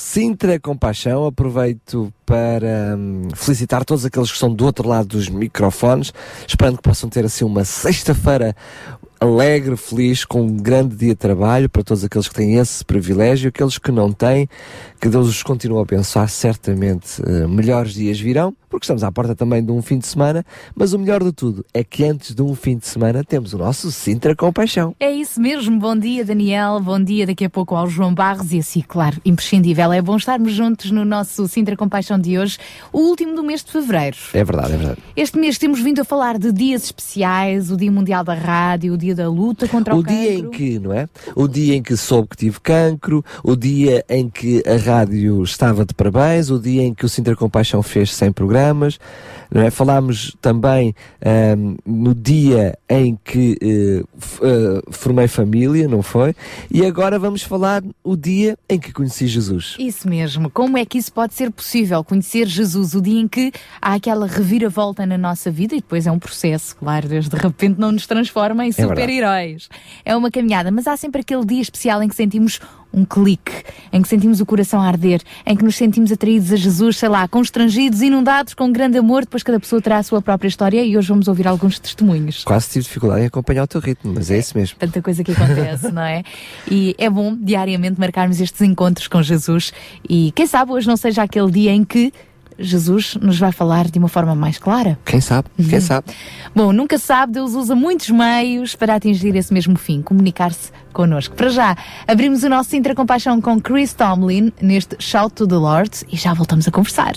Sintra Compaixão. Aproveito para hum, felicitar todos aqueles que estão do outro lado dos microfones, esperando que possam ter assim uma sexta-feira alegre, feliz, com um grande dia de trabalho para todos aqueles que têm esse privilégio, aqueles que não têm, que Deus os continue a abençoar, certamente eh, melhores dias virão, porque estamos à porta também de um fim de semana, mas o melhor de tudo é que antes de um fim de semana temos o nosso Sintra Compaixão. É isso mesmo. Bom dia, Daniel. Bom dia daqui a pouco ao João Barros. E assim, claro, imprescindível. É bom estarmos juntos no nosso Sintra Compaixão de hoje, o último do mês de fevereiro. É verdade, é verdade. Este mês temos vindo a falar de dias especiais, o Dia Mundial da Rádio, o Dia da Luta contra o, o dia em cancro. que, não é? O dia em que soube que tive cancro, o dia em que a rádio estava de parabéns, o dia em que o Sintra Compaixão fez 100 programas, não é? Falámos também ahm, no dia em que f- eh, formei família, não foi? E agora vamos falar o dia em que conheci Jesus. Isso mesmo. Como é que isso pode ser possível? Conhecer Jesus, o dia em que há aquela reviravolta na nossa vida e depois é um processo, claro, Deus de repente não nos transforma em É verdade. Super-heróis. É uma caminhada, mas há sempre aquele dia especial em que sentimos um clique, em que sentimos o coração arder, em que nos sentimos atraídos a Jesus, sei lá, constrangidos, inundados com grande amor, depois cada pessoa terá a sua própria história e hoje vamos ouvir alguns testemunhos. Quase tive dificuldade em acompanhar o teu ritmo, mas é isso mesmo. tanta coisa que acontece, não é? E é bom diariamente marcarmos estes encontros com Jesus e quem sabe hoje não seja aquele dia em que Jesus nos vai falar de uma forma mais clara. Quem sabe? Quem sabe? Bom, nunca sabe, Deus usa muitos meios para atingir esse mesmo fim, comunicar-se connosco. Para já, abrimos o nosso Sintra Compaixão com Chris Tomlin neste Shout to the Lord e já voltamos a conversar.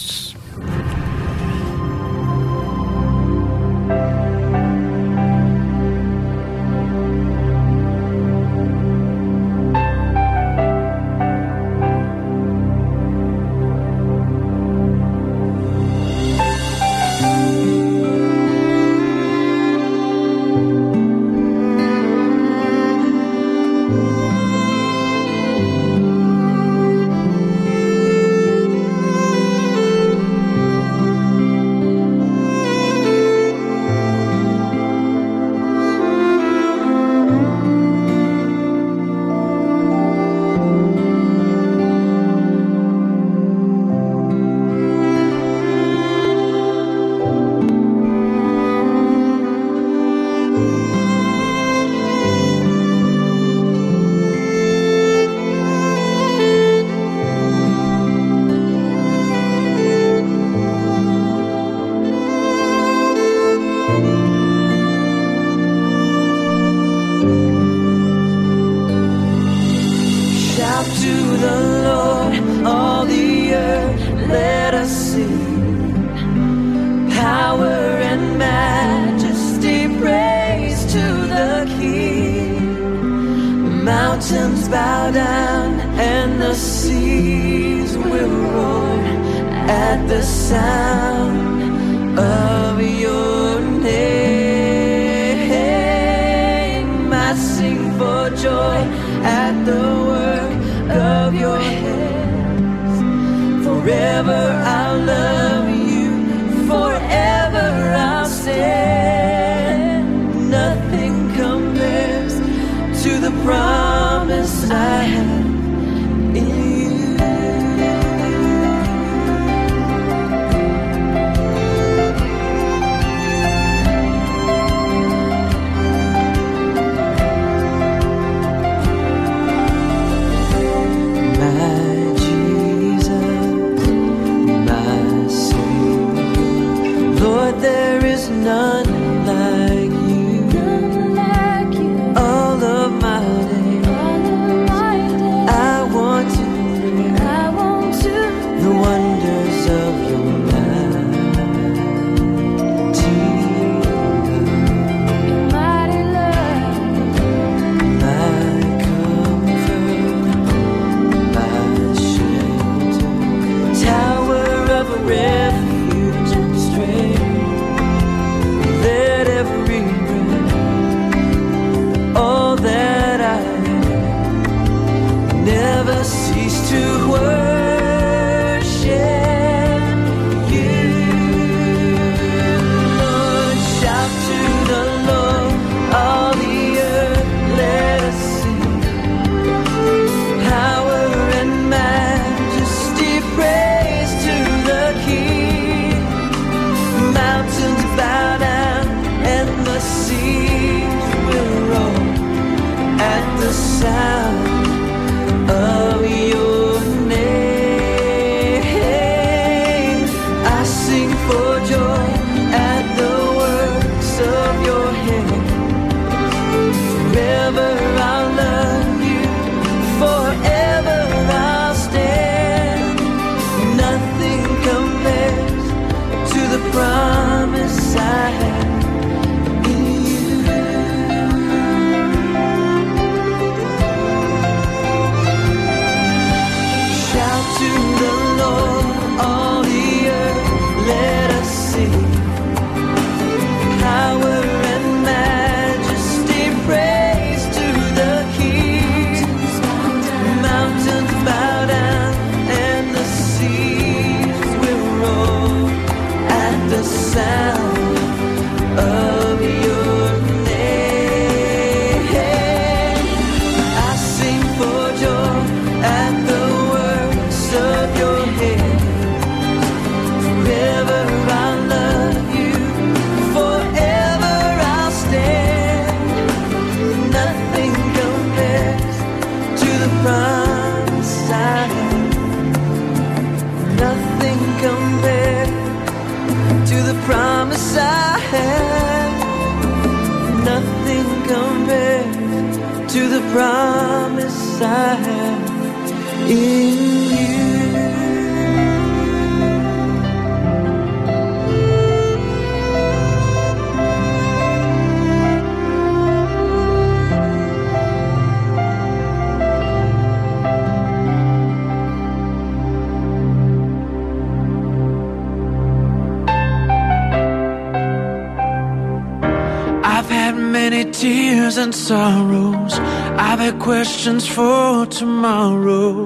Sorrows. I've had questions for tomorrow.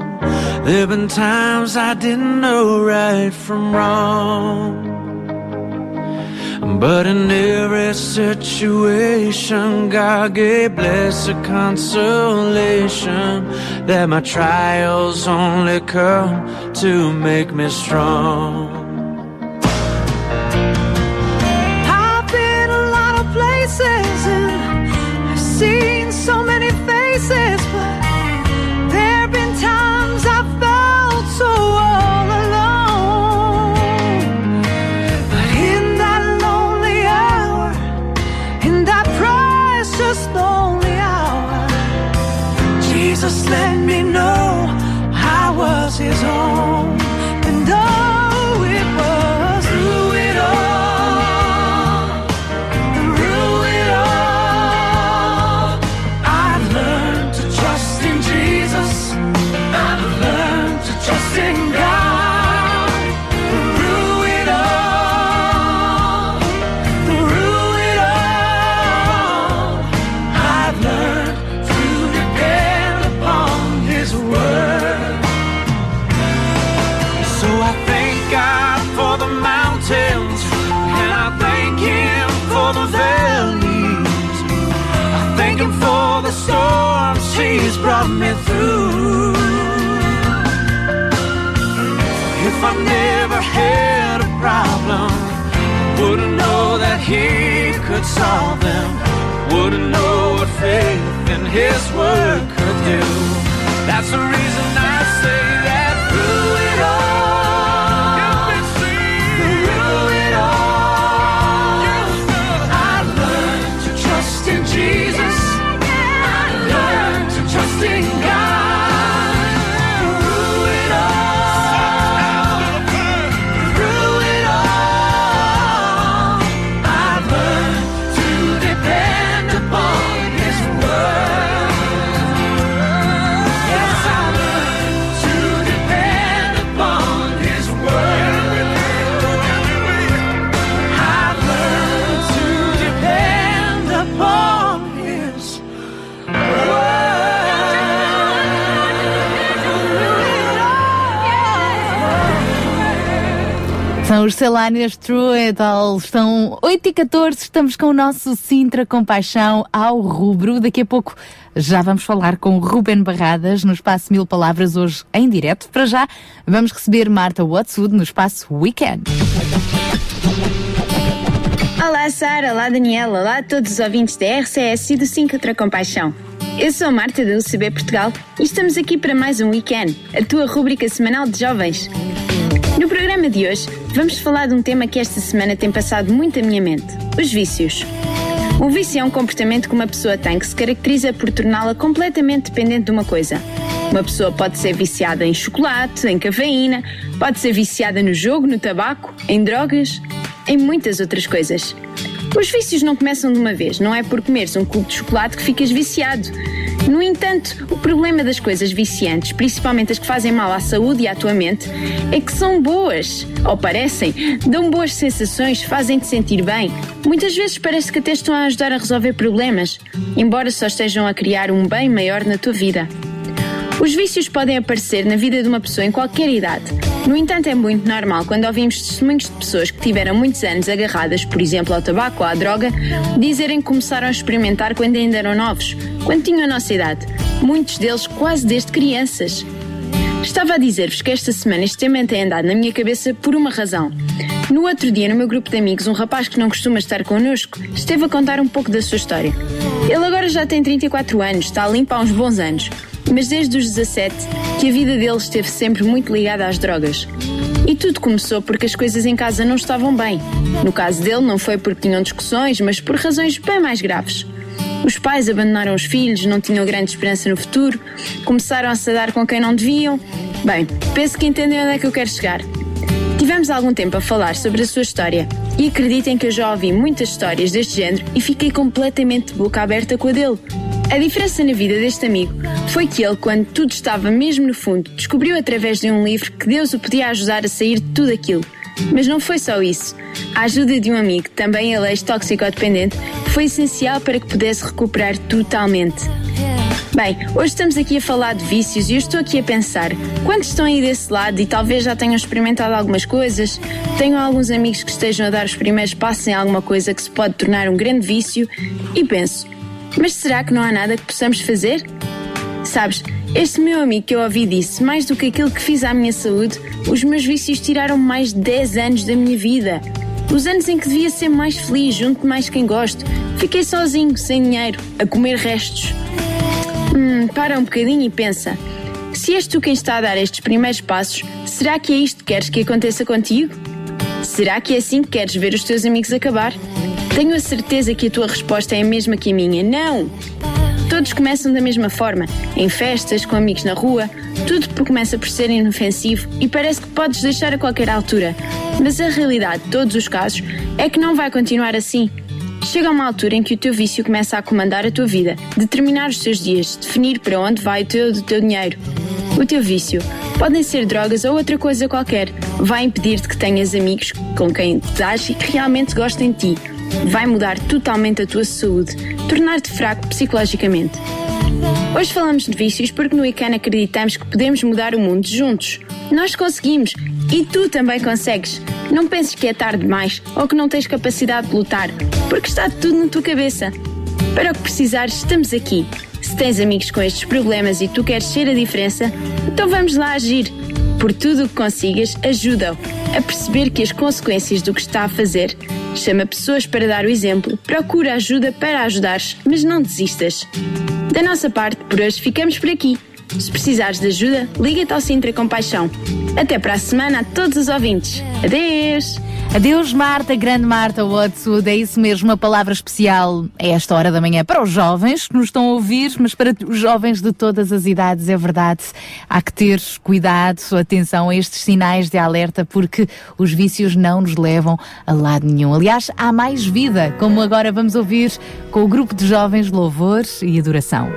There've been times I didn't know right from wrong. But in every situation, God gave blessed consolation that my trials only come to make me strong. He could solve them. Wouldn't know what faith in His word could do. That's the reason I say os True It All. Estão 8 e 14 estamos com o nosso Sintra Compaixão ao rubro. Daqui a pouco já vamos falar com Ruben Barradas no Espaço Mil Palavras, hoje em direto. Para já, vamos receber Marta Watson no Espaço Weekend. Olá Sara, olá Daniela, olá a todos os ouvintes da RCS e do Sintra Compaixão. Eu sou Marta da UCB Portugal e estamos aqui para mais um Weekend, a tua rúbrica semanal de jovens. No programa de hoje, vamos falar de um tema que esta semana tem passado muito a minha mente: os vícios. Um vício é um comportamento que uma pessoa tem que se caracteriza por torná-la completamente dependente de uma coisa. Uma pessoa pode ser viciada em chocolate, em cafeína, pode ser viciada no jogo, no tabaco, em drogas, em muitas outras coisas. Os vícios não começam de uma vez, não é por comeres um cubo de chocolate que ficas viciado. No entanto, o problema das coisas viciantes, principalmente as que fazem mal à saúde e à tua mente, é que são boas, ou parecem, dão boas sensações, fazem-te sentir bem. Muitas vezes parece que até estão a ajudar a resolver problemas, embora só estejam a criar um bem maior na tua vida. Os vícios podem aparecer na vida de uma pessoa em qualquer idade. No entanto, é muito normal quando ouvimos testemunhos de pessoas que tiveram muitos anos agarradas, por exemplo, ao tabaco ou à droga, dizerem que começaram a experimentar quando ainda eram novos, quando tinham a nossa idade. Muitos deles quase desde crianças. Estava a dizer-vos que esta semana este tema tem andado na minha cabeça por uma razão. No outro dia, no meu grupo de amigos, um rapaz que não costuma estar connosco esteve a contar um pouco da sua história. Ele agora já tem 34 anos, está limpo há uns bons anos, mas desde os 17 que a vida dele esteve sempre muito ligada às drogas. E tudo começou porque as coisas em casa não estavam bem. No caso dele, não foi porque tinham discussões, mas por razões bem mais graves. Os pais abandonaram os filhos, não tinham grande esperança no futuro, começaram a se dar com quem não deviam. Bem, penso que entendem onde é que eu quero chegar. Tivemos algum tempo a falar sobre a sua história e acreditem que eu já ouvi muitas histórias deste género e fiquei completamente de boca aberta com a dele. A diferença na vida deste amigo foi que ele, quando tudo estava mesmo no fundo, descobriu através de um livro que Deus o podia ajudar a sair de tudo aquilo. Mas não foi só isso. A ajuda de um amigo, também ele ex-toxicodependente, foi essencial para que pudesse recuperar totalmente. Bem, hoje estamos aqui a falar de vícios e eu estou aqui a pensar: quantos estão aí desse lado e talvez já tenham experimentado algumas coisas? Tenham alguns amigos que estejam a dar os primeiros passos em alguma coisa que se pode tornar um grande vício? E penso: mas será que não há nada que possamos fazer? Sabes, este meu amigo que eu ouvi disse: mais do que aquilo que fiz à minha saúde, os meus vícios tiraram mais de 10 anos da minha vida. Os anos em que devia ser mais feliz, junto de mais quem gosto. Fiquei sozinho, sem dinheiro, a comer restos. Hum, para um bocadinho e pensa: se és tu quem está a dar estes primeiros passos, será que é isto que queres que aconteça contigo? Será que é assim que queres ver os teus amigos acabar? Tenho a certeza que a tua resposta é a mesma que a minha: não! Todos começam da mesma forma, em festas, com amigos na rua, tudo começa por ser inofensivo e parece que podes deixar a qualquer altura. Mas a realidade de todos os casos é que não vai continuar assim. Chega uma altura em que o teu vício começa a comandar a tua vida, determinar os teus dias, definir para onde vai o teu, o teu dinheiro. O teu vício podem ser drogas ou outra coisa qualquer. Vai impedir-te que tenhas amigos com quem te dás e que realmente gostem de ti. Vai mudar totalmente a tua saúde, tornar-te fraco psicologicamente. Hoje falamos de vícios porque no ICANN acreditamos que podemos mudar o mundo juntos. Nós conseguimos e tu também consegues. Não penses que é tarde demais ou que não tens capacidade de lutar, porque está tudo na tua cabeça. Para o que precisares, estamos aqui. Se tens amigos com estes problemas e tu queres ser a diferença, então vamos lá agir. Por tudo o que consigas, ajuda-o a perceber que as consequências do que está a fazer. Chama pessoas para dar o exemplo, procura ajuda para ajudares, mas não desistas. Da nossa parte, por hoje ficamos por aqui. Se precisares de ajuda, liga-te ao Sintra Compaixão. Até para a semana a todos os ouvintes. Adeus! Adeus, Marta, grande Marta Watson. É isso mesmo, uma palavra especial a esta hora da manhã para os jovens que nos estão a ouvir, mas para os jovens de todas as idades, é verdade. Há que ter cuidado, atenção a estes sinais de alerta, porque os vícios não nos levam a lado nenhum. Aliás, há mais vida, como agora vamos ouvir com o grupo de jovens Louvor e Adoração.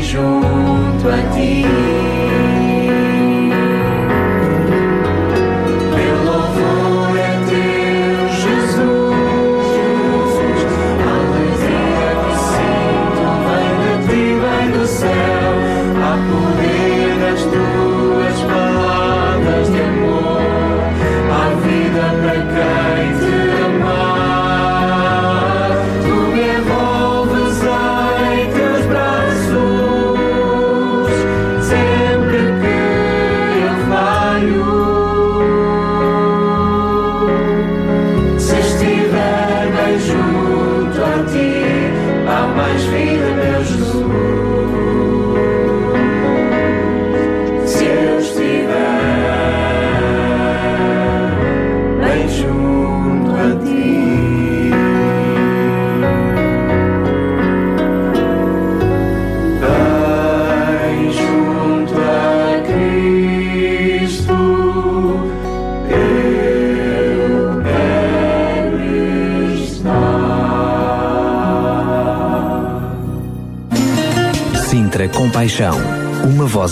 Junto a ti.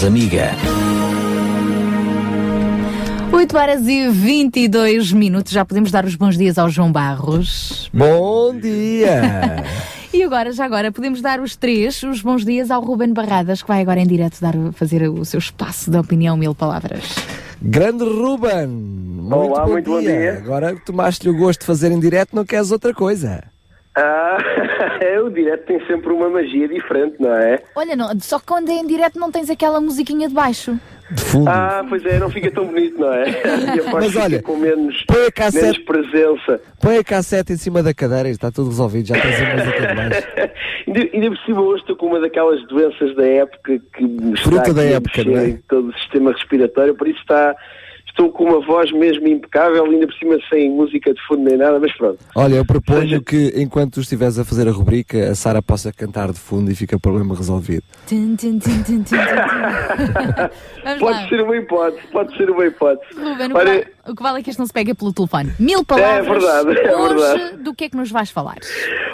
Voz amiga. 8 horas e 22 minutos. Já podemos dar os bons dias ao João Barros. Bom dia! E agora, já agora, podemos dar os três, os bons dias ao Ruben Barradas, que vai agora em direto dar, fazer o seu espaço de opinião, mil palavras. Grande Ruben! Muito Olá, bom muito bom dia. dia. Agora que tomaste-lhe o gosto de fazer em direto, não queres outra coisa. É, o direto tem sempre uma magia diferente, não é? Olha, não, só que quando é em direto não tens aquela musiquinha de baixo. De fundo. Ah, pois é, não fica tão bonito, não é? Mas olha, com menos, põe a cassete- menos presença. Põe a cassete em cima da cadeira e está tudo resolvido, já tens a música de baixo. ainda, por cima hoje estou com uma daquelas doenças da época que me está Fruta da aqui a época, mexer não é? em todo o sistema respiratório, por isso está, estou com uma voz mesmo impecável, ainda por cima sem música de fundo nem nada, mas pronto. Olha, eu proponho Seja- que enquanto tu estiveres a fazer a rubrica, a Sara possa cantar de fundo e fica o problema resolvido. Tum, tum, tum, Pode lá. ser uma hipótese, pode ser uma hipótese. Ruben, o, que Olha, vale, o que vale é que isto não se pega pelo telefone. Mil palavras. verdade, é Hoje, verdade. do que é que nos vais falar?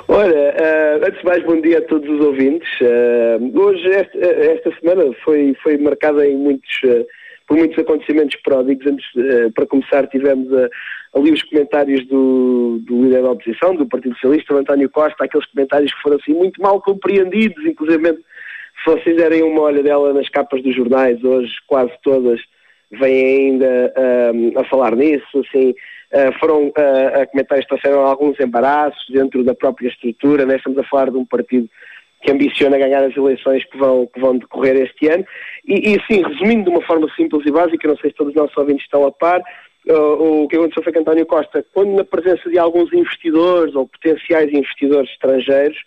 Olha, eh, antes de mais, bom dia a todos os ouvintes. Eh, hoje, esta, esta semana, foi, foi marcada em muitos, eh, por muitos acontecimentos pródigos. Antes, eh, para começar, tivemos eh, ali os comentários do, do líder da oposição, do Partido Socialista, o António Costa, aqueles comentários que foram assim muito mal compreendidos, inclusive se vocês derem uma olha dela nas capas dos jornais, hoje quase todas vêm ainda ahm, a falar nisso, assim, ah, foram ah, a comentários trouxeram alguns embaraços dentro da própria estrutura, né? estamos a falar de um partido que ambiciona ganhar as eleições que vão, que vão decorrer este ano. E, e assim, resumindo de uma forma simples e básica, não sei se todos os nossos ouvintes estão a par, uh, o que aconteceu foi que António Costa, quando na presença de alguns investidores ou potenciais investidores estrangeiros,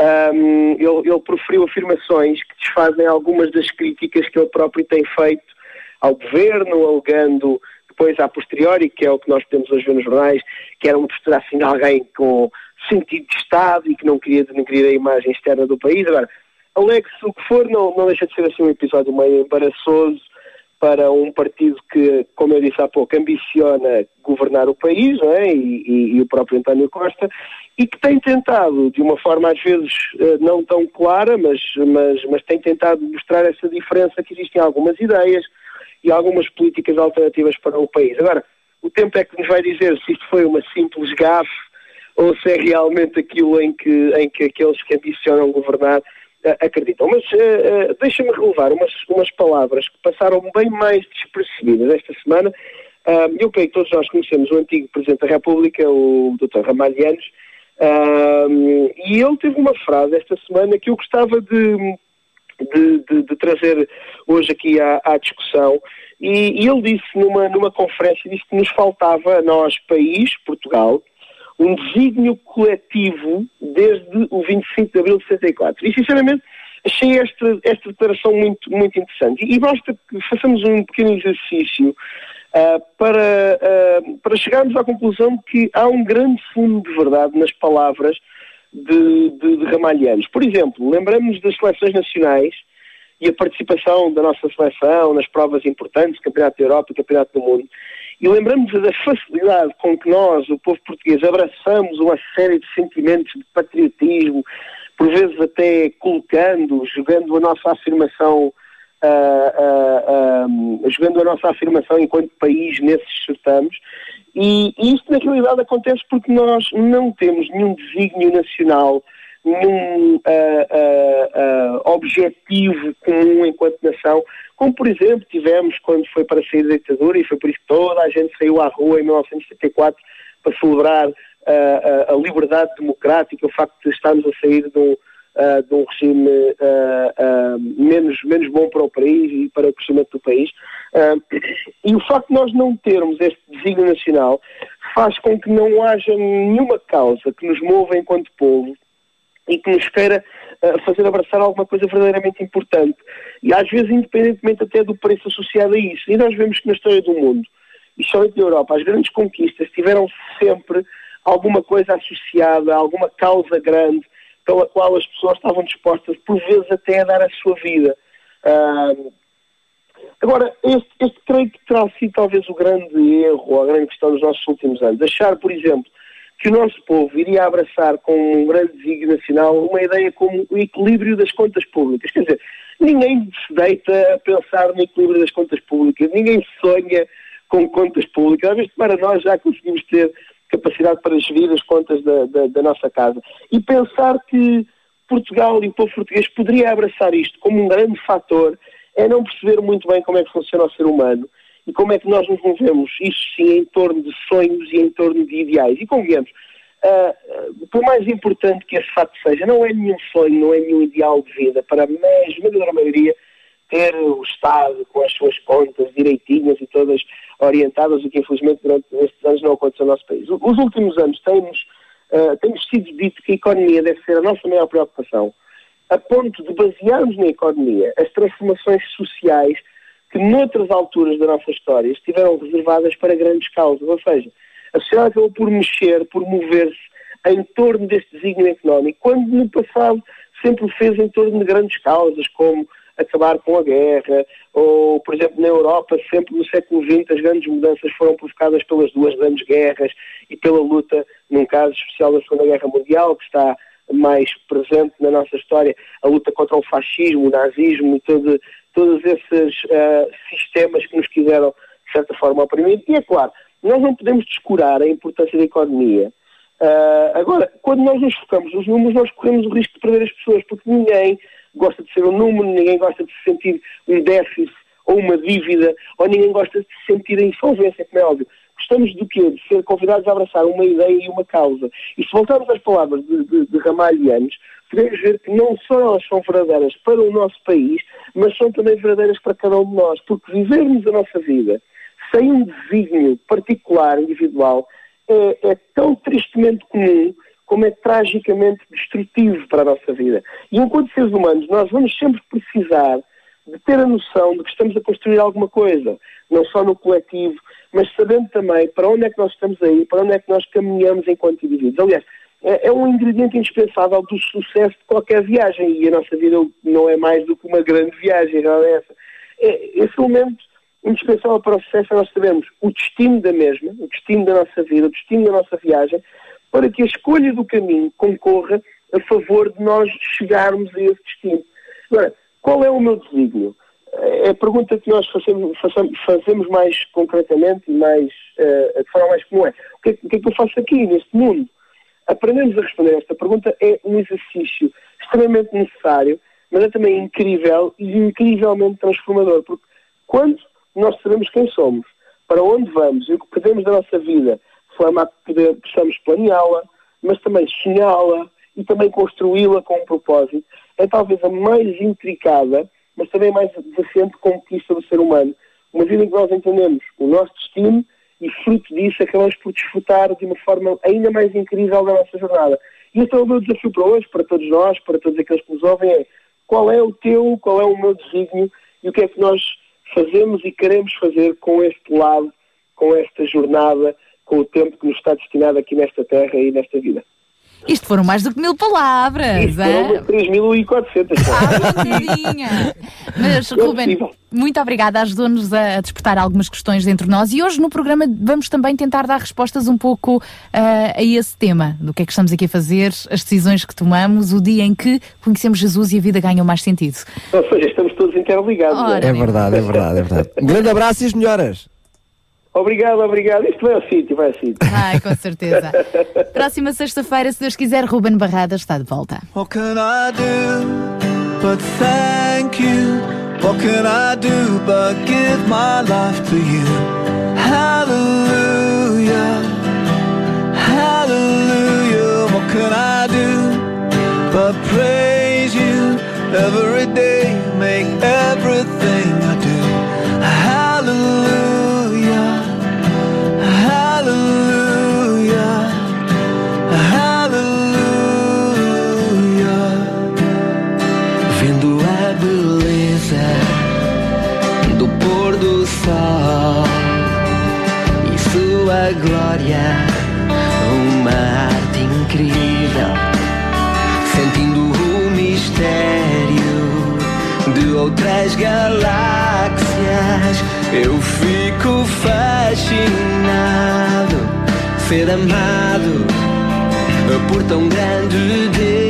um, ele, ele proferiu afirmações que desfazem algumas das críticas que ele próprio tem feito ao governo, alegando depois a posteriori, que é o que nós podemos hoje ver nos jornais, que era uma postura assim de alguém com sentido de Estado e que não queria denegrir a imagem externa do país. Agora, alegue-se o que for, não, não deixa de ser assim um episódio meio embaraçoso para um partido que, como eu disse há pouco, ambiciona governar o país, não é? e, e- e o próprio António Costa, e que tem tentado, de uma forma às vezes eh, não tão clara, mas, mas, mas tem tentado mostrar essa diferença que existem algumas ideias e algumas políticas alternativas para o país. Agora, o tempo é que nos vai dizer se isto foi uma simples gafe ou se é realmente aquilo em que, em que aqueles que ambicionam governar eh, acreditam. Mas eh, eh, deixa-me relevar umas, umas palavras que passaram bem mais despercebidas esta semana. Ah, eu creio que todos nós conhecemos o antigo Presidente da República, o Dr. Ramalhianos, ah, e ele teve uma frase esta semana que eu gostava de, de, de- de trazer hoje aqui à, à discussão. E, e ele disse numa, numa conferência, disse que nos faltava a nós, país, Portugal, um desígnio coletivo desde o 25 de abril de 64. E, sinceramente, achei esta, esta declaração muito, muito interessante. E basta que façamos um pequeno exercício ah, para, ah, para chegarmos à conclusão que há um grande fundo de verdade nas palavras de, de, de Ramalhianos. Por exemplo, lembramos das seleções nacionais e a participação da nossa seleção nas provas importantes, Campeonato da Europa e Campeonato do Mundo. E lembramos da facilidade com que nós, o povo português, abraçamos uma série de sentimentos de patriotismo, por vezes até colocando, jogando a nossa afirmação, ah, ah, jogando a nossa afirmação enquanto país nesses certames. E, e isto na realidade acontece porque nós não temos nenhum desígnio nacional, ah, ah, ah, objetivo comum enquanto nação, como por exemplo tivemos quando foi para sair da ditadura, e foi por isso que toda a gente saiu à rua em 1974 para celebrar ah, a liberdade democrática, o facto de estarmos a sair de um, ah, de um regime ah, ah, menos, menos bom para o país e para o crescimento do país. E o facto de nós não termos este desígnio nacional faz com que não haja nenhuma causa que nos mova enquanto povo e que nos queira uh, fazer abraçar alguma coisa verdadeiramente importante. E às vezes, independentemente até do preço associado a isso. E nós vemos que na história do mundo, e somente na Europa, as grandes conquistas tiveram sempre alguma coisa associada, alguma causa grande pela qual as pessoas estavam dispostas, por vezes, até a dar a sua vida. Uh, agora, este, este creio que terá sido talvez o grande erro, a grande questão dos nossos últimos anos. Achar, por exemplo, que o nosso povo iria abraçar com um grande desígnio nacional uma ideia como o equilíbrio das contas públicas. Quer dizer, ninguém se deita a pensar no equilíbrio das contas públicas, ninguém sonha com contas públicas. Às vezes, para nós já conseguimos ter capacidade para gerir as contas da, da, da nossa casa. E pensar que Portugal e o povo português poderia abraçar isto como um grande fator é não perceber muito bem como é que funciona o ser humano e como é que nós nos movemos, isso sim, em torno de sonhos e em torno de ideais. E convenhamos, uh, por mais importante que esse fato seja, não é nenhum sonho, não é nenhum ideal de vida para a esmagadora maioria ter o Estado com as suas contas direitinhas e todas orientadas, o que infelizmente durante estes anos não aconteceu no nosso país. Os últimos anos temos, uh, temos sido dito que a economia deve ser a nossa maior preocupação, a ponto de basearmos na economia as transformações sociais que noutras alturas da nossa história estiveram reservadas para grandes causas. Ou seja, a sociedade acabou por mexer, por mover-se em torno deste desígnio económico, quando no passado sempre o fez em torno de grandes causas, como acabar com a guerra, ou, por exemplo, na Europa, sempre no século XX, as grandes mudanças foram provocadas pelas duas grandes guerras e pela luta, num caso especial da Segunda Guerra Mundial, que está mais presente na nossa história, a luta contra o fascismo, o nazismo e todo, todos esses uh, sistemas que nos quiseram, de certa forma, oprimir. E é claro, nós não podemos descurar a importância da economia. Uh, agora, quando nós nos focamos nos números, nós corremos o risco de perder as pessoas, porque ninguém gosta de ser um número, ninguém gosta de se sentir um déficit ou uma dívida, ou ninguém gosta de se sentir a insolvência, como é óbvio. Gostamos do quê? De ser convidados a abraçar uma ideia e uma causa. E se voltarmos às palavras de, de, de Ramalhianos, podemos ver que não só elas são verdadeiras para o nosso país, mas são também verdadeiras para cada um de nós, porque vivermos a nossa vida sem um desígnio particular, individual, é, é tão tristemente comum como é tragicamente destrutivo para a nossa vida. E enquanto seres humanos, nós vamos sempre precisar de ter a noção de que estamos a construir alguma coisa, não só no coletivo, mas sabendo também para onde é que nós estamos aí, para onde é que nós caminhamos enquanto indivíduos. Aliás, é, é um ingrediente indispensável do sucesso de qualquer viagem e a nossa vida não é mais do que uma grande viagem, não é essa. É, esse elemento indispensável para o sucesso é nós sabemos o destino da mesma, o destino da nossa vida, o destino da nossa viagem, para que a escolha do caminho concorra a favor de nós chegarmos a esse destino. Agora, qual é o meu desígnio? É a pergunta que nós fazemos, fazemos mais concretamente e mais, uh, de forma mais comum é o que, é o que é que eu faço aqui, neste mundo? Aprendermos a responder a esta pergunta é um exercício extremamente necessário, mas é também incrível e incrivelmente transformador, porque quando nós sabemos quem somos, para onde vamos e o que podemos da nossa vida, de forma a que possamos planeá-la, mas também sonhá-la e também construí-la com um propósito, é talvez a mais intricada mas também mais desafiante conquista do ser humano. Uma vida em que nós entendemos o nosso destino e, fruto disso, acabamos por desfrutar de uma forma ainda mais incrível da nossa jornada. E é o meu desafio para hoje, para todos nós, para todos aqueles que nos ouvem, é qual é o teu, qual é o meu desígnio e o que é que nós fazemos e queremos fazer com este lado, com esta jornada, com o tempo que nos está destinado aqui nesta terra e nesta vida. Isto foram mais do que mil palavras. Isto foram 3.400. Ah, Mas, Ruben, muito obrigada. Ajudou-nos a, despertar algumas questões dentro de nós e hoje no programa vamos também tentar dar respostas um pouco uh, a esse tema. Do que é que estamos aqui a fazer, as decisões que tomamos, o dia em que conhecemos Jesus e a vida ganha mais sentido. Ou seja, estamos todos interligados. Ora, é? é verdade, é verdade, é verdade. Um grande abraço e as melhoras. Obrigado, obrigado. Isto vai ao sítio, vai ao sítio. Ai, com certeza. Próxima sexta-feira, se Deus quiser, Ruben Barrada está de volta. What can I do but thank you? What can I do but give my life to you? Hallelujah. Hallelujah. What can I do but praise you every day? Make everything sentindo o mistério de outras galáxias. Eu fico fascinado, ser amado por tão grande Deus.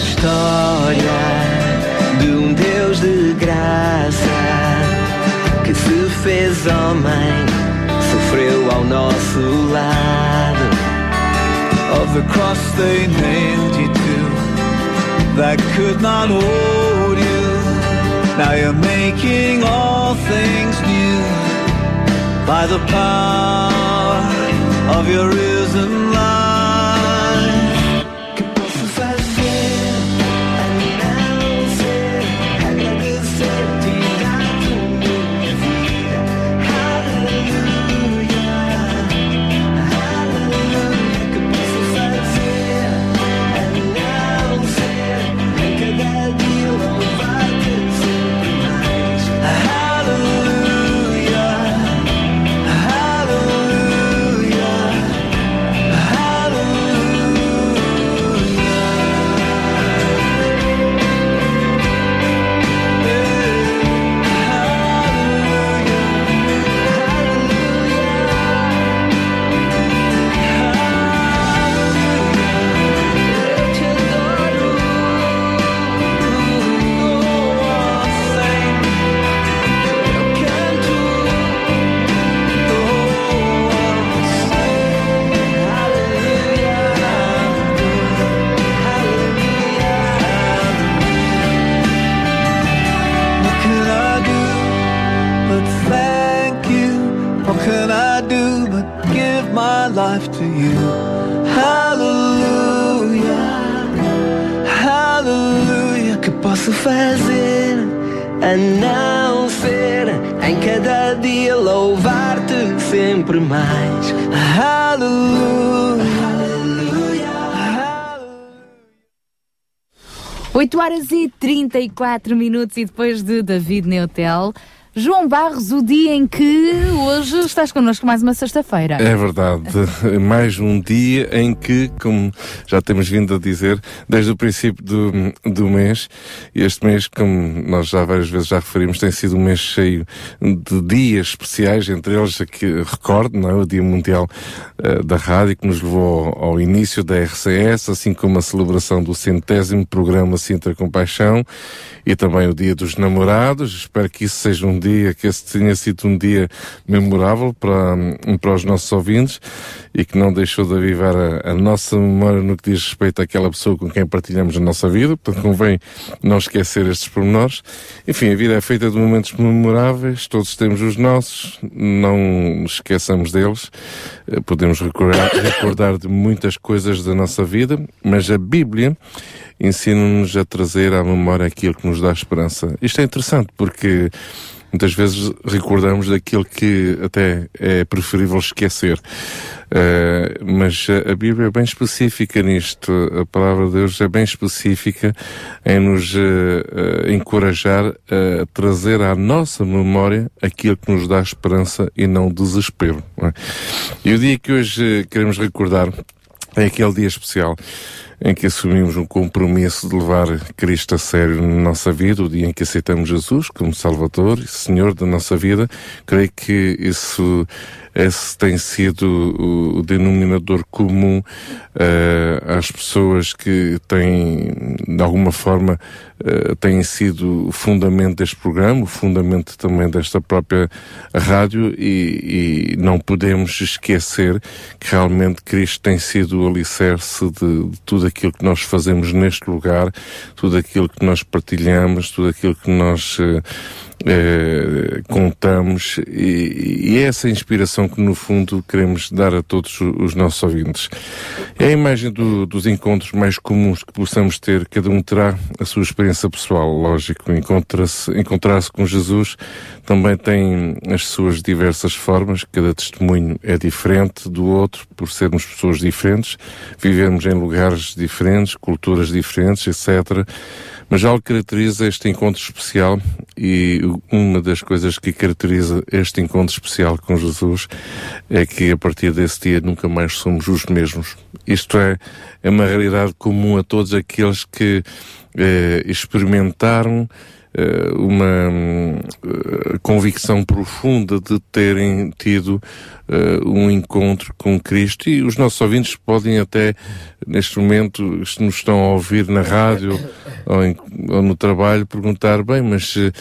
História de um Deus de graça que se fez homem, sofreu ao nosso lado. Of the cross they nailed you to, that could not hold you. Now you're making all things new by the power of your risen life. Fazer a não ser em cada dia louvar-te sempre mais? Hallelujah. 8 horas e 34 minutos e depois de David Neutel. João Barros, o dia em que hoje estás connosco mais uma sexta-feira. É verdade, mais um dia em que, como já temos vindo a dizer, desde o princípio do, do mês, este mês, como nós já várias vezes já referimos, tem sido um mês cheio de dias especiais, entre eles aqui, recordo, não é? o Dia Mundial eh, da Rádio, que nos levou ao, ao início da RCS, assim como a celebração do centésimo programa Sintra Compaixão, e também o Dia dos Namorados. Espero que isso seja um dia, que esse tenha sido um dia memorável para, para os nossos ouvintes e que não deixou de avivar a, a nossa memória no que diz respeito àquela pessoa com quem partilhamos a nossa vida. Portanto, convém não esquecer estes pormenores. Enfim, a vida é feita de momentos memoráveis, todos temos os nossos, não esqueçamos deles. Eh, Podemos recordar, recordar de muitas coisas da nossa vida, mas a Bíblia ensina-nos a trazer à memória aquilo que nos dá esperança. Isto é interessante porque muitas vezes recordamos daquilo que até é preferível esquecer. Uh, mas a Bíblia é bem específica nisto. A palavra de Deus é bem específica em nos uh, uh, encorajar a trazer à nossa memória aquilo que nos dá esperança e não desespero. Não é? E o dia que hoje queremos recordar é aquele dia especial em que assumimos um compromisso de levar Cristo a sério na nossa vida, o dia em que aceitamos Jesus como Salvador e Senhor da nossa vida. Creio que isso esse tem sido o, denominador comum uh, às pessoas que têm, de alguma forma, uh, têm sido o fundamento deste programa, o fundamento também desta própria rádio e, e não podemos esquecer que realmente Cristo tem sido o alicerce de, de tudo aquilo que nós fazemos neste lugar, tudo aquilo que nós partilhamos, tudo aquilo que nós uh, eh, contamos e, e, é essa inspiração que no fundo queremos dar a todos os nossos ouvintes. É a imagem do, dos encontros mais comuns que possamos ter, cada um terá a sua experiência pessoal, lógico, encontrar-se encontrar com Jesus também tem as suas diversas formas, cada testemunho é diferente do outro, por sermos pessoas diferentes, vivemos em lugares diferentes, culturas diferentes, etc. Mas algo caracteriza este encontro especial e uma das coisas que caracteriza este encontro especial com Jesus é que a partir desse dia nunca mais somos os mesmos. Isto é, é uma realidade comum a todos aqueles que eh, experimentaram uma uh, convicção profunda de terem tido uh, um encontro com Cristo. E os nossos ouvintes podem até neste momento se nos estão a ouvir na rádio ou, em, ou no trabalho perguntar bem mas uh,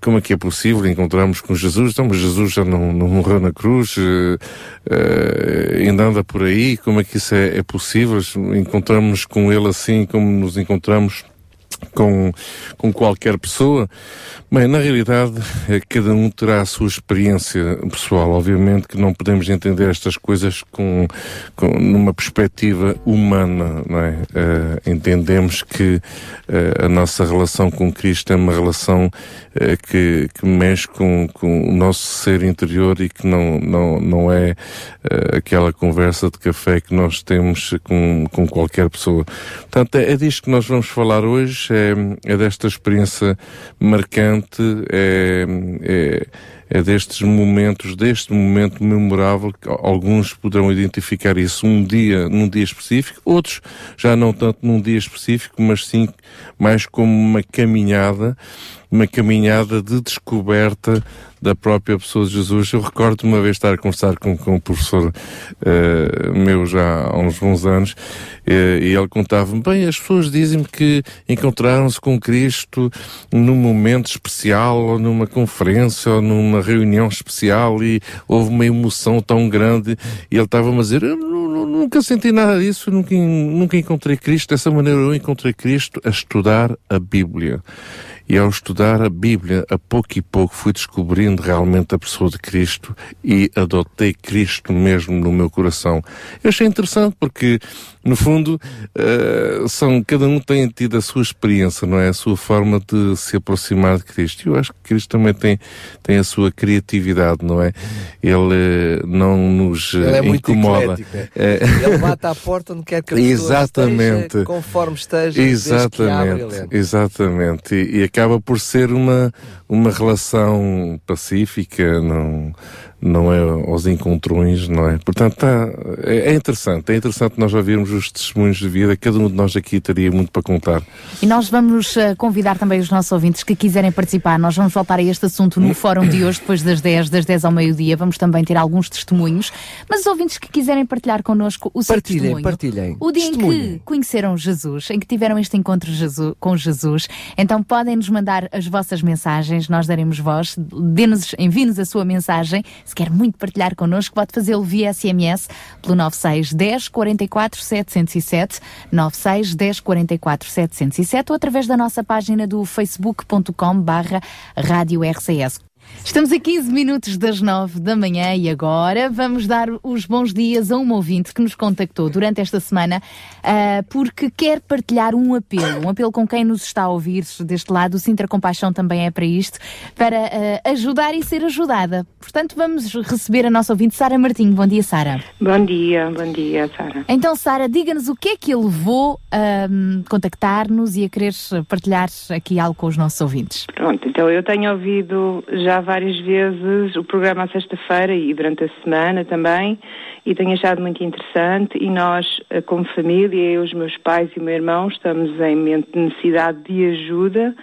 como é que é possível encontrarmos com Jesus? Então mas Jesus já não, não morreu na cruz ainda anda por aí como é que isso é, é possível? Encontramos com ele assim como nos encontramos com, com qualquer pessoa. Bem, na realidade, eh, cada um terá a sua experiência pessoal. Obviamente que não podemos entender estas coisas com, com numa perspectiva humana, não é? Uh, entendemos que uh, a nossa relação com Cristo é uma relação uh, que, que mexe com, com o nosso ser interior e que não, não, não é aquela conversa de café que nós temos com, com qualquer pessoa. Portanto, é, é disto que nós vamos falar hoje é, é desta experiência marcante, é, é, é destes momentos, deste momento memorável, que alguns poderão identificar isso. Um dia, num dia específico, outros já não tanto num dia específico, mas sim mais como uma caminhada, uma caminhada de descoberta da própria pessoa de Jesus. Eu recordo uma vez estar a conversar com, com um professor uh, meu já há uns bons anos uh, e ele contava-me, bem, as pessoas dizem-me que encontraram-se com Cristo num momento especial ou numa conferência ou numa reunião especial e houve uma emoção tão grande e ele estava-me a dizer, eu nunca senti nada disso, nunca, nunca encontrei Cristo dessa maneira, eu encontrei Cristo a estudar a Bíblia. E ao estudar a Bíblia, a pouco e pouco fui descobrindo realmente a pessoa de Cristo e adotei Cristo mesmo no meu coração. Eu achei interessante porque, no fundo, uh, são, cada um tem tido a sua experiência, não é? A sua forma de se aproximar de Cristo. Eu acho que Cristo também tem, tem a sua criatividade, não é? Ele uh, não nos uh, Ele é incomoda. Muito eclético, é? Ele bate à porta onde quer que a pessoa Exatamente. esteja, conforme esteja, Exatamente. Exatamente. E, e acaba por ser uma, uma relação pacífica, não, não é aos encontrões, não é? Portanto, tá, é, é, interessante, é interessante nós ouvirmos os testemunhos de vida, cada um de nós aqui teria muito para contar. E nós vamos uh, convidar também os nossos ouvintes que quiserem participar, nós vamos voltar a este assunto no fórum de hoje, depois das 10, das 10 ao meio-dia, vamos também ter alguns testemunhos, mas os ouvintes que quiserem partilhar connosco o seu partilhem, testemunho. Partilhem, O dia em que conheceram Jesus, em que tiveram este encontro Jesus, com Jesus, então podem nos mandar as vossas mensagens, nós daremos voz, envie-nos a sua mensagem, se quer muito partilhar connosco, pode fazê-lo via SMS pelo 96 10 44 707, 96 10 44 707 ou através da nossa página do facebook.com barra Rádio RCS. Estamos a 15 minutos das 9 da manhã e agora vamos dar os bons dias a uma ouvinte que nos contactou durante esta semana uh, porque quer partilhar um apelo, um apelo com quem nos está a ouvir deste lado. O Sintra Compaixão também é para isto, para uh, ajudar e ser ajudada. Portanto, vamos receber a nossa ouvinte Sara Martinho. Bom dia, Sara. Bom dia, bom dia, Sara. Então, Sara, diga-nos o que é que ele levou a um, contactar-nos e a querer partilhar aqui algo com os nossos ouvintes. Pronto, então eu tenho ouvido já várias vezes o programa à sexta-feira e durante a semana também e tenho achado muito interessante. E nós, como família, eu, os meus pais e o meu irmão, estamos em necessidade de ajuda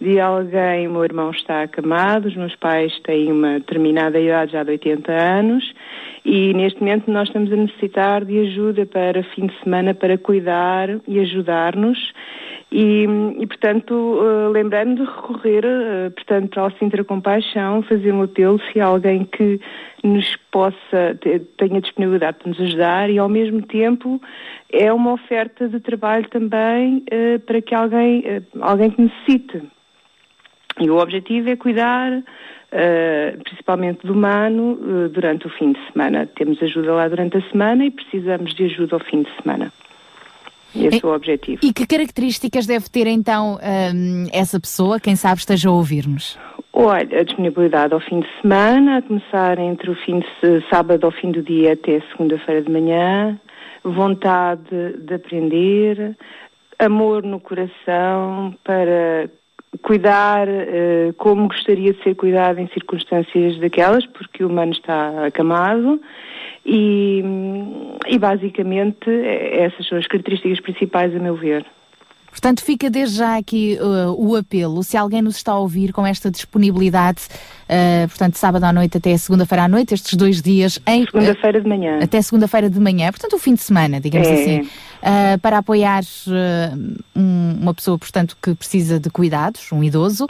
de alguém, o meu irmão está acamado, os meus pais têm uma determinada idade, já de 80 anos, e neste momento nós estamos a necessitar de ajuda para fim de semana para cuidar e ajudar-nos E, e portanto, uh, lembrando de recorrer, uh, portanto, para o Sintra Compaixão, fazer um apelo se há alguém que nos possa, te- tenha disponibilidade para nos ajudar e, ao mesmo tempo, é uma oferta de trabalho também uh, para que alguém, uh, alguém que necessite. E o objetivo é cuidar, eh, principalmente do humano, eh, durante o fim de semana. Temos ajuda lá durante a semana e precisamos de ajuda ao fim de semana. Esse é o objetivo. E que características deve ter então hum, essa pessoa, quem sabe esteja a ouvir-nos? Olha, a disponibilidade ao fim de semana, a começar entre o fim de sábado ao fim do dia até segunda-feira de manhã, vontade de aprender, amor no coração para cuidar eh, como gostaria de ser cuidado em circunstâncias daquelas, porque o humano está acamado. E, e basicamente eh, essas são as características principais, a meu ver. Portanto, fica desde já aqui uh, o apelo, se alguém nos está a ouvir com esta disponibilidade, uh, portanto, sábado à noite até segunda-feira à noite, estes dois dias, em, Segunda-feira de manhã. até segunda-feira de manhã, portanto, o fim de semana, digamos É. assim, uh, para apoiar uh, um- uma pessoa, portanto, que precisa de cuidados, um idoso,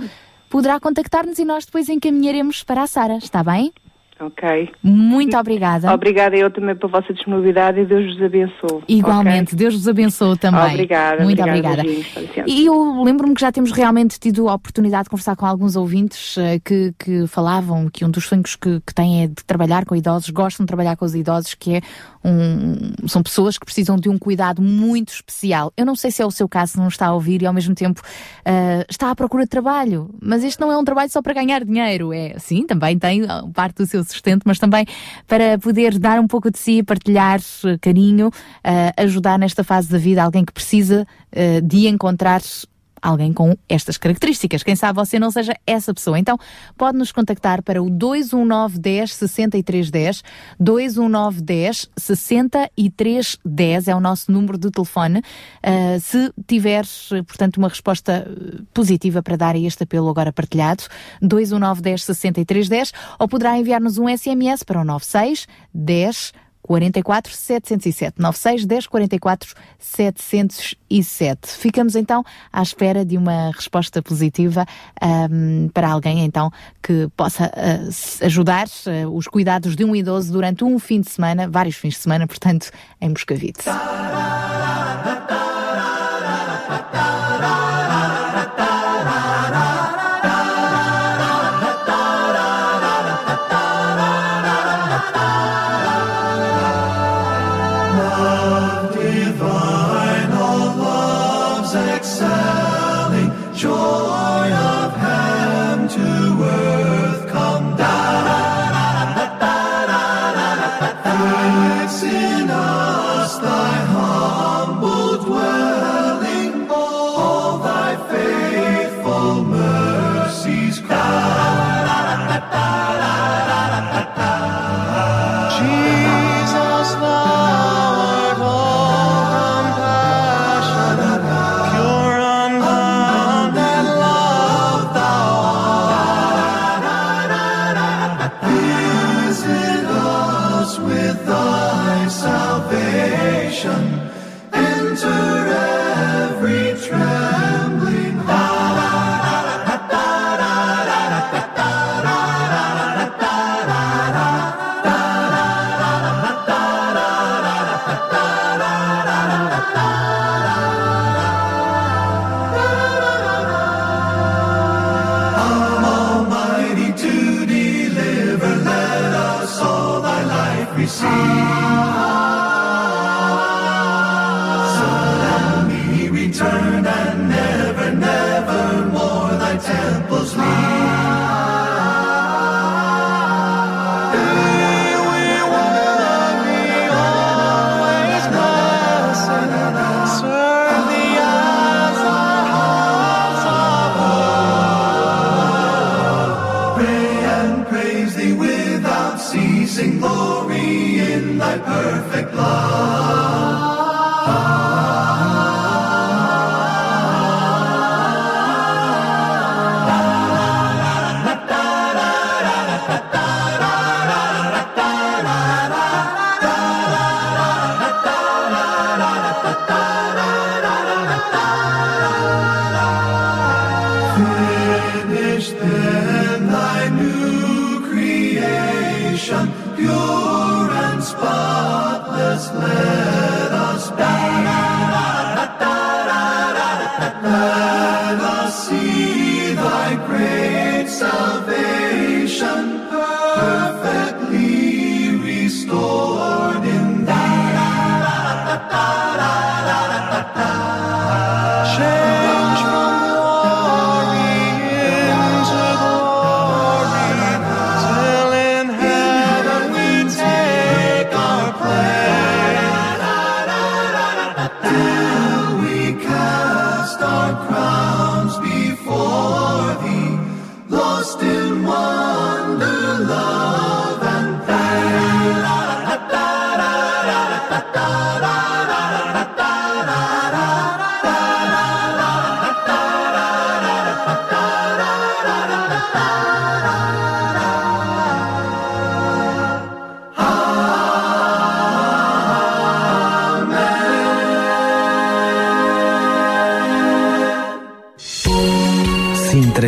poderá contactar-nos e nós depois encaminharemos para a Sara, está bem? Ok. Muito obrigada. Obrigada eu também pela vossa disponibilidade e Deus vos abençoe. Igualmente, Deus vos abençoe também. Obrigada, Muito obrigada, obrigada. E eu lembro-me que já temos realmente tido a oportunidade de conversar com alguns ouvintes eh, que, que falavam que um dos sonhos que, que têm é de trabalhar com idosos, gostam de trabalhar com os idosos, que é um, são pessoas que precisam de um cuidado muito especial. Eu não sei se é o seu caso, se não está a ouvir e ao mesmo tempo eh, está à procura de trabalho, mas este não é um trabalho só para ganhar dinheiro, é sim, também tem ah, parte do seu sustento, mas também para poder dar um pouco de si, partilhar eh, carinho, eh, ajudar nesta fase da vida alguém que precisa eh, de encontrar alguém com estas características. Quem sabe você não seja essa pessoa. Então, pode nos contactar para o 219 10 63 10. 219 10 63 10 é o nosso número de telefone. Uh, se tiver, eh, portanto, uma resposta eh, positiva para dar a este apelo agora partilhado, 219 10 63 10, ou poderá enviar-nos um SMS para o 96 10 44 707 96 10 44 707. Ficamos então à espera de uma resposta positiva ahm, para alguém então que possa s- ajudar ah, os cuidados de um idoso durante um fim de semana, vários fins de semana, portanto, em Moscavite.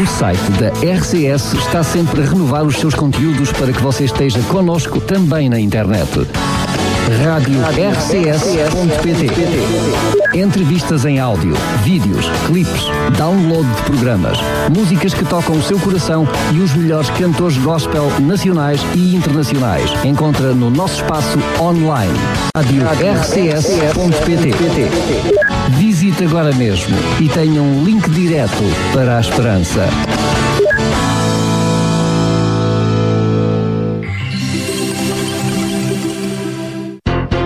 O site da RCS está sempre a renovar os seus conteúdos para que você esteja connosco também na internet. Rádio RCS.pt Entrevistas em áudio, vídeos, clipes, download de programas, músicas que tocam o seu coração e os melhores cantores gospel nacionais e internacionais. Encontra no nosso espaço online. Rádio RCS.pt Visite agora mesmo e tenha um link direto para a esperança.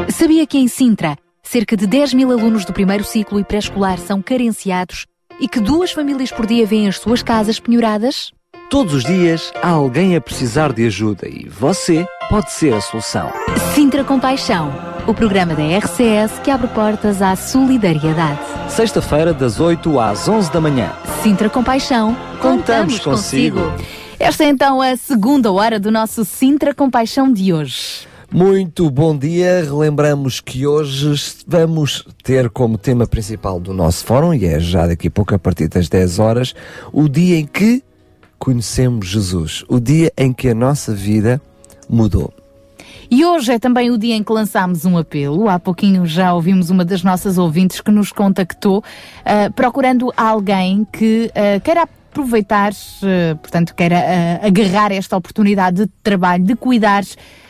Sabia que em Sintra, cerca de 10 mil alunos do primeiro ciclo e pré-escolar são carenciados e que duas famílias por dia vêm as suas casas penhoradas? Todos os dias há alguém a precisar de ajuda e você pode ser a solução. Sintra Compaixão, o programa da RCS que abre portas à solidariedade. Sexta-feira, das 8 às 11 da manhã. Sintra Compaixão, contamos, Contamos consigo. Esta é então a segunda hora do nosso Sintra Compaixão de hoje. Muito bom dia. Relembramos que hoje vamos ter como tema principal do nosso fórum, e é já daqui a pouco, a partir das 10 horas, o dia em que conhecemos Jesus. O dia em que a nossa vida mudou. E hoje é também o dia em que lançámos um apelo. Há pouquinho já ouvimos uma das nossas ouvintes que nos contactou ah, procurando alguém que ah, queira aproveitar, ah, portanto, queira agarrar esta oportunidade de trabalho, de cuidar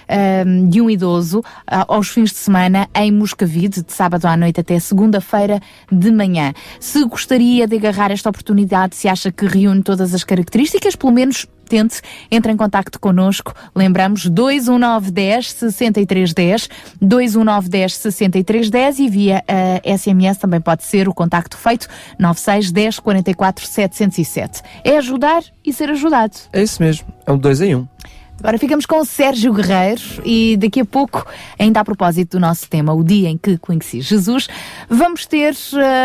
ah, de um idoso ah, aos fins de semana em Moscavide, de sábado à noite até segunda-feira de manhã. Se gostaria de agarrar esta oportunidade, se acha que reúne todas as características, pelo menos tente, entre em contacto connosco. Lembramos 21910 6310, 21910 6310 e via uh, SMS também pode ser o contacto feito 9610 44 707. É ajudar e ser ajudado. É isso mesmo, é um dois em um. Agora ficamos com o Sérgio Guerreiro e daqui a pouco, ainda a propósito do nosso tema, o dia em que conheci Jesus, vamos ter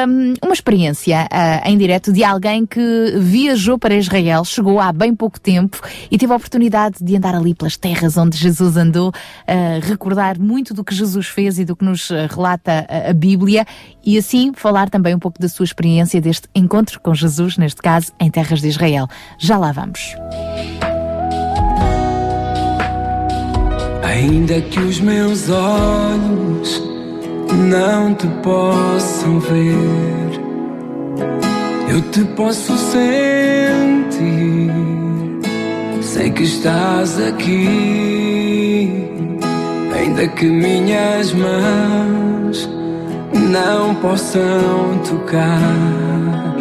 hum, uma experiência ah, em direto de alguém que viajou para Israel, chegou há bem pouco tempo e teve a oportunidade de andar ali pelas terras onde Jesus andou, ah, recordar muito do que Jesus fez e do que nos ah, relata a, a Bíblia e assim falar também um pouco da sua experiência deste encontro com Jesus, neste caso em terras de Israel. Já lá vamos. Ainda que os meus olhos não te possam ver, eu te posso sentir. Sei que estás aqui, ainda que minhas mãos não possam tocar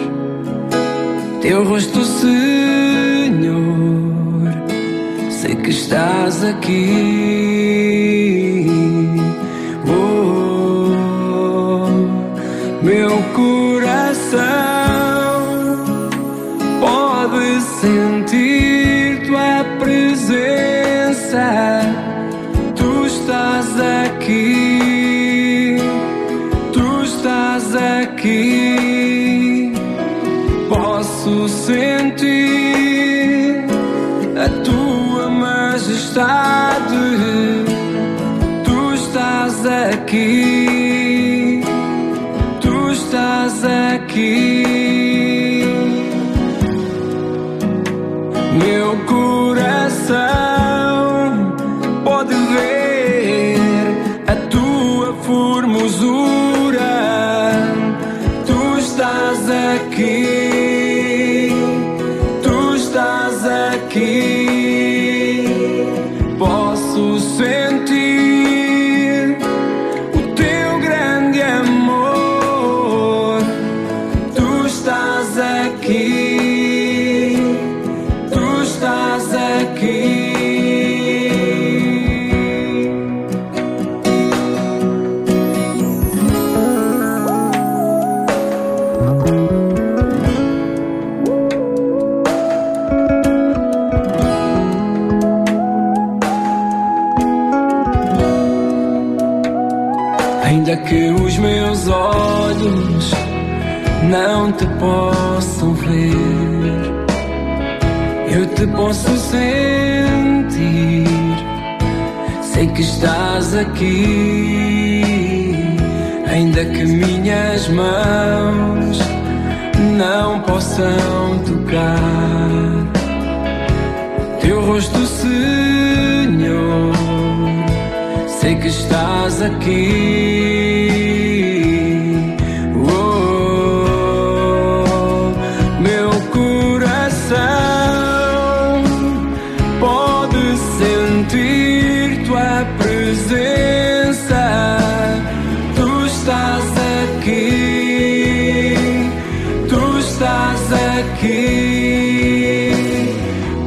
teu rosto, Senhor. Que estás aqui. Oh, meu coração pode sentir tua presença. Tu estás aqui. Tu estás aqui. Posso sentir Tu estás aqui, tu estás aqui. Meu coração meus olhos não te possam ver, eu te posso sentir. Sei que estás aqui, ainda que minhas mãos não possam tocar teu rosto, Senhor. Sei que estás aqui. Estás aqui.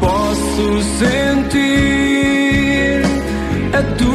Posso sentir a tua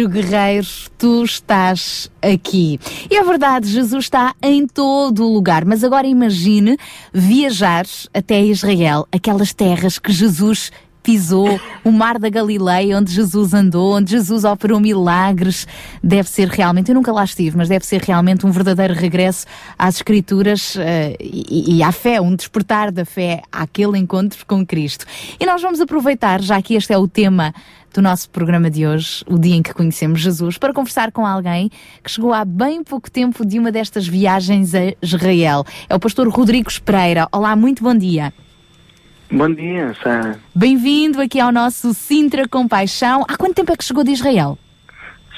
Sérgio Guerreiro, tu estás aqui. E é verdade, Jesus está em todo o lugar, mas agora imagine viajar até Israel, aquelas terras que Jesus pisou, o mar da Galileia, onde Jesus andou, onde Jesus operou milagres. Deve ser realmente, eu nunca lá estive, mas deve ser realmente um verdadeiro regresso às Escrituras eh, e, e à fé, um despertar da fé àquele encontro com Cristo. E nós vamos aproveitar, já que este é o tema do nosso programa de hoje, o dia em que conhecemos Jesus, para conversar com alguém que chegou há bem pouco tempo de uma destas viagens a Israel. É o pastor Rodrigo Pereira. Olá, muito bom dia. Bom dia, Sara. Bem-vindo aqui ao nosso Sintra Compaixão. Há quanto tempo é que chegou de Israel?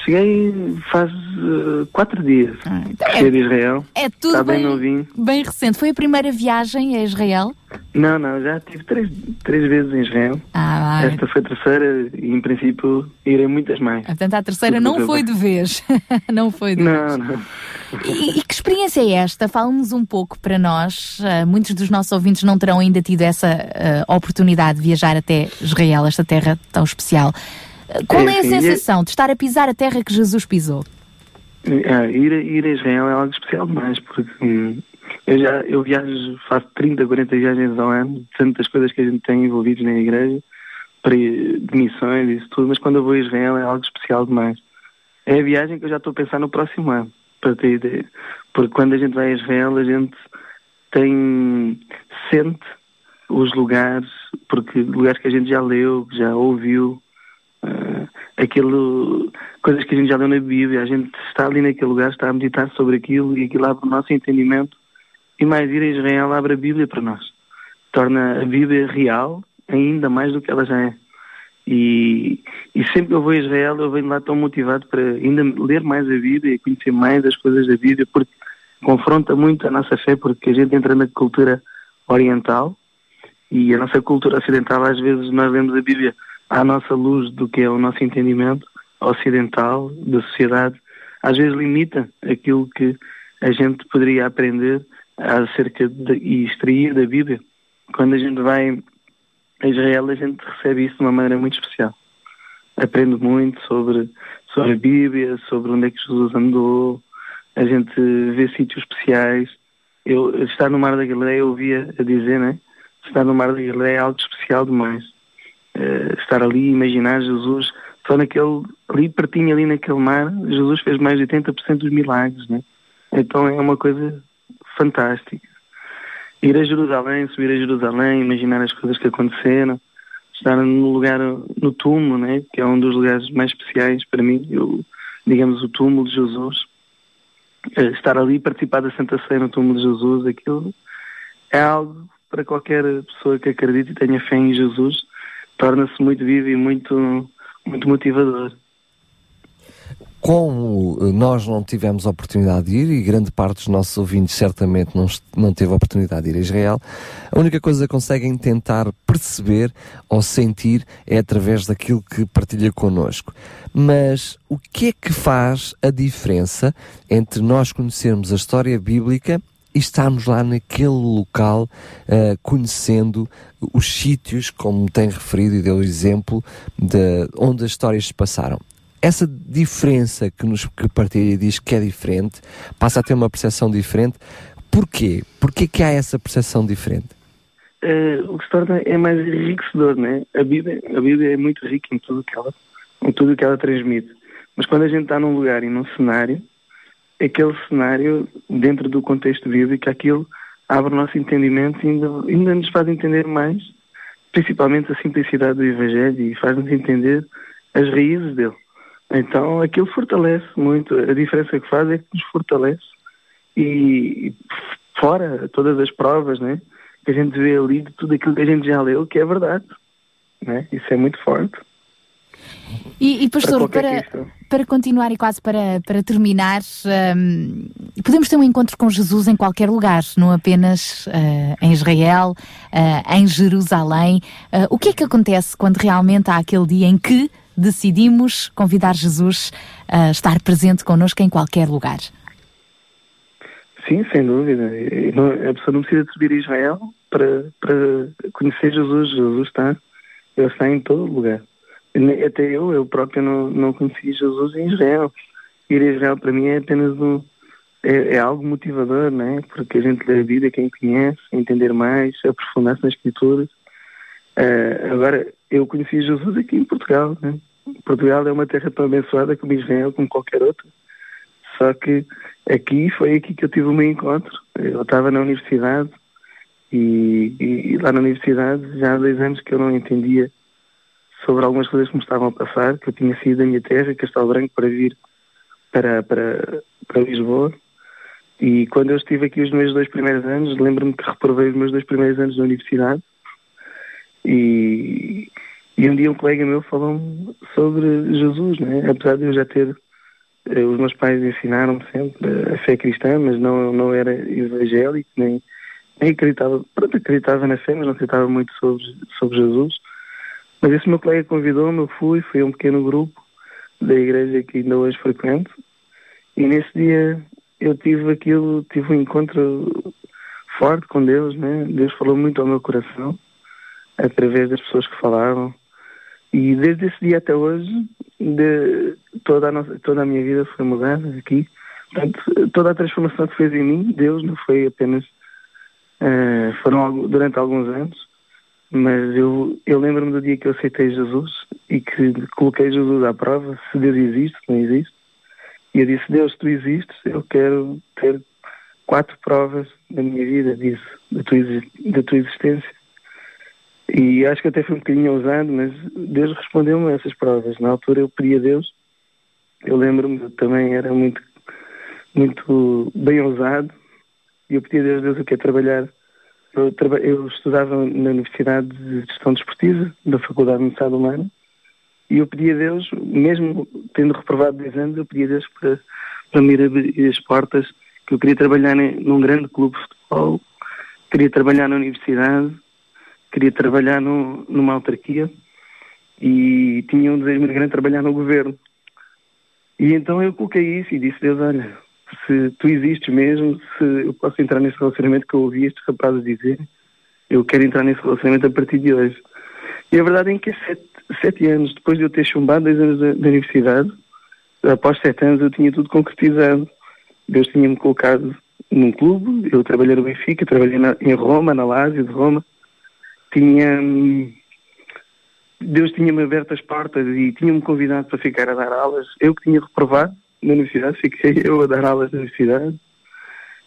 Cheguei faz uh, quatro dias. então Cheguei é- de Israel. É tudo Está bem bem, bem recente. Foi a primeira viagem a Israel? Não, não, já tive três, três vezes em Israel. Ah, vai. Esta foi a terceira e, em princípio, irei muitas mais. Portanto, a terceira Tudo não foi bem. de vez. não foi de Não, vez. não. E, e que experiência é esta? Fala-nos um pouco para nós. Ah, muitos dos nossos ouvintes não terão ainda tido essa ah, oportunidade de viajar até Israel, esta terra tão especial. Qual É, é a e- sensação de estar a pisar a terra que Jesus pisou? Ah, ir, a- ir a Israel é algo especial demais, porque hum, eu já eu viajo, faço 30, 40 viagens ao ano, tantas coisas que a gente tem envolvidos na igreja, para, de missões e isso tudo, mas quando eu vou a Israel é algo especial demais. É a viagem que eu já estou a pensar no próximo ano, para ter ideia. Porque quando a gente vai a Israel, a gente tem, sente os lugares, porque lugares que a gente já leu, que já ouviu, ah, aquilo, coisas que a gente já leu na Bíblia, a gente está ali naquele lugar, está a meditar sobre aquilo e aquilo abre o nosso entendimento. E mais ir a Israel abre a Bíblia para nós. Torna a Bíblia real ainda mais do que ela já é. E, e sempre que eu vou a Israel, eu venho lá tão motivado para ainda ler mais a Bíblia e conhecer mais as coisas da Bíblia, porque confronta muito a nossa fé, porque a gente entra na cultura oriental e a nossa cultura ocidental, às vezes, nós lemos a Bíblia à nossa luz do que é o nosso entendimento ocidental da sociedade, às vezes limita aquilo que a gente poderia aprender acerca de, e extrair da Bíblia. Quando a gente vai a Israel, a gente recebe isso de uma maneira muito especial. Aprende muito sobre, sobre a Bíblia, sobre onde é que Jesus andou, a gente vê sítios especiais. Eu, estar no Mar da Galileia, eu ouvia a dizer, né? Estar no Mar da Galileia é algo especial demais. Eh, estar ali, imaginar Jesus, só naquele, ali pertinho, ali naquele mar, Jesus fez mais de 80% dos milagres, né? Então é uma coisa fantástica. Ir a Jerusalém, subir a Jerusalém, imaginar as coisas que aconteceram, estar no lugar, no túmulo, né? Que é um dos lugares mais especiais para mim, eu, digamos, o túmulo de Jesus. Eh, Estar ali e participar da Santa Ceia no túmulo de Jesus, aquilo é algo para qualquer pessoa que acredite e tenha fé em Jesus, torna-se muito vivo e muito, muito motivador. Como nós não tivemos a oportunidade de ir, e grande parte dos nossos ouvintes certamente não, não teve a oportunidade de ir a Israel, a única coisa que conseguem tentar perceber ou sentir é através daquilo que partilha connosco. Mas o que é que faz a diferença entre nós conhecermos a história bíblica e estarmos lá naquele local eh, conhecendo os sítios, como tem referido e deu o exemplo, de onde as histórias se passaram? essa diferença que nos que partilha e diz que é diferente, passa a ter uma percepção diferente. Porquê? Porquê que há essa percepção diferente? Eh, o que se torna é mais enriquecedor, né? A Bíblia, a Bíblia é muito rica em tudo ela, em tudo que ela transmite. Mas quando a gente está num lugar e num cenário, aquele cenário, dentro do contexto bíblico, aquilo abre o nosso entendimento e ainda, ainda nos faz entender mais, principalmente a simplicidade do Evangelho e faz-nos entender as raízes dele. Então aquilo fortalece muito. A diferença que faz é que nos fortalece e fora todas as provas, né? Que a gente vê ali de tudo aquilo que a gente já leu, que é verdade, né? Isso é muito forte. E, e pastor, para, questão. para continuar e quase para, para terminar, hum, podemos ter um encontro com Jesus em qualquer lugar, não apenas ah, em Israel, ah, em Jerusalém. Ah, o que é que acontece quando realmente há aquele dia em que decidimos convidar Jesus a estar presente connosco em qualquer lugar? Sim, sem dúvida. A pessoa não precisa de subir a Israel para, para conhecer Jesus. Jesus está, ele está em todo lugar. Até eu, eu próprio não, não conheci Jesus em Israel. Ir a Israel para mim é apenas um. É, é algo motivador, não é? Porque a gente lê a Bíblia, quem conhece, entender mais, aprofundar-se nas Escrituras. Eh, agora, eu conheci Jesus aqui em Portugal, né? Portugal é uma terra tão abençoada como Israel, como qualquer outra. Só que aqui foi aqui que eu tive o meu encontro. Eu estava na universidade e, e- e lá na universidade já há dois anos que eu não entendia sobre algumas coisas que me estavam a passar, que eu tinha saído da minha terra, Castelo Branco, para vir para, para, para Lisboa. E quando eu estive aqui os meus dois primeiros anos, lembro-me que reprovei os meus dois primeiros anos na universidade. E, e um dia um colega meu falou-me sobre Jesus, né? apesar de eu já ter. eh, Os meus pais ensinaram-me sempre a fé cristã, mas não, não era evangélico, nem, nem acreditava. Pronto, acreditava na fé, mas não acreditava muito sobre, sobre Jesus. Mas esse meu colega convidou-me, eu fui, a um pequeno grupo da igreja que ainda hoje frequento. E nesse dia eu tive aquilo, tive um encontro forte com Deus, né? Deus falou muito ao meu coração, através das pessoas que falavam. E desde esse dia até hoje, de, toda, a nossa, toda a minha vida foi mudada aqui. Portanto, toda a transformação que fez em mim, Deus não foi apenas. eh, foram durante alguns anos, mas eu, eu lembro-me do dia que eu aceitei Jesus e que coloquei Jesus à prova, se Deus existe, se não existe. E eu disse, Deus, tu existes, eu quero ter quatro provas da minha vida disso, da tua, da tua existência. E acho que até foi um bocadinho ousado, mas Deus respondeu-me a essas provas. Na altura eu pedi a Deus, eu lembro-me, também era muito, muito bem ousado, e eu pedi a Deus, Deus, eu quero trabalhar. Eu, eu estudava na Universidade de Gestão Desportiva, da Faculdade de Universidade Humana, e eu pedi a Deus, mesmo tendo reprovado 10 anos, eu pedi a Deus para, para me ir abrir as portas, que eu queria trabalhar em- num grande clube de futebol, queria trabalhar na universidade, queria trabalhar no, numa autarquia e tinha um desejo muito grande de trabalhar no governo. E então eu coloquei isso e disse, Deus, olha, se tu existes mesmo, se eu posso entrar nesse relacionamento que eu ouvi estes rapazes dizer, eu quero entrar nesse relacionamento a partir de hoje. E a verdade é que sete, sete anos, depois de eu ter chumbado dois anos da, da universidade, após sete anos eu tinha tudo concretizado. Deus tinha-me colocado num clube, eu trabalhei no Benfica, trabalhei na- em Roma, na Lazio de Roma, tinha... hum, Deus tinha-me aberto as portas e tinha-me convidado para ficar a dar aulas. Eu que tinha reprovado na universidade, fiquei eu a dar aulas na universidade.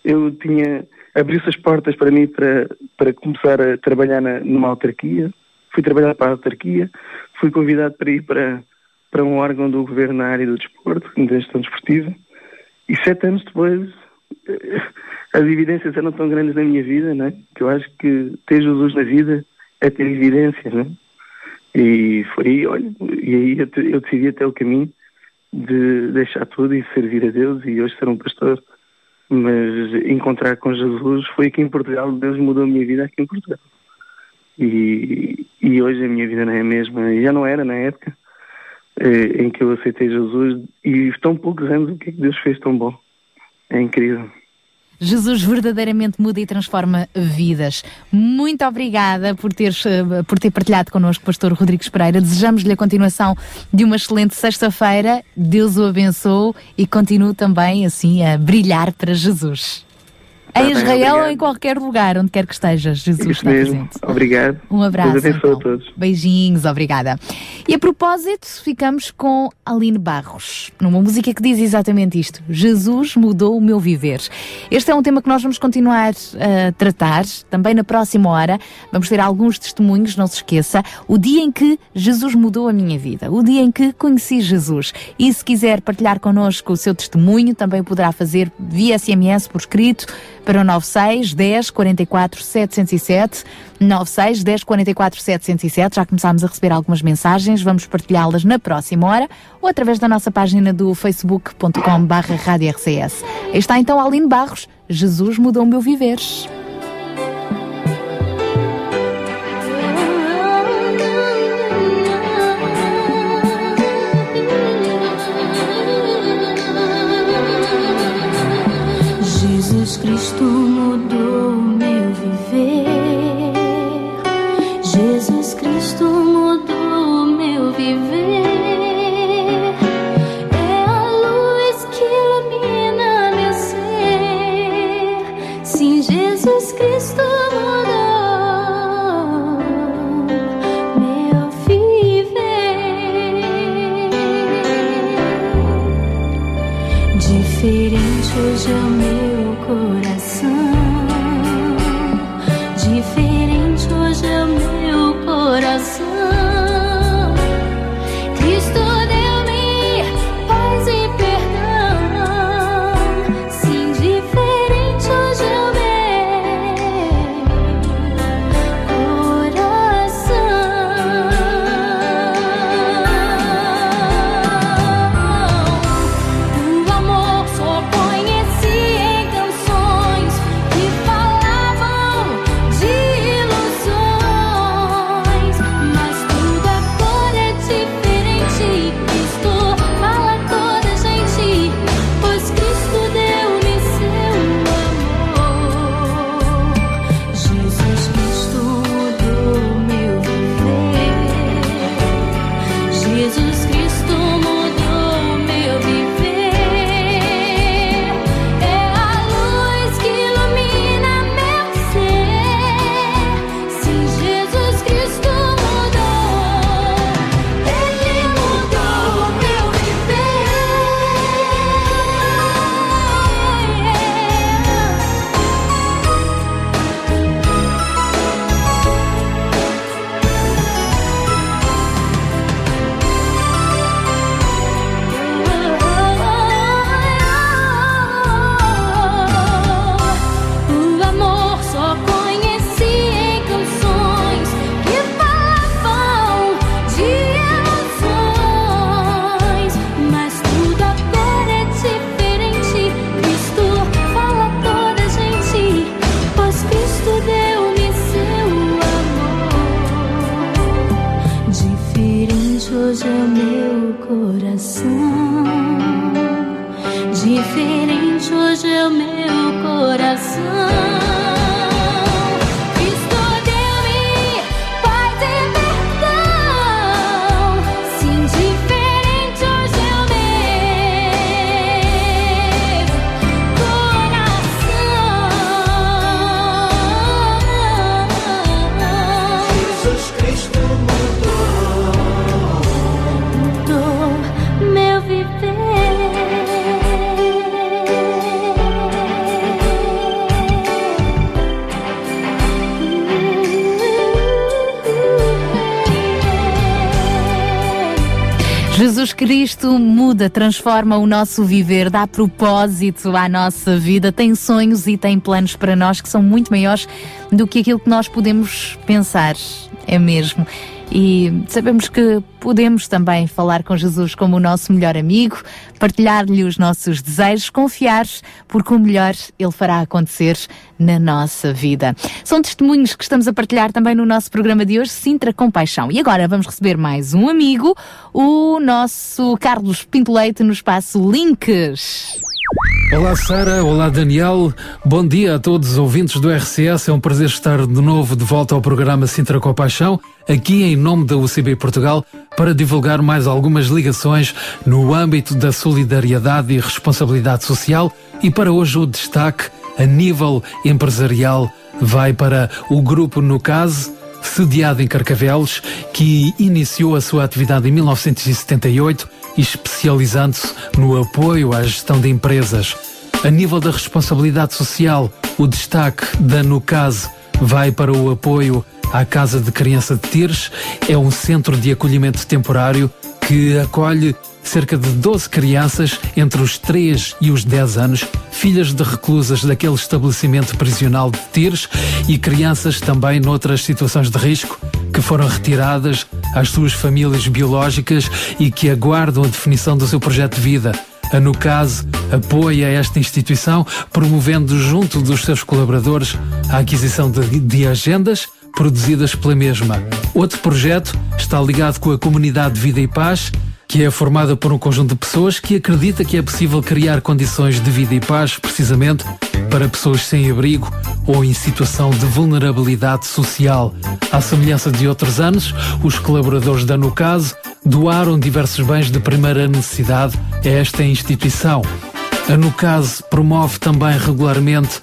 Eu tinha... Abriu-se as portas para mim para, para começar a trabalhar na, numa autarquia. Fui trabalhar para a autarquia. Fui convidado para ir para, para um órgão do governo na área do desporto, da gestão desportiva. E sete anos depois, eh, as evidências eram tão grandes na minha vida, né? que eu acho que ter Jesus na vida é ter evidências, né? E foi olha, e aí eu, eu decidi até o caminho de deixar tudo e servir a Deus e hoje ser um pastor. Mas encontrar com Jesus foi aqui em Portugal, Deus mudou a minha vida aqui em Portugal. E, e hoje a minha vida não é a mesma, já não era na época eh, em que eu aceitei Jesus e tão poucos anos o que é que Deus fez tão bom. É incrível. Jesus verdadeiramente muda e transforma vidas. Muito obrigada por, teres, eh, por ter partilhado connosco, Pastor Rodrigues Pereira. Desejamos-lhe a continuação de uma excelente sexta-feira. Deus o abençoe e continue também assim a brilhar para Jesus. Em Israel ou em qualquer lugar, onde quer que estejas, Jesus Isso está mesmo. presente. Obrigado. Um abraço. Deus abençoe então. a todos. Beijinhos, obrigada. E a propósito, ficamos com Aline Barros, numa música que diz exatamente isto: Jesus mudou o meu viver. Este é um tema que nós vamos continuar a tratar também na próxima hora. Vamos ter alguns testemunhos, não se esqueça. O dia em que Jesus mudou a minha vida, o dia em que conheci Jesus. E se quiser partilhar connosco o seu testemunho, também poderá fazer via SMS por escrito para o 96 10 44 707. 96 10 44 707. Já começámos a receber algumas mensagens, vamos partilhá-las na próxima hora ou através da nossa página do facebook.com barra Rádio RCS. Aí está então Aline Barros, Jesus mudou o meu viver. Cristo mudou meu viver. Jesus Cristo mudou meu viver. É a luz que ilumina meu ser. Sim, Jesus Cristo mudou meu viver. Diferente hoje é o Jesus Cristo muda, transforma o nosso viver, dá propósito à nossa vida, tem sonhos e tem planos para nós que são muito maiores do que aquilo que nós podemos pensar. É mesmo. E sabemos que podemos também falar com Jesus como o nosso melhor amigo, partilhar-lhe os nossos desejos, confiar, porque o melhor ele fará acontecer na nossa vida. São testemunhos que estamos a partilhar também no nosso programa de hoje, Sintra Compaixão. E agora vamos receber mais um amigo, o nosso Carlos Pinto Leite, no espaço Links. Olá Sara, olá Daniel, bom dia a todos os ouvintes do RCS, é um prazer estar de novo de volta ao programa Sintra Compaixão, aqui em nome da UCB Portugal, para divulgar mais algumas ligações no âmbito da solidariedade e responsabilidade social e para hoje o destaque a nível empresarial vai para o grupo No Case, sediado em Carcavelos, que iniciou a sua atividade em 1978 e especializando-se no apoio à gestão de empresas. A nível da responsabilidade social, o destaque da NUCASE vai para o apoio à Casa de Criança de Tires. É um centro de acolhimento temporário que acolhe cerca de 12 crianças entre os 3 e os 10 anos, filhas de reclusas daquele estabelecimento prisional de Tires e crianças também noutras situações de risco que foram retiradas às suas famílias biológicas e que aguardam a definição do seu projeto de vida. A NUCASE apoia esta instituição, promovendo junto dos seus colaboradores a aquisição de, de agendas produzidas pela mesma. Outro projeto está ligado com a Comunidade Vida e Paz, que é formada por um conjunto de pessoas que acredita que é possível criar condições de vida e paz, precisamente para pessoas sem abrigo ou em situação de vulnerabilidade social. À semelhança de outros anos, os colaboradores da Nucase doaram diversos bens de primeira necessidade a esta instituição. A Nucase promove também regularmente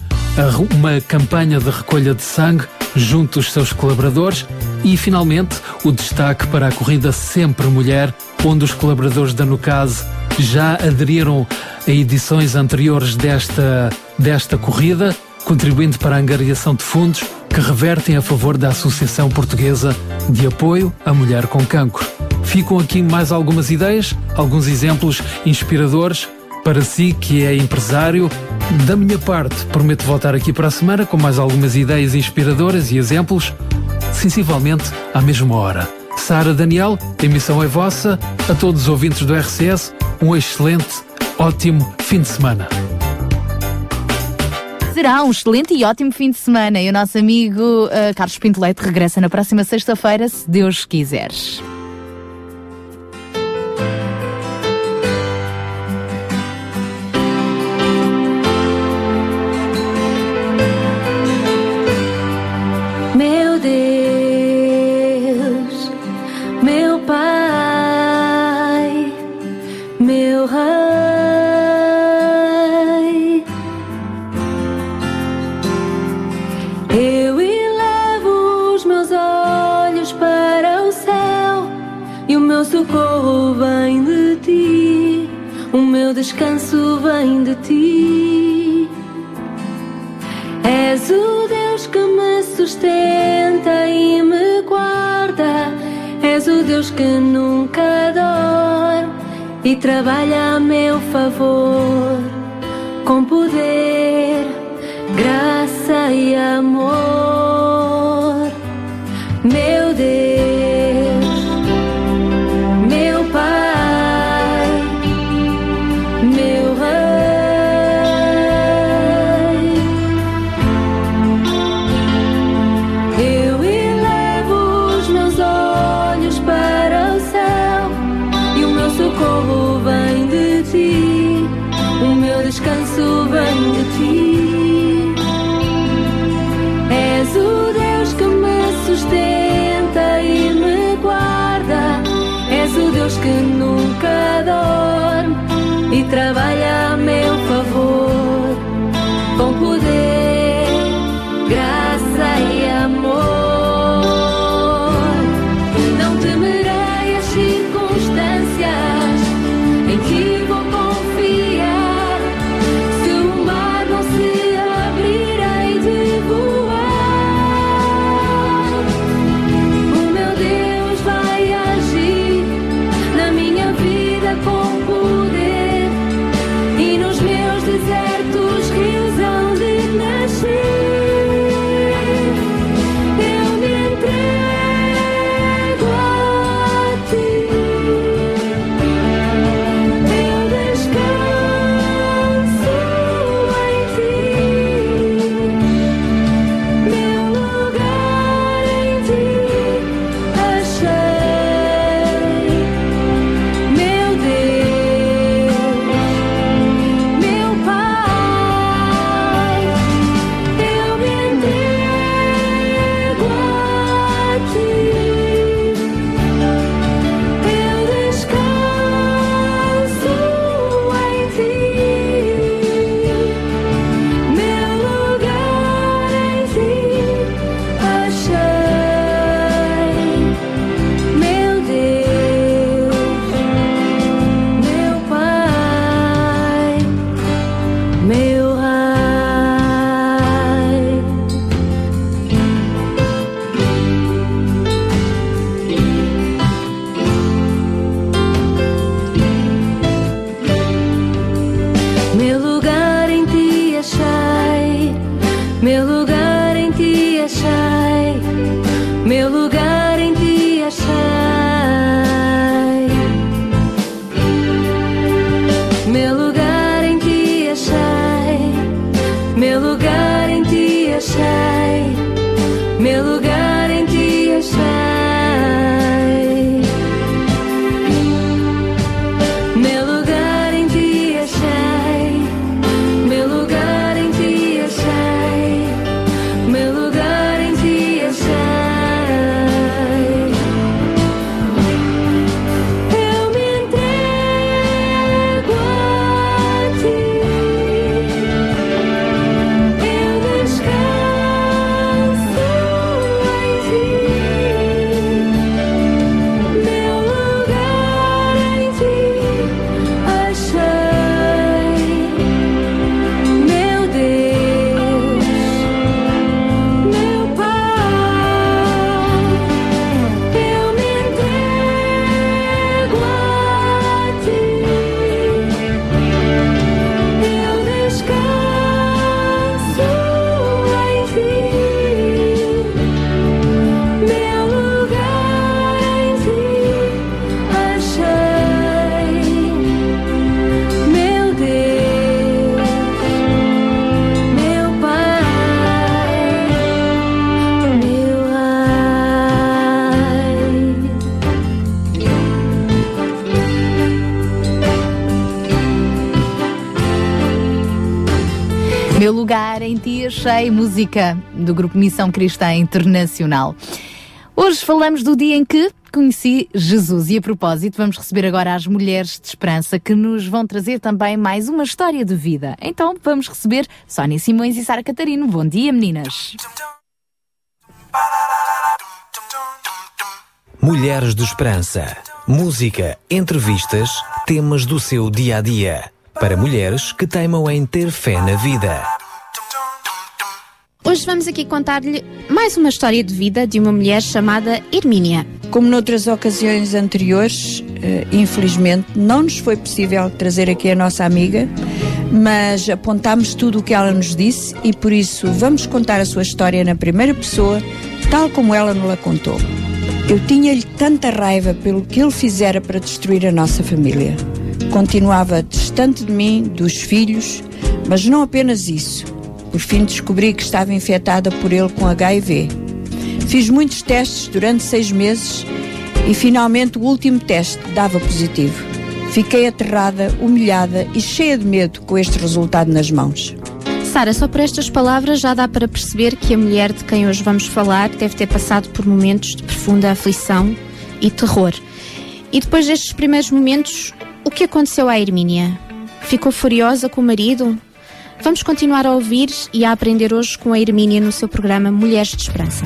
uma campanha de recolha de sangue junto dos seus colaboradores e, finalmente, o destaque para a corrida Sempre Mulher, onde os colaboradores da Nucase já aderiram a edições anteriores desta, desta corrida, contribuindo para a angariação de fundos que revertem a favor da Associação Portuguesa de Apoio à Mulher com Cancro. Ficam aqui mais algumas ideias, alguns exemplos inspiradores para si que é empresário. Da minha parte, prometo voltar aqui para a semana com mais algumas ideias inspiradoras e exemplos, sensivelmente à mesma hora. Sara Daniel, a emissão é vossa. A todos os ouvintes do RCS, um excelente, ótimo fim de semana. Será um excelente e ótimo fim de semana. E o nosso amigo ah, Carlos Pinto Leite regressa na próxima sexta-feira, se Deus quiser. Meu Rei, eu elevo os meus olhos para o céu e o meu socorro vem de ti, o meu descanso vem de ti. És o Deus que me sustenta e me guarda. És o Deus que nunca dorme e trabalha a meu favor com poder, graça e amor. Achei música do grupo Missão Cristã Internacional. Hoje falamos do dia em que conheci Jesus e a propósito vamos receber agora as mulheres de esperança que nos vão trazer também mais uma história de vida. Então vamos receber Sónia Simões e Sara Catarino. Bom dia meninas. Mulheres de Esperança. Música, entrevistas, temas do seu dia a dia. Para mulheres que teimam em ter fé na vida. Hoje vamos aqui contar-lhe mais uma história de vida de uma mulher chamada Hermínia. Como noutras ocasiões anteriores, eh, infelizmente não nos foi possível trazer aqui a nossa amiga, mas apontámos tudo o que ela nos disse e por isso vamos contar a sua história na primeira pessoa, tal como ela nos a contou. Eu tinha-lhe tanta raiva pelo que ele fizera para destruir a nossa família. Continuava distante de mim, dos filhos, mas não apenas isso. Por fim descobri que estava infectada por ele com HIV. Fiz muitos testes durante seis meses e finalmente o último teste dava positivo. Fiquei aterrada, humilhada e cheia de medo com este resultado nas mãos. Sara, só por estas palavras já dá para perceber que a mulher de quem hoje vamos falar deve ter passado por momentos de profunda aflição e terror. E depois destes primeiros momentos, o que aconteceu à Hermínia? Ficou furiosa com o marido? Vamos continuar a ouvir e a aprender hoje com a Hermínia no seu programa Mulheres de Esperança.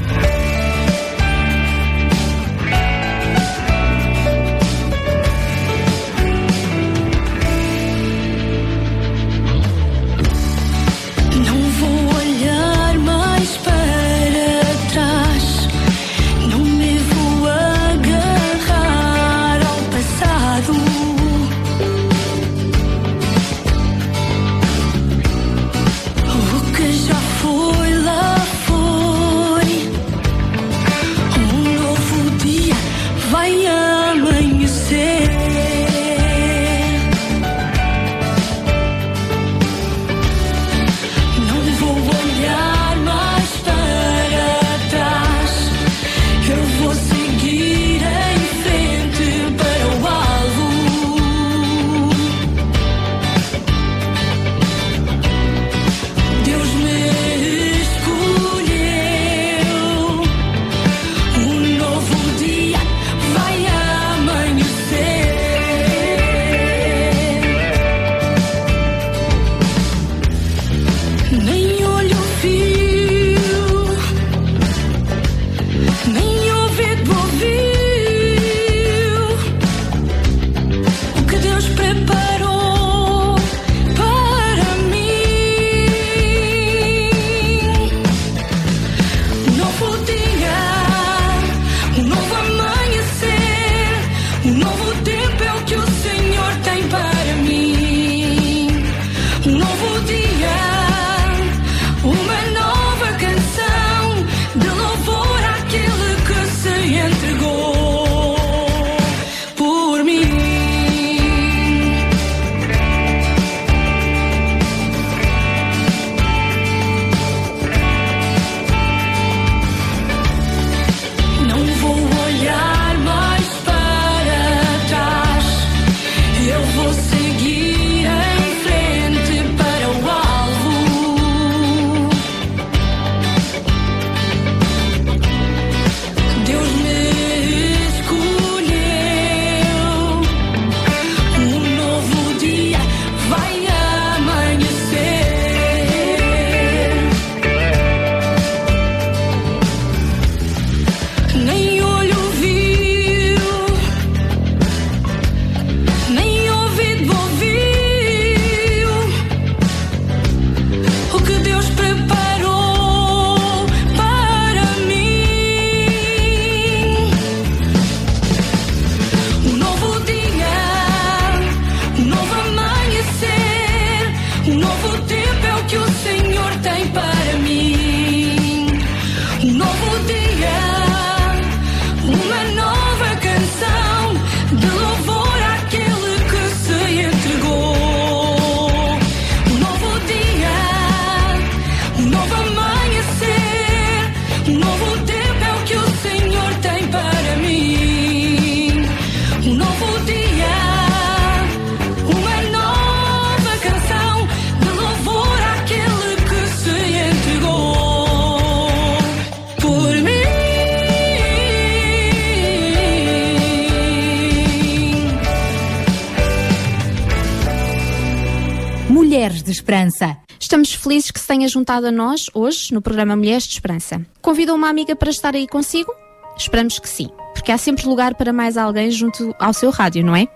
Esperança. Estamos felizes que se tenha juntado a nós hoje no programa Mulheres de Esperança. Convidou uma amiga para estar aí consigo? Esperamos que sim, porque há sempre lugar para mais alguém junto ao seu rádio, não é?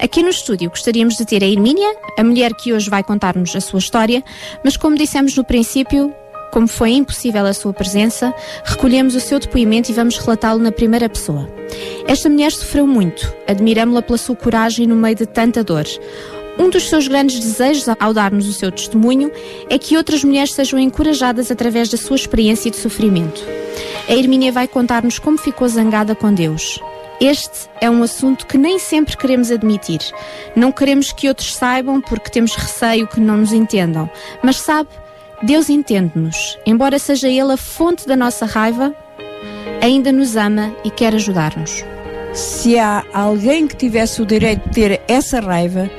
Aqui no estúdio gostaríamos de ter a Hermínia, a mulher que hoje vai contar-nos a sua história, mas como dissemos no princípio, como foi impossível a sua presença, recolhemos o seu depoimento e vamos relatá-lo na primeira pessoa. Esta mulher sofreu muito, admiramos-la pela sua coragem no meio de tanta dor. Um dos seus grandes desejos ao dar-nos o seu testemunho é que outras mulheres sejam encorajadas através da sua experiência de sofrimento. A Hermínia vai contar-nos como ficou zangada com Deus. Este é um assunto que nem sempre queremos admitir. Não queremos que outros saibam porque temos receio que não nos entendam. Mas sabe, Deus entende-nos. Embora seja Ele a fonte da nossa raiva, ainda nos ama e quer ajudar-nos. Se há alguém que tivesse o direito de ter essa raiva,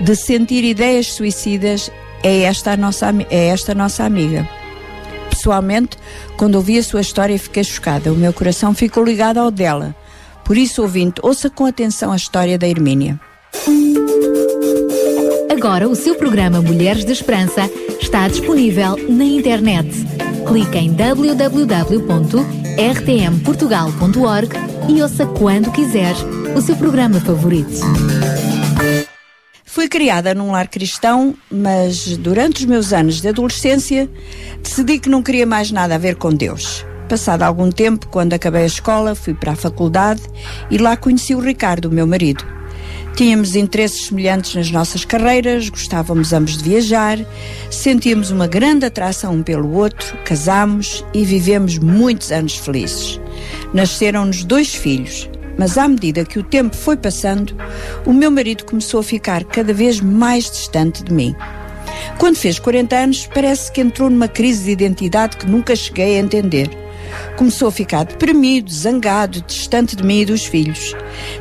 de sentir ideias suicidas, é esta a nossa, é esta nossa amiga. Pessoalmente, quando ouvi a sua história, fiquei chocada. O meu coração ficou ligado ao dela. Por isso, ouvinte, ouça com atenção a história da Hermínia. Agora o seu programa Mulheres de Esperança está disponível na internet. Clique em www.rtmportugal.org e ouça quando quiser o seu programa favorito. Fui criada num lar cristão, mas durante os meus anos de adolescência decidi que não queria mais nada a ver com Deus. Passado algum tempo, quando acabei a escola, fui para a faculdade e lá conheci o Ricardo, meu marido. Tínhamos interesses semelhantes nas nossas carreiras, gostávamos ambos de viajar, sentíamos uma grande atração um pelo outro, casámos e vivemos muitos anos felizes. Nasceram-nos dois filhos, mas à medida que o tempo foi passando, o meu marido começou a ficar cada vez mais distante de mim. Quando fez 40 anos, parece que entrou numa crise de identidade que nunca cheguei a entender. Começou a ficar deprimido, zangado, distante de mim e dos filhos.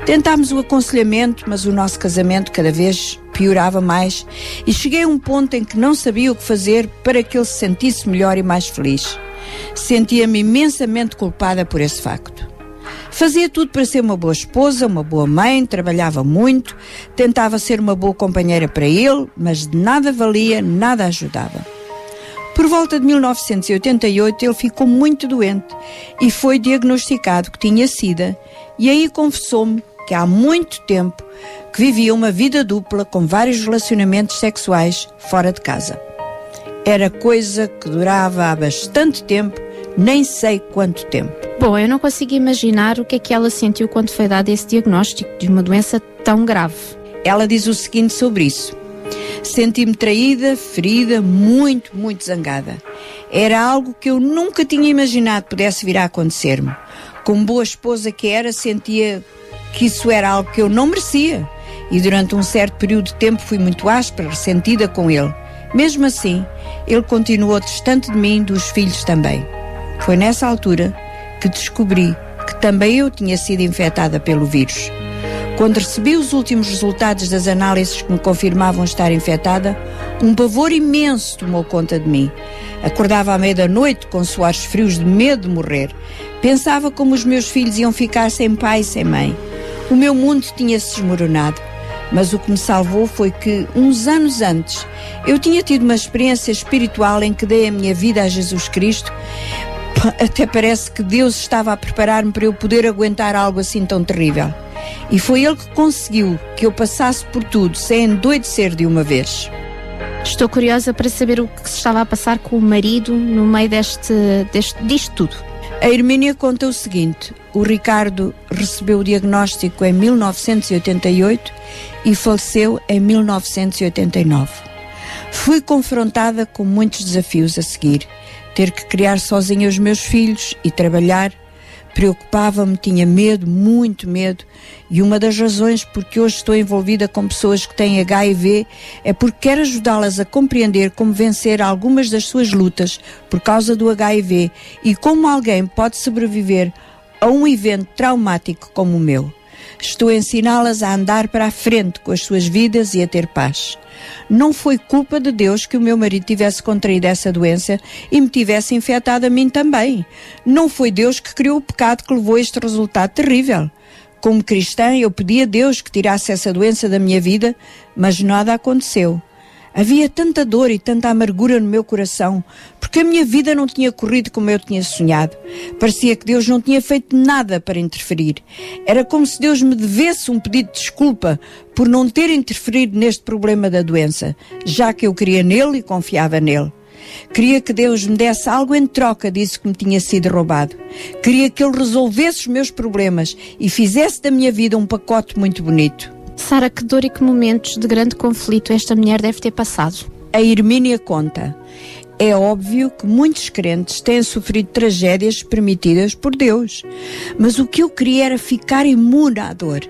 Tentámos o aconselhamento, mas o nosso casamento cada vez piorava mais e cheguei a um ponto em que não sabia o que fazer para que ele se sentisse melhor e mais feliz. Sentia-me imensamente culpada por esse facto. Fazia tudo para ser uma boa esposa, uma boa mãe, trabalhava muito, tentava ser uma boa companheira para ele, mas de nada valia, nada ajudava. Por volta de 1988, ele ficou muito doente e foi diagnosticado que tinha SIDA, e aí confessou-me que há muito tempo que vivia uma vida dupla com vários relacionamentos sexuais fora de casa. Era coisa que durava há bastante tempo, nem sei quanto tempo. Bom, eu não consigo imaginar o que é que ela sentiu quando foi dado esse diagnóstico de uma doença tão grave. Ela diz o seguinte sobre isso: Senti-me traída, ferida, muito, muito zangada. Era algo que eu nunca tinha imaginado pudesse vir a acontecer-me. Como boa esposa que era, sentia que isso era algo que eu não merecia. E durante um certo período de tempo fui muito áspera, ressentida com ele. Mesmo assim, ele continuou distante de mim e dos filhos também. Foi nessa altura que descobri que também eu tinha sido infectada pelo vírus. Quando recebi os últimos resultados das análises que me confirmavam estar infectada, um pavor imenso tomou conta de mim. Acordava à meia da noite com suores frios de medo de morrer. Pensava como os meus filhos iam ficar sem pai e sem mãe. O meu mundo tinha-se desmoronado. Mas o que me salvou foi que, uns anos antes, eu tinha tido uma experiência espiritual em que dei a minha vida a Jesus Cristo. Até parece que Deus estava a preparar-me para eu poder aguentar algo assim tão terrível. E foi Ele que conseguiu que eu passasse por tudo sem endoidecer de uma vez. Estou curiosa para saber o que se estava a passar com o marido no meio deste, deste disto tudo. A Hermínia conta o seguinte: o Ricardo recebeu o diagnóstico em 1988 e faleceu em 1989. Fui confrontada com muitos desafios a seguir. Ter que criar sozinha os meus filhos e trabalhar. Preocupava-me, tinha medo, muito medo, e uma das razões porque hoje estou envolvida com pessoas que têm HIV é porque quero ajudá-las a compreender como vencer algumas das suas lutas por causa do HIV e como alguém pode sobreviver a um evento traumático como o meu. Estou a ensiná-las a andar para a frente com as suas vidas e a ter paz. Não foi culpa de Deus que o meu marido tivesse contraído essa doença e me tivesse infectado a mim também. Não foi Deus que criou o pecado que levou a este resultado terrível. Como cristã, eu pedi a Deus que tirasse essa doença da minha vida, mas nada aconteceu. Havia tanta dor e tanta amargura no meu coração, porque a minha vida não tinha corrido como eu tinha sonhado. Parecia que Deus não tinha feito nada para interferir. Era como se Deus me devesse um pedido de desculpa por não ter interferido neste problema da doença, já que eu queria nele e confiava nele. Queria que Deus me desse algo em troca disso que me tinha sido roubado. Queria que Ele resolvesse os meus problemas e fizesse da minha vida um pacote muito bonito. Sara, que dor e que momentos de grande conflito esta mulher deve ter passado? A Hermínia conta. É óbvio que muitos crentes têm sofrido tragédias permitidas por Deus, mas o que eu queria era ficar imune à dor.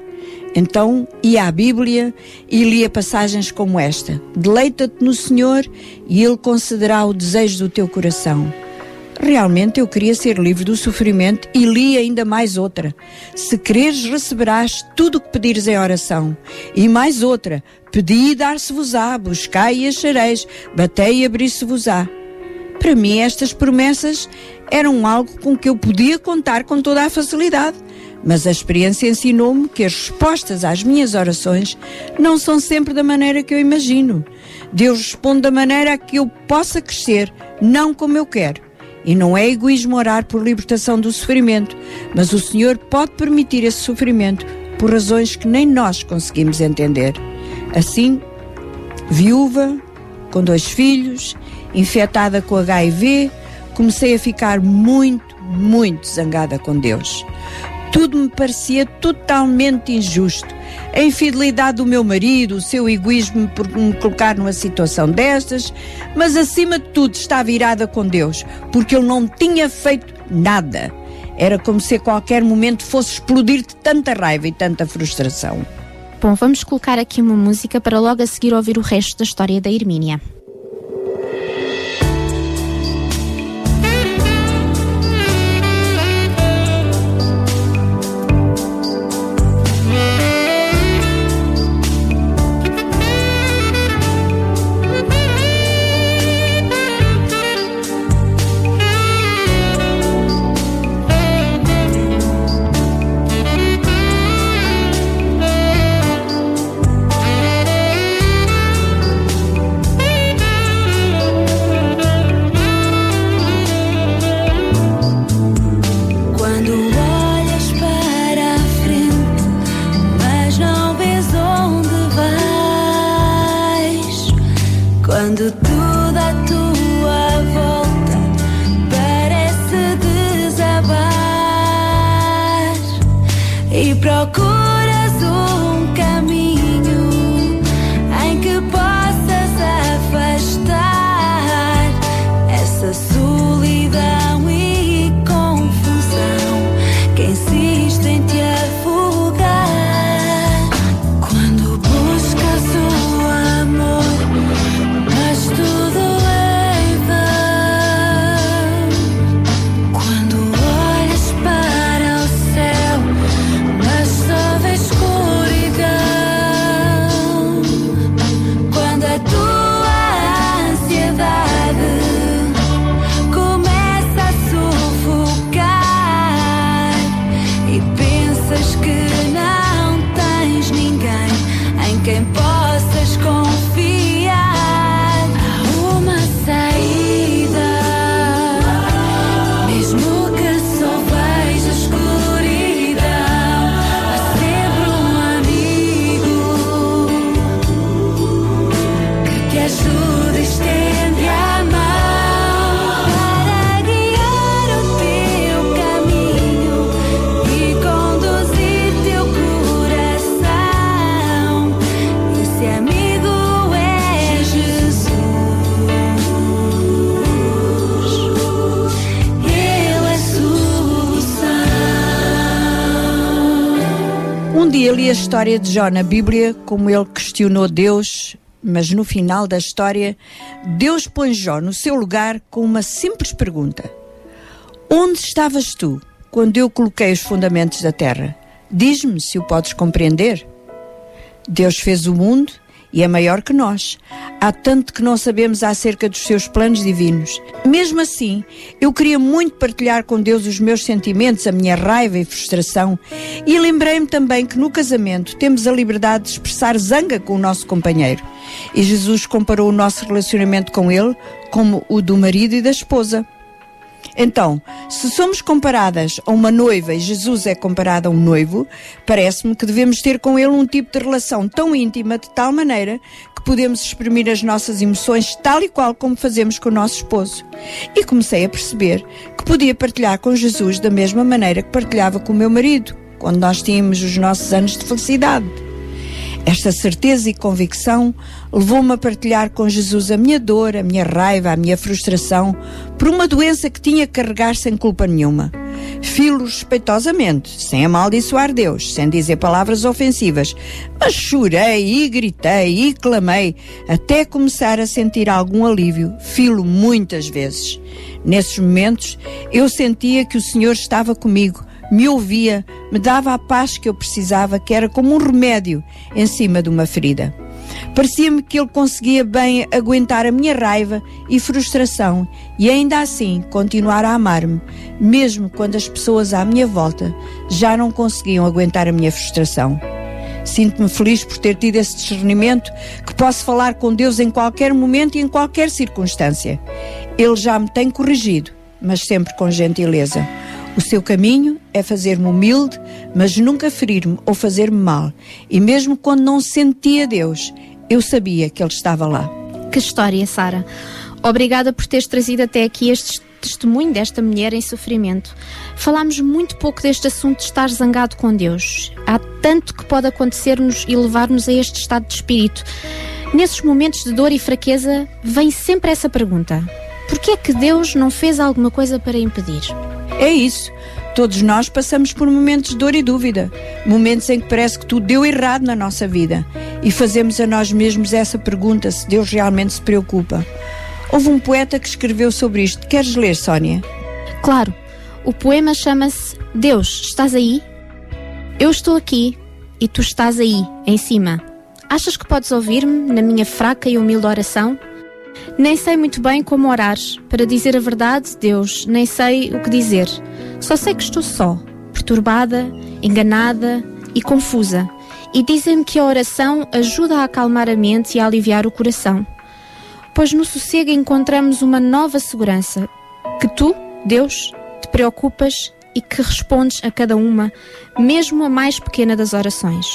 Então ia à Bíblia e lia passagens como esta: Deleita-te no Senhor e Ele concederá o desejo do teu coração. Realmente eu queria ser livre do sofrimento e li ainda mais outra. Se quereres, receberás tudo o que pedires em oração. E mais outra: Pedi e dar-se-vos-á, buscai e achareis, batei e abrir-se-vos-á. Para mim, estas promessas eram algo com que eu podia contar com toda a facilidade. Mas a experiência ensinou-me que as respostas às minhas orações não são sempre da maneira que eu imagino. Deus responde da maneira a que eu possa crescer, não como eu quero. E não é egoísmo orar por libertação do sofrimento, mas o Senhor pode permitir esse sofrimento por razões que nem nós conseguimos entender. Assim, viúva, com dois filhos, infectada com HIV, comecei a ficar muito, muito zangada com Deus. Tudo me parecia totalmente injusto. A infidelidade do meu marido, o seu egoísmo por me colocar numa situação destas, mas acima de tudo estava irada com Deus, porque ele não tinha feito nada. Era como se a qualquer momento fosse explodir de tanta raiva e tanta frustração. Bom, vamos colocar aqui uma música para logo a seguir ouvir o resto da história da Hermínia. História de Jó na Bíblia, como ele questionou Deus, mas no final da história, Deus põe Jó no seu lugar com uma simples pergunta: Onde estavas tu quando eu coloquei os fundamentos da terra? Diz-me se o podes compreender. Deus fez o mundo e é maior que nós. Há tanto que não sabemos acerca dos seus planos divinos. Mesmo assim, eu queria muito partilhar com Deus os meus sentimentos, a minha raiva e frustração, e lembrei-me também que no casamento temos a liberdade de expressar zanga com o nosso companheiro. E Jesus comparou o nosso relacionamento com ele como o do marido e da esposa. Então, se somos comparadas a uma noiva e Jesus é comparado a um noivo, parece-me que devemos ter com ele um tipo de relação tão íntima, de tal maneira que podemos exprimir as nossas emoções tal e qual como fazemos com o nosso esposo. E comecei a perceber que podia partilhar com Jesus da mesma maneira que partilhava com o meu marido, quando nós tínhamos os nossos anos de felicidade. Esta certeza e convicção levou-me a partilhar com Jesus a minha dor, a minha raiva, a minha frustração por uma doença que tinha que carregar sem culpa nenhuma. Filo respeitosamente, sem amaldiçoar Deus, sem dizer palavras ofensivas, mas chorei e gritei e clamei até começar a sentir algum alívio. Filo muitas vezes. Nesses momentos, eu sentia que o Senhor estava comigo me ouvia, me dava a paz que eu precisava, que era como um remédio em cima de uma ferida. Parecia-me que ele conseguia bem aguentar a minha raiva e frustração e ainda assim continuar a amar-me, mesmo quando as pessoas à minha volta já não conseguiam aguentar a minha frustração. Sinto-me feliz por ter tido esse discernimento que posso falar com Deus em qualquer momento e em qualquer circunstância. Ele já me tem corrigido, mas sempre com gentileza. O seu caminho é fazer-me humilde, mas nunca ferir-me ou fazer-me mal. E mesmo quando não sentia Deus, eu sabia que Ele estava lá. Que história, Sara. Obrigada por teres trazido até aqui este testemunho desta mulher em sofrimento. Falámos muito pouco deste assunto de estar zangado com Deus. Há tanto que pode acontecer-nos e levar-nos a este estado de espírito. Nesses momentos de dor e fraqueza, vem sempre essa pergunta: por que é que Deus não fez alguma coisa para impedir? É isso. Todos nós passamos por momentos de dor e dúvida, momentos em que parece que tudo deu errado na nossa vida e fazemos a nós mesmos essa pergunta se Deus realmente se preocupa. Houve um poeta que escreveu sobre isto. Queres ler, Sónia? Claro. O poema chama-se Deus, estás aí? Eu estou aqui e tu estás aí, em cima. Achas que podes ouvir-me na minha fraca e humilde oração? Nem sei muito bem como orar. Para dizer a verdade, Deus, nem sei o que dizer. Só sei que estou só, perturbada, enganada e confusa. E dizem-me que a oração ajuda a acalmar a mente e a aliviar o coração. Pois no sossego encontramos uma nova segurança, que tu, Deus, te preocupas e que respondes a cada uma, mesmo a mais pequena das orações.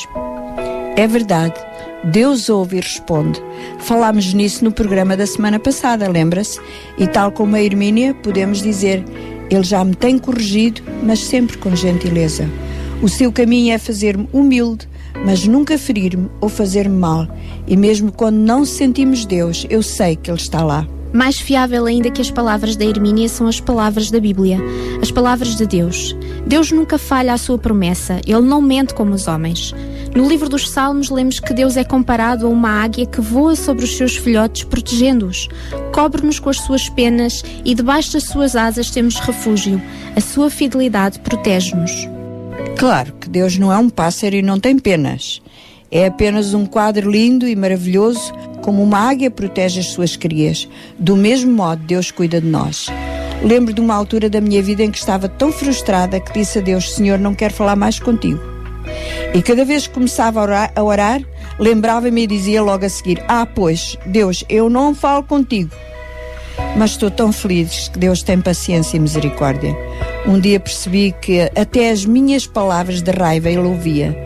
É verdade. Deus ouve e responde. Falámos nisso no programa da semana passada, lembra-se? E tal como a Hermínia, podemos dizer: Ele já me tem corrigido, mas sempre com gentileza. O seu caminho é fazer-me humilde, mas nunca ferir-me ou fazer-me mal. E mesmo quando não sentimos Deus, eu sei que Ele está lá. Mais fiável ainda que as palavras da Hermínia são as palavras da Bíblia, as palavras de Deus. Deus nunca falha a sua promessa, Ele não mente como os homens. No livro dos Salmos, lemos que Deus é comparado a uma águia que voa sobre os seus filhotes, protegendo-os. Cobre-nos com as suas penas e debaixo das suas asas temos refúgio. A sua fidelidade protege-nos. Claro que Deus não é um pássaro e não tem penas. É apenas um quadro lindo e maravilhoso, como uma águia protege as suas crias. Do mesmo modo, Deus cuida de nós. Lembro de uma altura da minha vida em que estava tão frustrada que disse a Deus: Senhor, não quero falar mais contigo. E cada vez que começava a orar, orar lembrava-me e dizia logo a seguir: Ah, pois, Deus, eu não falo contigo. Mas estou tão feliz que Deus tem paciência e misericórdia. Um dia percebi que até as minhas palavras de raiva ele ouvia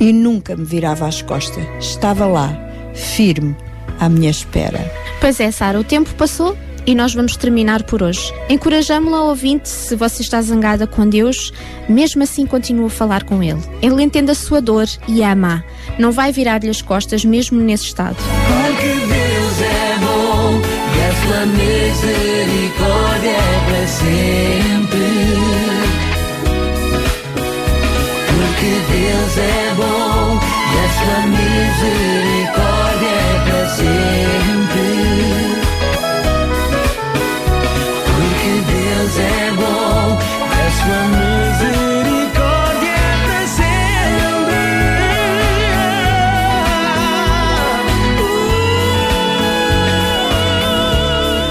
e nunca me virava às costas. Estava lá, firme, à minha espera. Pois é, Sara, o tempo passou e nós vamos terminar por hoje. Encorajamo-la ao ouvinte, se você está zangada com Deus, mesmo assim continua a falar com Ele. Ele entende a sua dor e a ama. Não vai virar-lhe as costas mesmo nesse estado. Porque Deus é bom e a sua misericórdia é para sempre. Deus é bom e a misericórdia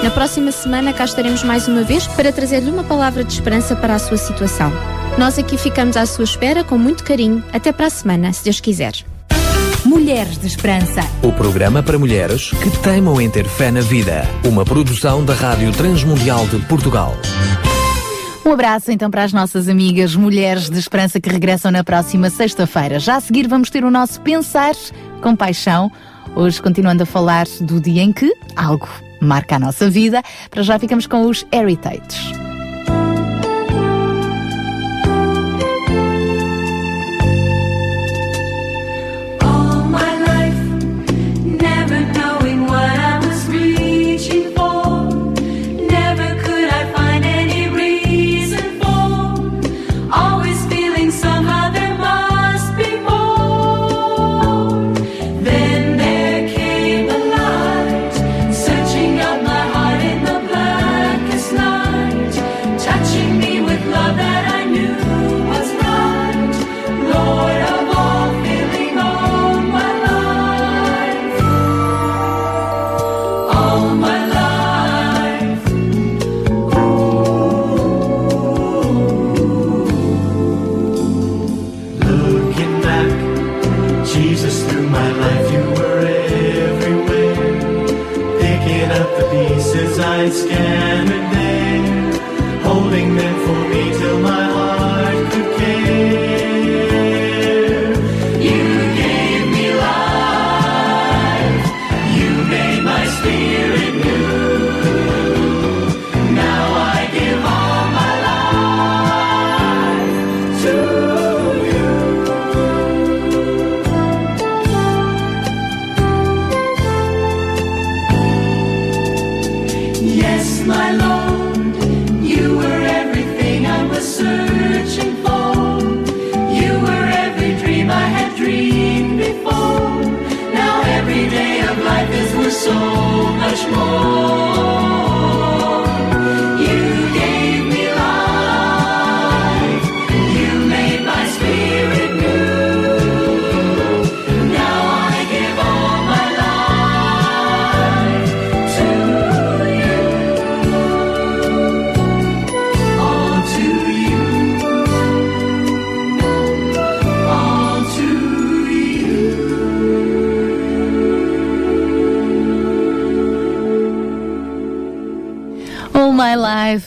Na próxima semana cá estaremos mais uma vez para trazer-lhe uma palavra de esperança para a sua situação. Nós aqui ficamos à sua espera com muito carinho. Até para a semana, se Deus quiser. Mulheres de Esperança. O programa para mulheres que teimam em ter fé na vida. Uma produção da Rádio Transmundial de Portugal. Um abraço então para as nossas amigas Mulheres de Esperança que regressam na próxima sexta-feira. Já a seguir vamos ter o nosso Pensar com Paixão. Hoje continuando a falar do dia em que algo marca a nossa vida. Para já ficamos com os Heritage.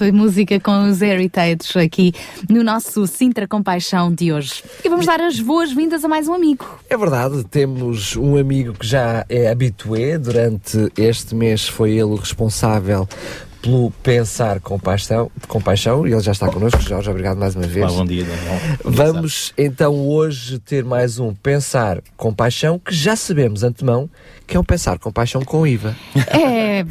A música com os Heritage aqui no nosso Sintra Compaixão de hoje. E vamos dar as boas-vindas a mais um amigo. É verdade, temos um amigo que já é habitué, durante este mês foi ele o responsável pelo Pensar com Paixão, com paixão e ele já está connosco. Jorge, obrigado mais uma vez. Olá, bom dia, Daniel. Vamos então hoje ter mais um Pensar com Paixão, que já sabemos antemão que é um Pensar com Paixão com IVA. É,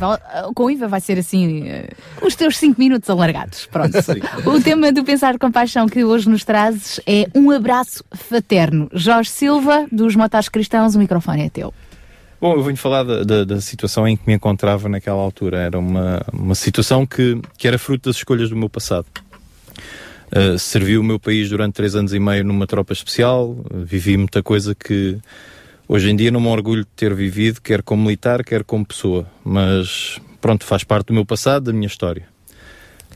com o IVA vai ser assim, eh, os teus 5 minutos alargados. Pronto. O tema do Pensar com Paixão que hoje nos trazes é um abraço fraterno. Jorge Silva, dos Motares Cristãos, o microfone é teu. Bom, eu venho falar da, da- da situação em que me encontrava naquela altura. Era uma, uma situação que, que era fruto das escolhas do meu passado. Uh, servi o meu país durante três anos e meio numa tropa especial, uh, vivi muita coisa que hoje em dia não me orgulho de ter vivido, quer como militar, quer como pessoa. Mas pronto, faz parte do meu passado, da minha história.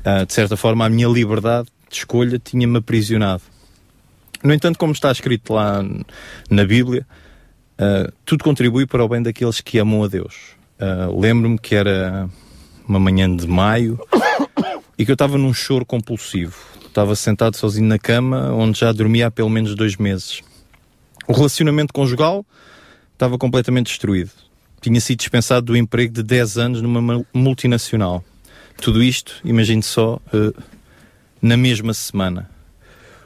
Uh, de certa forma, a minha liberdade de escolha tinha-me aprisionado. No entanto, como está escrito lá na Bíblia, Uh, tudo contribui para o bem daqueles que amam a Deus. Uh, Lembro-me que era uma manhã de maio e que eu estava num choro compulsivo. Estava sentado sozinho na cama, onde já dormia há pelo menos dois meses. O relacionamento conjugal estava completamente destruído. Tinha sido dispensado do emprego de 10 anos numa mul- multinacional. Tudo isto, imagine só, uh, na mesma semana.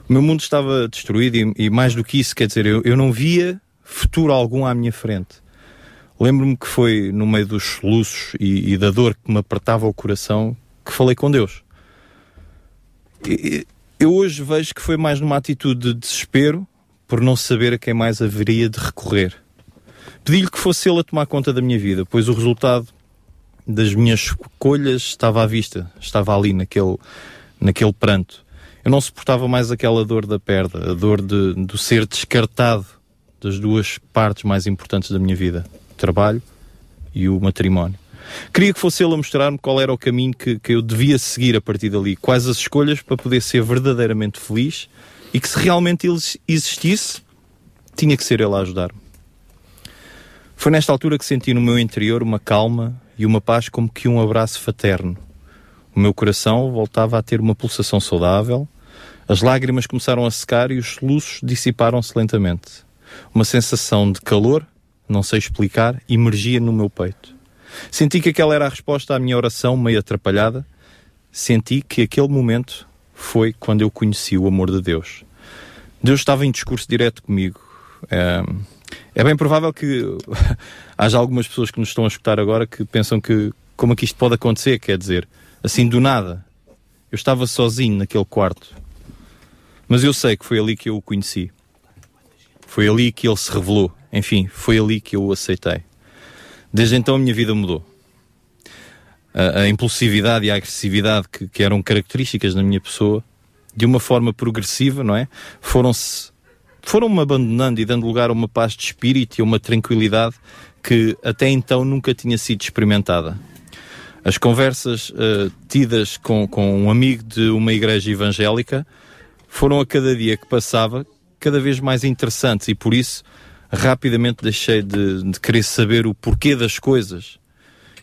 O meu mundo estava destruído e, e mais do que isso, quer dizer, eu, eu não via futuro algum à minha frente. Lembro-me que foi no meio dos soluços e, e da dor que me apertava o coração que falei com Deus. E- Eu hoje vejo que foi mais numa atitude de desespero por não saber a quem mais haveria de recorrer. Pedi-lhe que fosse ele a tomar conta da minha vida, pois o resultado das minhas escolhas estava à vista, estava ali naquele, naquele pranto. Eu não suportava mais aquela dor da perda, a dor de, do ser descartado das duas partes mais importantes da minha vida, o trabalho e o matrimónio. Queria que fosse ele a mostrar-me qual era o caminho que, que eu devia seguir a partir dali, quais as escolhas para poder ser verdadeiramente feliz e que se realmente ele existisse, tinha que ser ele a ajudar-me. Foi nesta altura que senti no meu interior uma calma e uma paz como que um abraço fraterno. O meu coração voltava a ter uma pulsação saudável, as lágrimas começaram a secar e os soluços dissiparam-se lentamente. Uma sensação de calor, não sei explicar, emergia no meu peito. Senti que aquela era a resposta à minha oração meio atrapalhada. Senti que aquele momento foi quando eu conheci o amor de Deus. Deus estava em discurso direto comigo. É, é bem provável que haja algumas pessoas que nos estão a escutar agora que pensam que como é que isto pode acontecer, quer dizer, assim do nada. Eu estava sozinho naquele quarto. Mas eu sei que foi ali que eu o conheci. Foi ali que ele se revelou. Enfim, foi ali que eu o aceitei. Desde então a minha vida mudou. A, a impulsividade e a agressividade que, que eram características da minha pessoa, de uma forma progressiva, não é? Foram-se foram-me abandonando e dando lugar a uma paz de espírito e a uma tranquilidade que até então nunca tinha sido experimentada. As conversas uh, tidas com, com um amigo de uma igreja evangélica foram a cada dia que passava cada vez mais interessantes e por isso rapidamente deixei de, de querer saber o porquê das coisas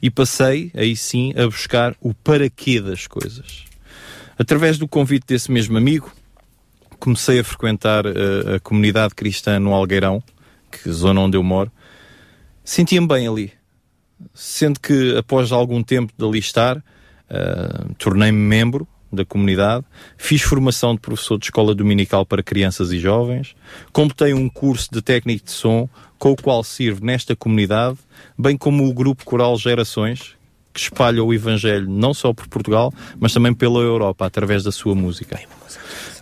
e passei, aí sim, a buscar o para quê das coisas. Através do convite desse mesmo amigo, comecei a frequentar uh, a comunidade cristã no Algueirão, que zona onde eu moro. Sentia-me bem ali. Sendo que após algum tempo de ali estar, uh, tornei-me membro da comunidade, fiz formação de professor de escola dominical para crianças e jovens, completei um curso de técnico de som com o qual sirvo nesta comunidade, bem como o grupo coral Gerações, que espalha o Evangelho não só por Portugal, mas também pela Europa, através da sua música.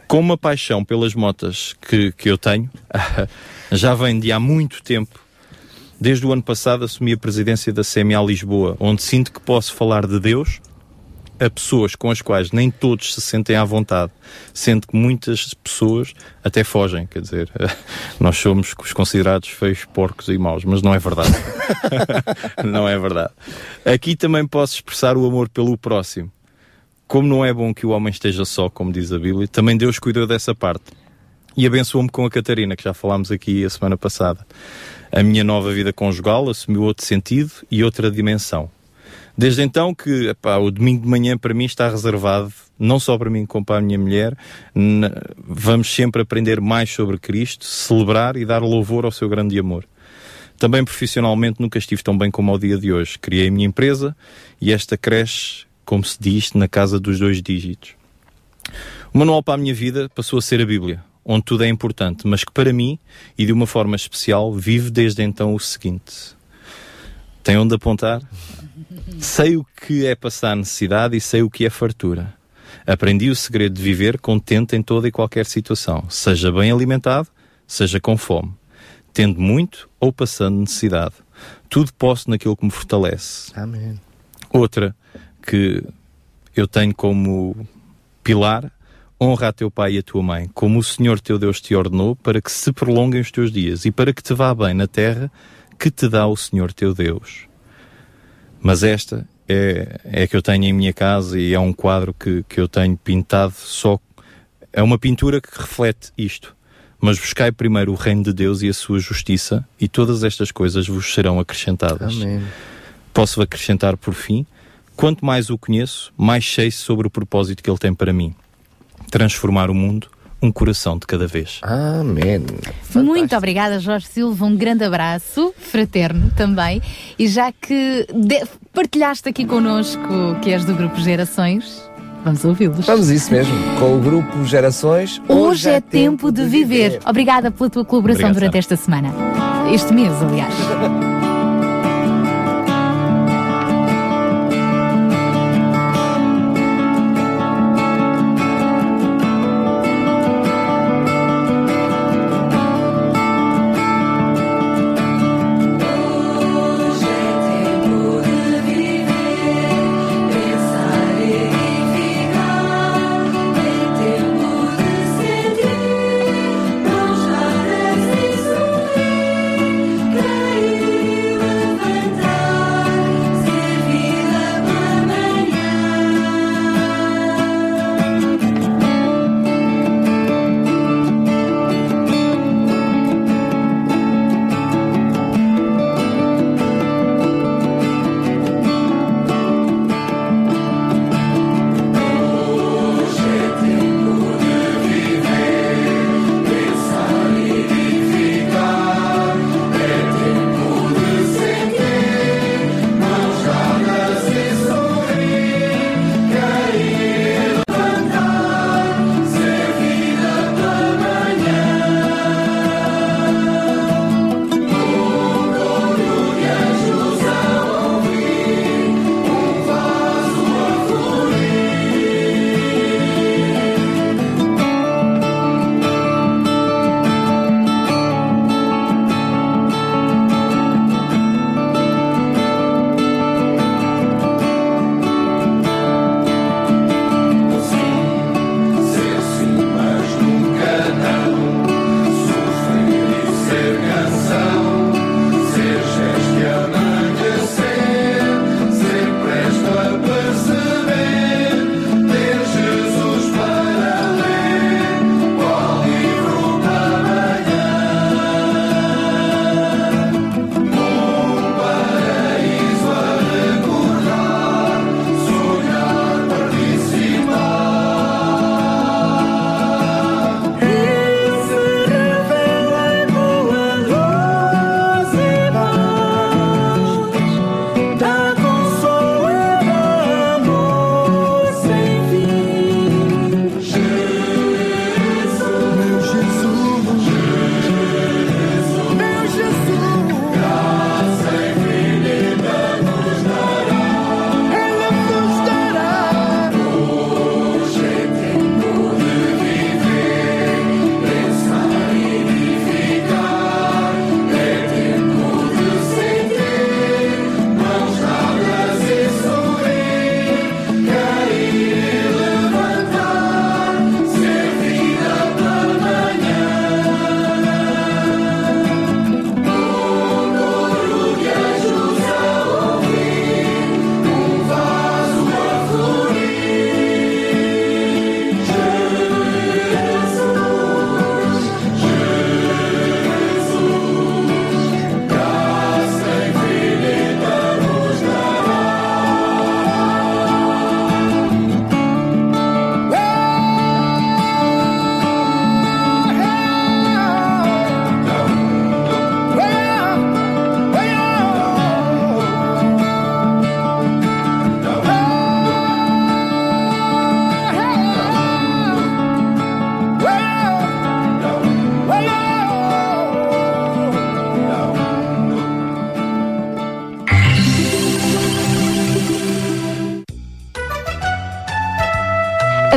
Com uma paixão pelas motas que, que eu tenho, já vem de há muito tempo. Desde o ano passado assumi a presidência da CMA Lisboa, onde sinto que posso falar de Deus a pessoas com as quais nem todos se sentem à vontade, sendo que muitas pessoas até fogem, quer dizer, nós somos os considerados feios, porcos e maus, mas não é verdade. não é verdade. Aqui também posso expressar o amor pelo próximo. Como não é bom que o homem esteja só, como diz a Bíblia, também Deus cuidou dessa parte. E abençoou-me com a Catarina, que já falámos aqui a semana passada. A minha nova vida conjugal assumiu outro sentido e outra dimensão. Desde então que epá, o domingo de manhã para mim está reservado, não só para mim como para a minha mulher. Vamos sempre aprender mais sobre Cristo, celebrar e dar louvor ao seu grande amor. Também profissionalmente nunca estive tão bem como ao dia de hoje. Criei a minha empresa e esta cresce, como se diz, na casa dos dois dígitos. O manual para a minha vida passou a ser a Bíblia, onde tudo é importante, mas que para mim, e de uma forma especial, vive desde então o seguinte. Tem onde apontar? Sei o que é passar necessidade e sei o que é fartura. Aprendi o segredo de viver contente em toda e qualquer situação, seja bem alimentado, seja com fome, tendo muito ou passando necessidade. Tudo posso naquilo que me fortalece. Amém. Outra que eu tenho como pilar, honra a teu pai e a tua mãe, como o Senhor teu Deus te ordenou, para que se prolonguem os teus dias e para que te vá bem na terra que te dá o Senhor teu Deus. Mas esta é, é a que eu tenho em minha casa e é um quadro que, que eu tenho pintado só. É uma pintura que reflete isto. Mas buscai primeiro o reino de Deus e a sua justiça, e todas estas coisas vos serão acrescentadas. Amém. Posso acrescentar por fim: quanto mais o conheço, mais sei sobre o propósito que ele tem para mim. Transformar o mundo, um coração de cada vez. Amém. Muito obrigada, Jorge Silva. Um grande abraço, fraterno também. E já que de- partilhaste aqui connosco que és do grupo Gerações, vamos ouvi-los. Vamos isso mesmo, com o grupo Gerações. Hoje é tempo de viver. Obrigada pela tua colaboração Obrigado, durante esta semana. Este mês, aliás.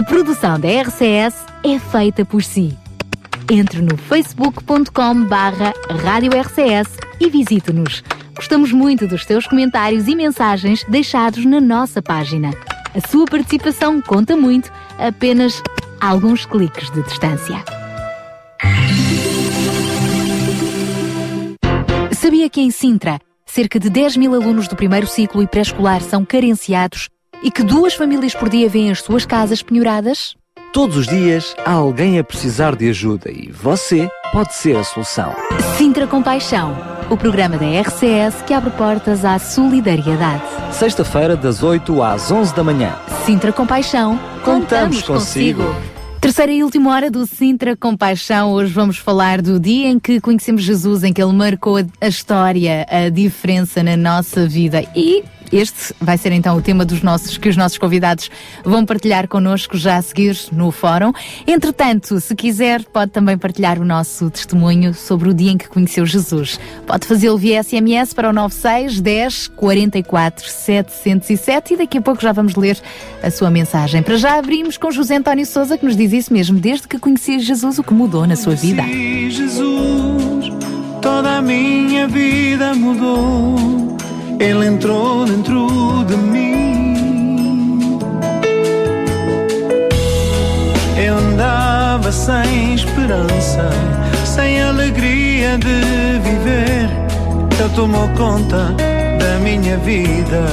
produção da RCS é feita por si. Entre no facebook.com barra Rádio RCS e visite-nos. Gostamos muito dos teus comentários e mensagens deixados na nossa página. A sua participação conta muito, apenas alguns cliques de distância. Sabia que em Sintra, cerca de 10 mil alunos do primeiro ciclo e pré-escolar são carenciados e que duas famílias por dia vêm as suas casas penhoradas? Todos os dias há alguém a precisar de ajuda e você pode ser a solução. Sintra Compaixão, o programa da RCS que abre portas à solidariedade. Sexta-feira, das 8 às 11 da manhã. Sintra Compaixão, contamos, Contamos consigo. Terceira e última hora do Sintra Compaixão. Hoje vamos falar do dia em que conhecemos Jesus, em que ele marcou a história, a diferença na nossa vida. E este vai ser então o tema dos nossos, que os nossos convidados vão partilhar connosco já a seguir no fórum. Entretanto, se quiser, pode também partilhar o nosso testemunho sobre o dia em que conheceu Jesus. Pode fazê-lo via SMS para o 96 10 44 707 e daqui a pouco já vamos ler a sua mensagem. Para já abrimos com José António Souza que nos diz isso mesmo, desde que conheci Jesus, o que mudou na sua vida. Jesus, toda a minha vida mudou. Ele entrou dentro de mim. Eu andava sem esperança, sem alegria de viver. Ele tomou conta da minha vida.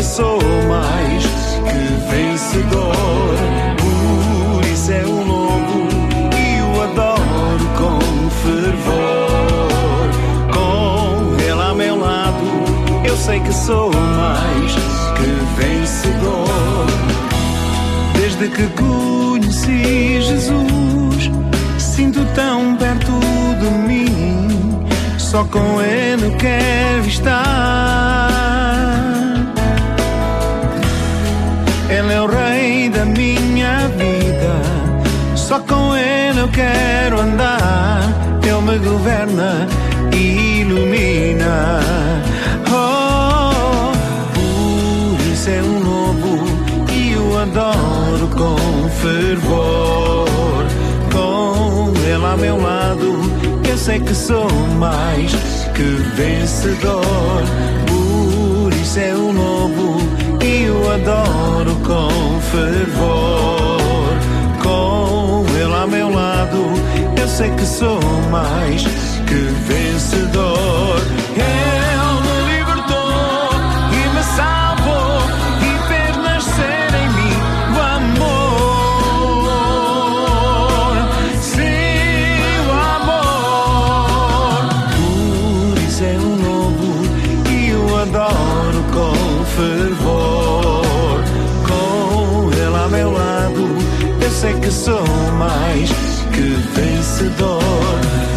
Que sou mais que vencedor. Por isso é um lobo e o adoro com fervor. Com ele ao meu lado, eu sei que sou mais que vencedor. Desde que conheci Jesus, sinto tão perto de mim. Só com Ele quero estar. Eu quero andar. Ele me governa e ilumina. Oh, por isso é um lobo e o adoro com fervor. Com Ele ao meu lado, eu sei que sou mais que vencedor. Por isso é um lobo e o adoro com fervor. Lado, eu sei que sou mais que vencedor. Vencedor.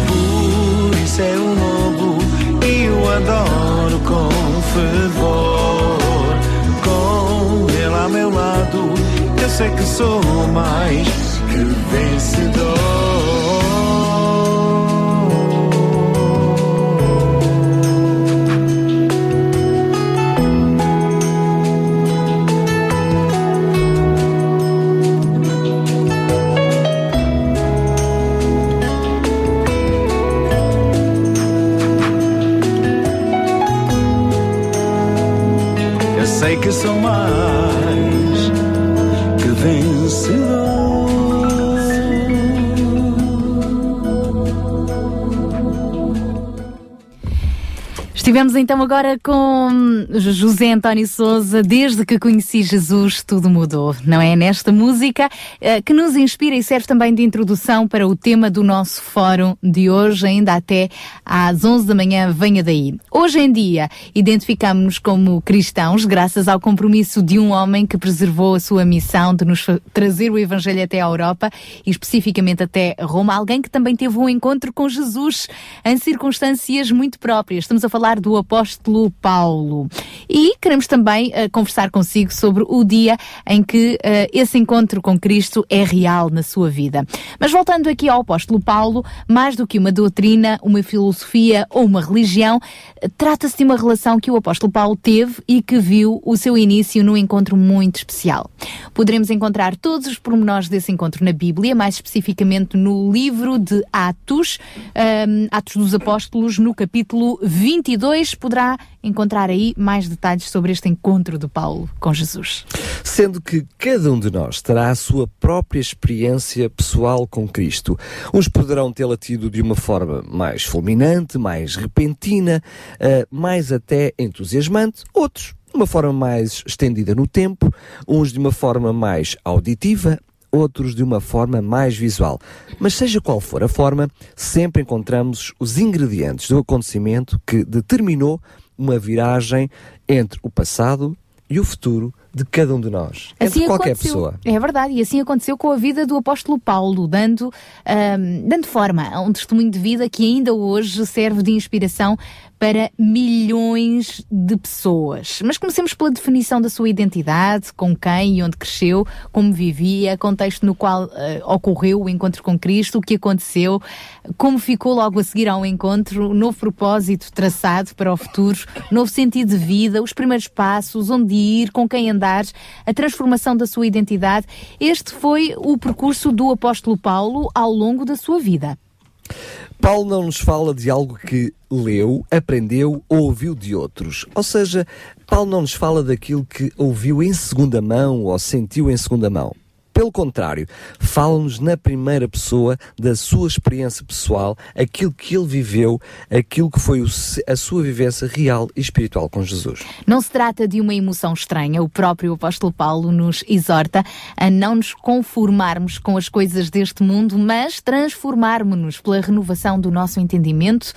Por isso é um lobo e o adoro com fervor. Com ele ao meu lado, eu sei que sou mais que vencedor. Sei que sou Estivemos então agora com José António Souza, desde que conheci Jesus, tudo mudou, não é? Nesta música eh, que nos inspira e serve também de introdução para o tema do nosso fórum de hoje, ainda até às 11 da manhã, venha daí. Hoje em dia, identificamos-nos como cristãos graças ao compromisso de um homem que preservou a sua missão de nos trazer o Evangelho até à Europa e especificamente até Roma, alguém que também teve um encontro com Jesus em circunstâncias muito próprias. Estamos a falar do apóstolo Paulo. E queremos também uh, conversar consigo sobre o dia em que uh, esse encontro com Cristo é real na sua vida. Mas voltando aqui ao apóstolo Paulo, mais do que uma doutrina, uma filosofia ou uma religião, uh, trata-se de uma relação que o apóstolo Paulo teve e que viu o seu início num encontro muito especial. Poderemos encontrar todos os pormenores desse encontro na Bíblia, mais especificamente no livro de Atos, um, Atos dos Apóstolos, no capítulo 22. Poderá encontrar aí mais detalhes sobre este encontro de Paulo com Jesus. Sendo que cada um de nós terá a sua própria experiência pessoal com Cristo. Uns poderão tê-la tido de uma forma mais fulminante, mais repentina, uh, mais até entusiasmante, outros de uma forma mais estendida no tempo, uns de uma forma mais auditiva, outros de uma forma mais visual. Mas seja qual for a forma, sempre encontramos os ingredientes do acontecimento que determinou uma viragem entre o passado e o futuro de cada um de nós, entre qualquer aconteceu. pessoa. É verdade, e assim aconteceu com a vida do apóstolo Paulo, dando, ahm, dando forma a um testemunho de vida que ainda hoje serve de inspiração para milhões de pessoas. Mas comecemos pela definição da sua identidade, com quem e onde cresceu, como vivia, contexto no qual eh, ocorreu o encontro com Cristo, o que aconteceu, como ficou logo a seguir ao encontro, novo propósito traçado para o futuro, novo sentido de vida, os primeiros passos, onde ir, com quem andar, a transformação da sua identidade. Este foi o percurso do apóstolo Paulo ao longo da sua vida. Paulo não nos fala de algo que leu, aprendeu ou ouviu de outros. Ou seja, Paulo não nos fala daquilo que ouviu em segunda mão ou sentiu em segunda mão. Pelo contrário, fala-nos na primeira pessoa da sua experiência pessoal, aquilo que ele viveu, aquilo que foi a sua vivência real e espiritual com Jesus. Não se trata de uma emoção estranha. O próprio apóstolo Paulo nos exorta a não nos conformarmos com as coisas deste mundo, mas transformarmos-nos pela renovação do nosso entendimento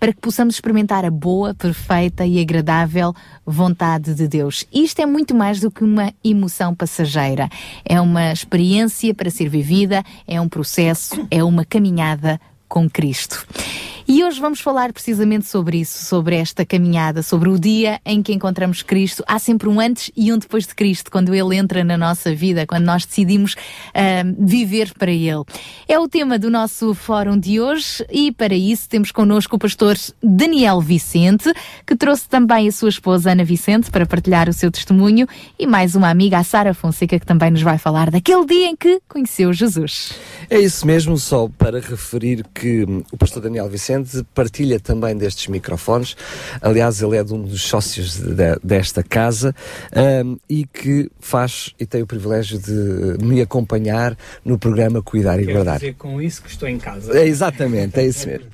para que possamos experimentar a boa, perfeita e agradável vontade de Deus. Isto é muito mais do que uma emoção passageira. É uma experiência para ser vivida, é um processo, é uma caminhada com Cristo. E hoje vamos falar precisamente sobre isso, sobre esta caminhada, sobre o dia em que encontramos Cristo. Há sempre um antes e um depois de Cristo, quando Ele entra na nossa vida, quando nós decidimos ah, viver para Ele. É o tema do nosso fórum de hoje e para isso temos connosco o pastor Daniel Vicente, que trouxe também a sua esposa Ana Vicente para partilhar o seu testemunho e mais uma amiga, a Sara Fonseca, que também nos vai falar daquele dia em que conheceu Jesus. É isso mesmo, só para referir que o pastor Daniel Vicente partilha também destes microfones. Aliás, ele é de um dos sócios de- desta casa hum, e que faz e tem o privilégio de me acompanhar no programa Cuidar e Quero Guardar. dizer com isso que estou em casa. É exatamente, é isso mesmo.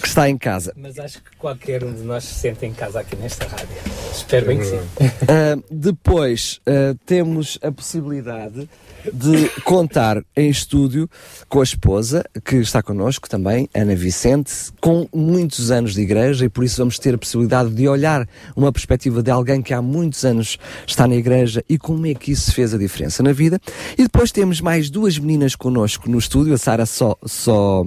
Que está em casa. Mas acho que qualquer um de nós se sente em casa aqui nesta rádio. Espero bem que sim. Uh, depois uh, temos a possibilidade de contar em estúdio com a esposa, que está connosco também, Ana Vicente, com muitos anos de igreja e por isso vamos ter a possibilidade de olhar uma perspectiva de alguém que há muitos anos está na igreja e como é que isso fez a diferença na vida. E depois temos mais duas meninas connosco no estúdio, a Sara só, só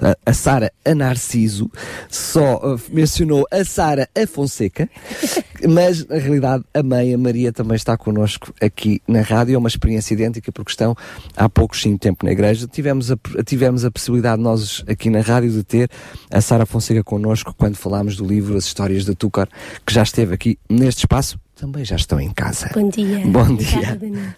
a- a Sara a Narciso, só uh, mencionou a Sara a Fonseca, mas na realidade a mãe, a Maria, também está connosco aqui na rádio. É uma experiência idêntica porque estão há pouco sim tempo na igreja. Tivemos a, tivemos a possibilidade, nós aqui na rádio, de ter a Sara Fonseca connosco quando falámos do livro As Histórias de Túcar, que já esteve aqui neste espaço. Também já estão em casa. Bom dia. Bom Obrigada, dia. Daniel.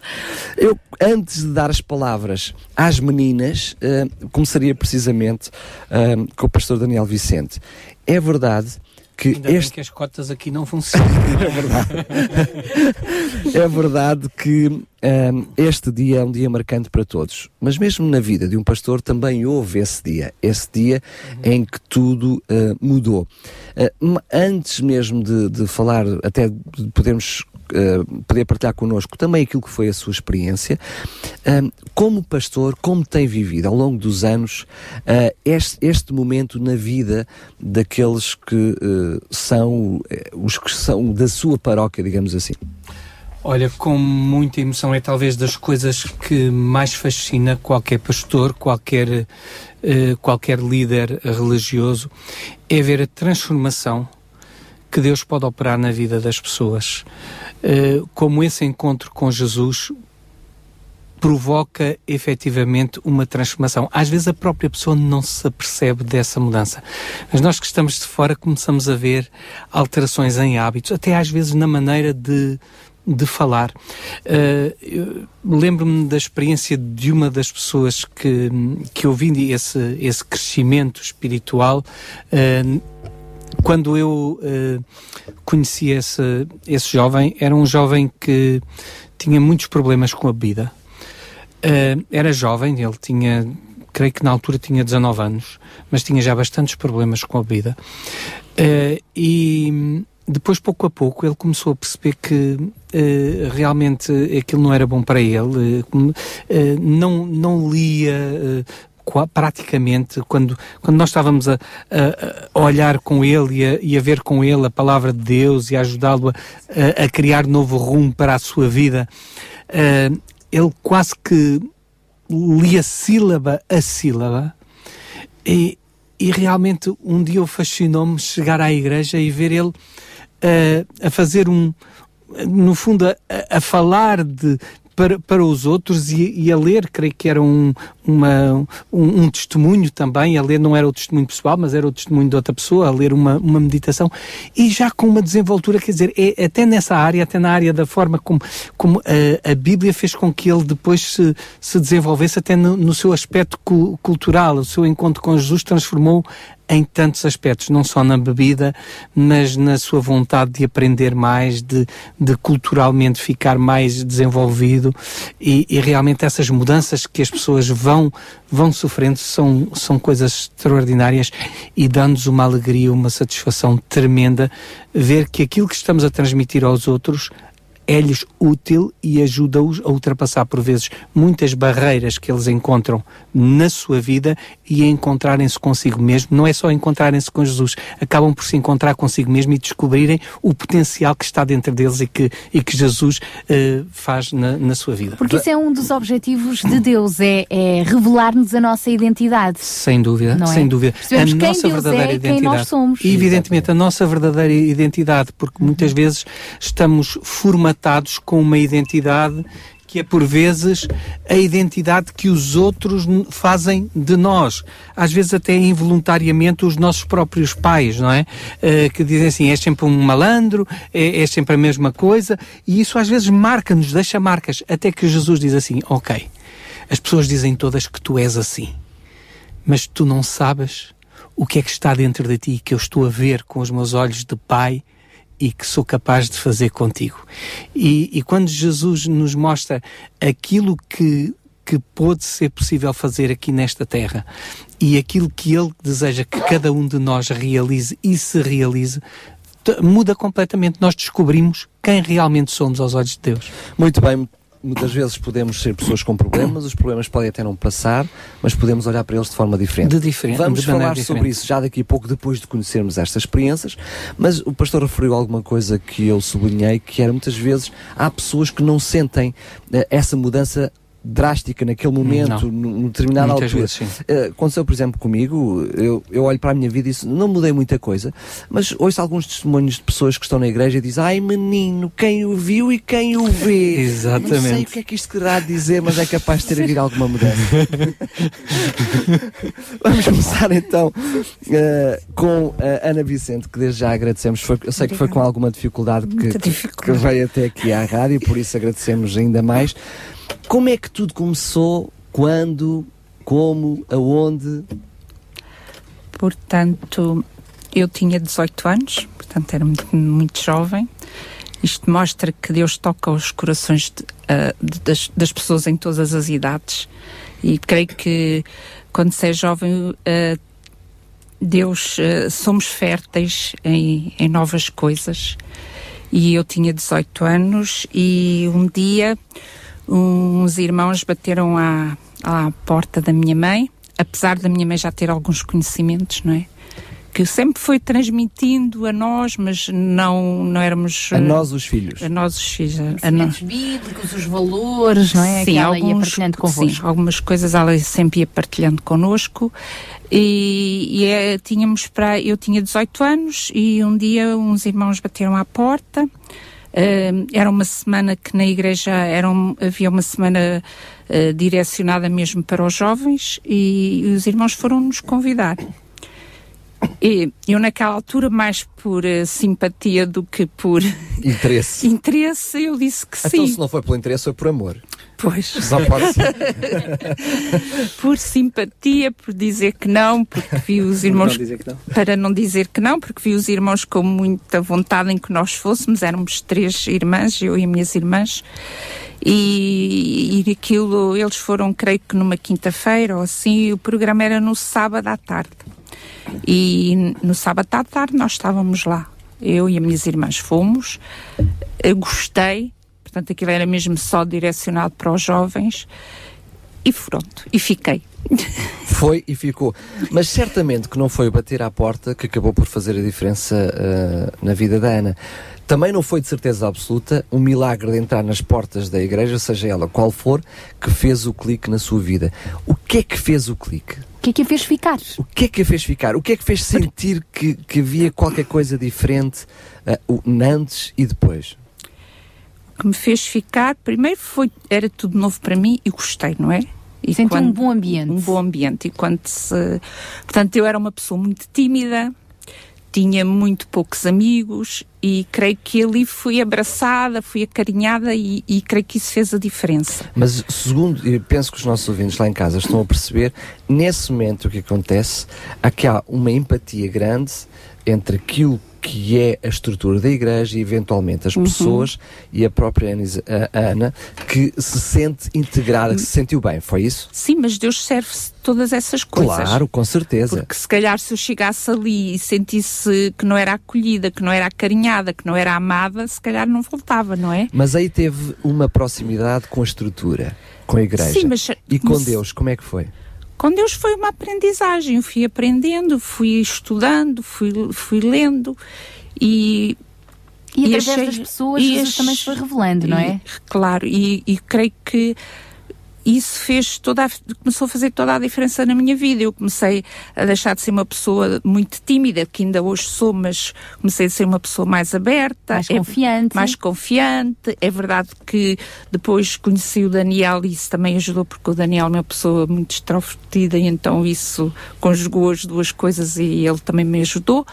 Eu, antes de dar as palavras às meninas, eh, começaria precisamente eh, com o pastor Daniel Vicente. É verdade que Ainda bem este que as cotas aqui não funcionam. É verdade. é verdade que hum, este dia é um dia marcante para todos, mas mesmo na vida de um pastor também houve esse dia, esse dia em que tudo uh, mudou. Uh, antes mesmo de, de falar, até de podermos poder partilhar connosco também aquilo que foi a sua experiência, como pastor, como tem vivido ao longo dos anos uh, este, este momento na vida daqueles que uh, são eh, os que são da sua paróquia, digamos assim. Olha, com muita emoção, é talvez das coisas que mais fascina qualquer pastor, qualquer, eh, qualquer líder religioso, é ver a transformação que Deus pode operar na vida das pessoas. Eh, como esse encontro com Jesus provoca efetivamente uma transformação. Às vezes a própria pessoa não se apercebe dessa mudança. Mas nós que estamos de fora começamos a ver alterações em hábitos, até às vezes na maneira de, de falar. Uh, Lembro-me da experiência de uma das pessoas que, que eu vi esse, esse crescimento espiritual. Uh, quando eu uh, conheci esse, esse jovem, era um jovem que tinha muitos problemas com a bebida. Uh, era jovem, ele tinha, creio que na altura tinha 19 anos, mas tinha já bastantes problemas com a bebida. Uh, e depois, pouco a pouco, ele começou a perceber que uh, realmente aquilo não era bom para ele, uh, não, não lia. Praticamente quando, quando nós estávamos a, a, olhar com ele e a, e a, ver com ele a palavra de Deus e a ajudá-lo a, a, criar novo rumo para a sua vida, uh, ele quase que lia sílaba a sílaba e, e realmente um dia eu fascinou-me chegar à igreja e ver ele uh, a fazer um, no fundo, a, a falar de, para, para os outros e, e, a ler, creio que era um, uma, um, um, testemunho também, a ler não era o testemunho pessoal, mas era o testemunho de outra pessoa, a ler uma, uma meditação, e já com uma desenvoltura, quer dizer, é, até nessa área, até na área da forma como, como a, a Bíblia fez com que ele depois se, se desenvolvesse até no, no seu aspecto cu, cultural, o seu encontro com Jesus transformou em tantos aspectos, não só na bebida, mas na sua vontade de aprender mais, de, de culturalmente ficar mais desenvolvido. E, e, realmente essas mudanças que as pessoas vão, vão sofrendo são, são coisas extraordinárias e dão-nos uma alegria, uma satisfação tremenda ver que aquilo que estamos a transmitir aos outros é-lhes útil e ajuda-os a ultrapassar por vezes muitas barreiras que eles encontram na sua vida e a encontrarem-se consigo mesmo. Não é só encontrarem-se com Jesus, acabam por se encontrar consigo mesmo e descobrirem o potencial que está dentro deles e que, e que Jesus uh, faz na, na, sua vida. Porque isso é um dos objetivos de Deus, é, é revelar-nos a nossa identidade. Sem dúvida, não sem é? dúvida. Percebemos a quem nossa Deus verdadeira é, identidade. quem nós somos. E, evidentemente, a nossa verdadeira identidade, porque muitas vezes estamos formatados com uma identidade que é por vezes a identidade que os outros fazem de nós. Às vezes até involuntariamente os nossos próprios pais, não é? Uh, que dizem assim, és sempre um malandro, é, és sempre a mesma coisa, e isso às vezes marca-nos, deixa marcas, até que Jesus diz assim, ok, as pessoas dizem todas que tu és assim, mas tu não sabes o que é que está dentro de ti, que eu estou a ver com os meus olhos de pai, e que sou capaz de fazer contigo. E, e quando Jesus nos mostra aquilo que que pode ser possível fazer aqui nesta terra e aquilo que Ele deseja que cada um de nós realize e se realize, muda completamente. Nós descobrimos quem realmente somos aos olhos de Deus. Muito bem, muitas vezes podemos ser pessoas com problemas, os problemas podem até não passar, mas podemos olhar para eles de forma diferente. De diferente Vamos de falar diferente. sobre isso já daqui a pouco, depois de conhecermos estas experiências, mas o pastor referiu alguma coisa que eu sublinhei, que era muitas vezes há pessoas que não sentem uh, essa mudança drástica naquele momento, numa determinada Muitas altura. vezes, sim. Uh, aconteceu, por exemplo, comigo, eu, eu olho para a minha vida e disse, não mudei muita coisa, mas ouço alguns testemunhos de pessoas que estão na igreja e dizem, ai menino, quem o viu e quem o vê. Exatamente. Não sei o que é que isto querá dizer, mas é capaz de ter havido alguma mudança. Vamos começar então uh, com a Ana Vicente, que desde já agradecemos. Foi, eu sei que foi com alguma dificuldade que- dificuldade. que veio até aqui à rádio, por isso agradecemos ainda mais. Como é que tudo começou? Quando? Como? Aonde? Portanto, eu tinha 18 anos, portanto era muito, muito jovem. Isto mostra que Deus toca os corações de, ah, de- das, das pessoas em todas as idades. E creio que quando se é jovem, ah, Deus, ah, somos férteis em, em novas coisas. E eu tinha 18 anos e um dia uns irmãos bateram à, à porta da minha mãe, apesar da minha mãe já ter alguns conhecimentos, não é? que sempre foi transmitindo a nós, mas não, não éramos. A nós, os filhos. A nós, os filhos. A, a nós. bíblicos, os valores, não é? Sim, que ela ia partilhando Sim, convosco. algumas coisas ela sempre ia partilhando connosco. E, e é, tínhamos para. Eu tinha 18 anos e um dia uns irmãos bateram à porta. Ah, era uma semana que na igreja era um- havia uma semana ah, direcionada mesmo para os jovens e, os irmãos foram nos convidar. E eu naquela altura, mais por ah, simpatia do que por Interesse. interesse, eu disse que Então, sim. se não foi pelo interesse, foi por amor. Pois. Só pode ser. por simpatia, por dizer que não, porque vi os irmãos. não dizer que não. Para não dizer que não, porque vi os irmãos com muita vontade em que nós fôssemos. Éramos três irmãs, eu e as minhas irmãs. E, e aquilo, eles foram, creio que numa quinta-feira ou assim, e o programa era no sábado à tarde. E no sábado à tarde nós estávamos lá. Eu e as minhas irmãs fomos. Eu gostei, portanto aquilo era mesmo só direcionado para os jovens. E pronto, e fiquei. Foi e ficou. Mas certamente que não foi o bater à porta que acabou por fazer a diferença ah, na vida da Ana. Também não foi de certeza absoluta um milagre de entrar nas portas da igreja, seja ela qual for, que fez o clique na sua vida. O que é que fez o clique? O que é que a fez ficar? O que é que a fez ficar? O que é que fez sentir que, que havia qualquer coisa diferente o- antes e depois? Que me fez ficar, primeiro foi, era tudo novo para mim e gostei, não é? E Sentiu um bom ambiente. Um bom ambiente. E quando se. Portanto, eu era uma pessoa muito tímida, tinha muito poucos amigos e creio que ali fui abraçada, fui acarinhada e, e creio que isso fez a diferença. Mas segundo, eu penso que os nossos ouvintes lá em casa estão a perceber, nesse momento o que acontece, há que há uma empatia grande entre aquilo que é a estrutura da igreja e eventualmente as Uhum. pessoas e a própria Anis- a- Ana que se sente integrada, que se sentiu bem, foi isso? Sim, mas Deus serve-se de todas essas coisas. Claro, com certeza. Porque se calhar se eu chegasse ali e sentisse que não era acolhida, que não era acarinhada, que não era amada, se calhar não voltava, não é? Mas aí teve uma proximidade com a estrutura, com a igreja. Sim, mas- e com mas- Deus, como é que foi? Com Deus foi uma aprendizagem. Eu fui aprendendo, fui estudando, fui, fui lendo e. E através achei- das pessoas, Jesus também se foi revelando, não é? e- claro, e, e creio que isso fez toda a, começou a fazer toda a diferença na minha vida. Eu comecei a deixar de ser uma pessoa muito tímida, que ainda hoje sou, mas comecei a ser uma pessoa mais aberta, Mais é- confiante. mais confiante. É verdade que depois conheci o Daniel e isso também ajudou, porque o Daniel é uma pessoa muito extrovertida e então isso conjugou as duas coisas e ele também me ajudou.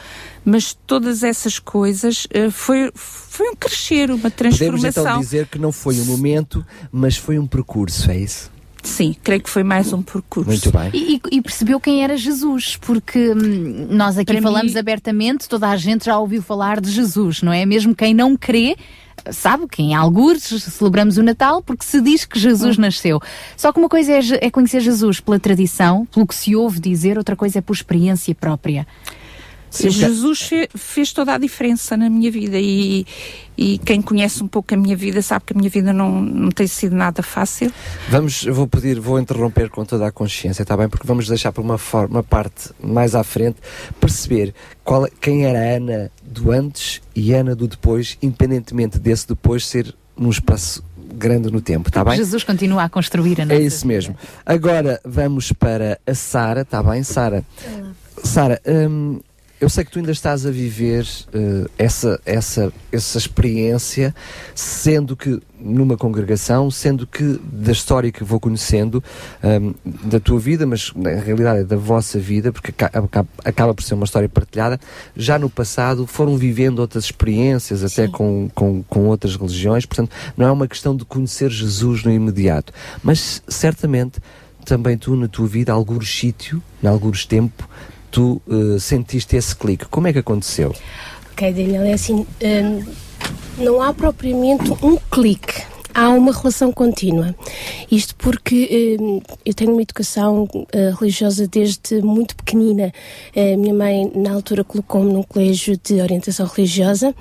Mas todas essas coisas eh, foi, foi um crescer, uma Podemos transformação. então dizer que não foi um momento, mas foi um percurso, é isso? Sim, creio que foi mais um percurso. Muito bem. E, e- percebeu quem era Jesus, porque hum, nós aqui Para falamos mim- abertamente, toda a gente já ouviu falar de Jesus, não é? Mesmo quem não crê, sabe que em algures celebramos o Natal porque se diz que Jesus Hum. nasceu. Só que uma coisa é, é conhecer Jesus pela tradição, pelo que se ouve dizer, outra coisa é por experiência própria. Jesus fe- fez toda a diferença na minha vida e, e quem conhece um pouco a minha vida sabe que a minha vida não, não tem sido nada fácil. Vamos, eu vou pedir, vou interromper com toda a consciência, está bem? Porque vamos deixar para uma, forma, uma parte mais à frente perceber qual, é- quem era a Ana do antes e a Ana do depois, independentemente desse depois ser num espaço grande no tempo, está bem? Jesus continua a construir a É nossa isso mesmo. Agora vamos para a Sara, está bem, Sara? Sara, hum, eu sei que tu ainda estás a viver eh, essa, essa, essa experiência, sendo que numa congregação, sendo que da história que vou conhecendo hum, da tua vida, mas na realidade é da vossa vida, porque aca- aca- acaba por ser uma história partilhada, já no passado foram vivendo outras experiências, até com, com, com outras religiões, portanto, não é uma questão de conhecer Jesus no imediato, mas certamente também tu na tua vida, alguns sítio, em alguns tempo, tu eh, sentiste esse clique. Como é que aconteceu? Ok, Daniel, é assim, hum, não há propriamente um clique. Há uma relação contínua. Isto porque eh, eu tenho uma educação eh, religiosa desde muito pequenina. A minha mãe, na altura, colocou-me num colégio de orientação religiosa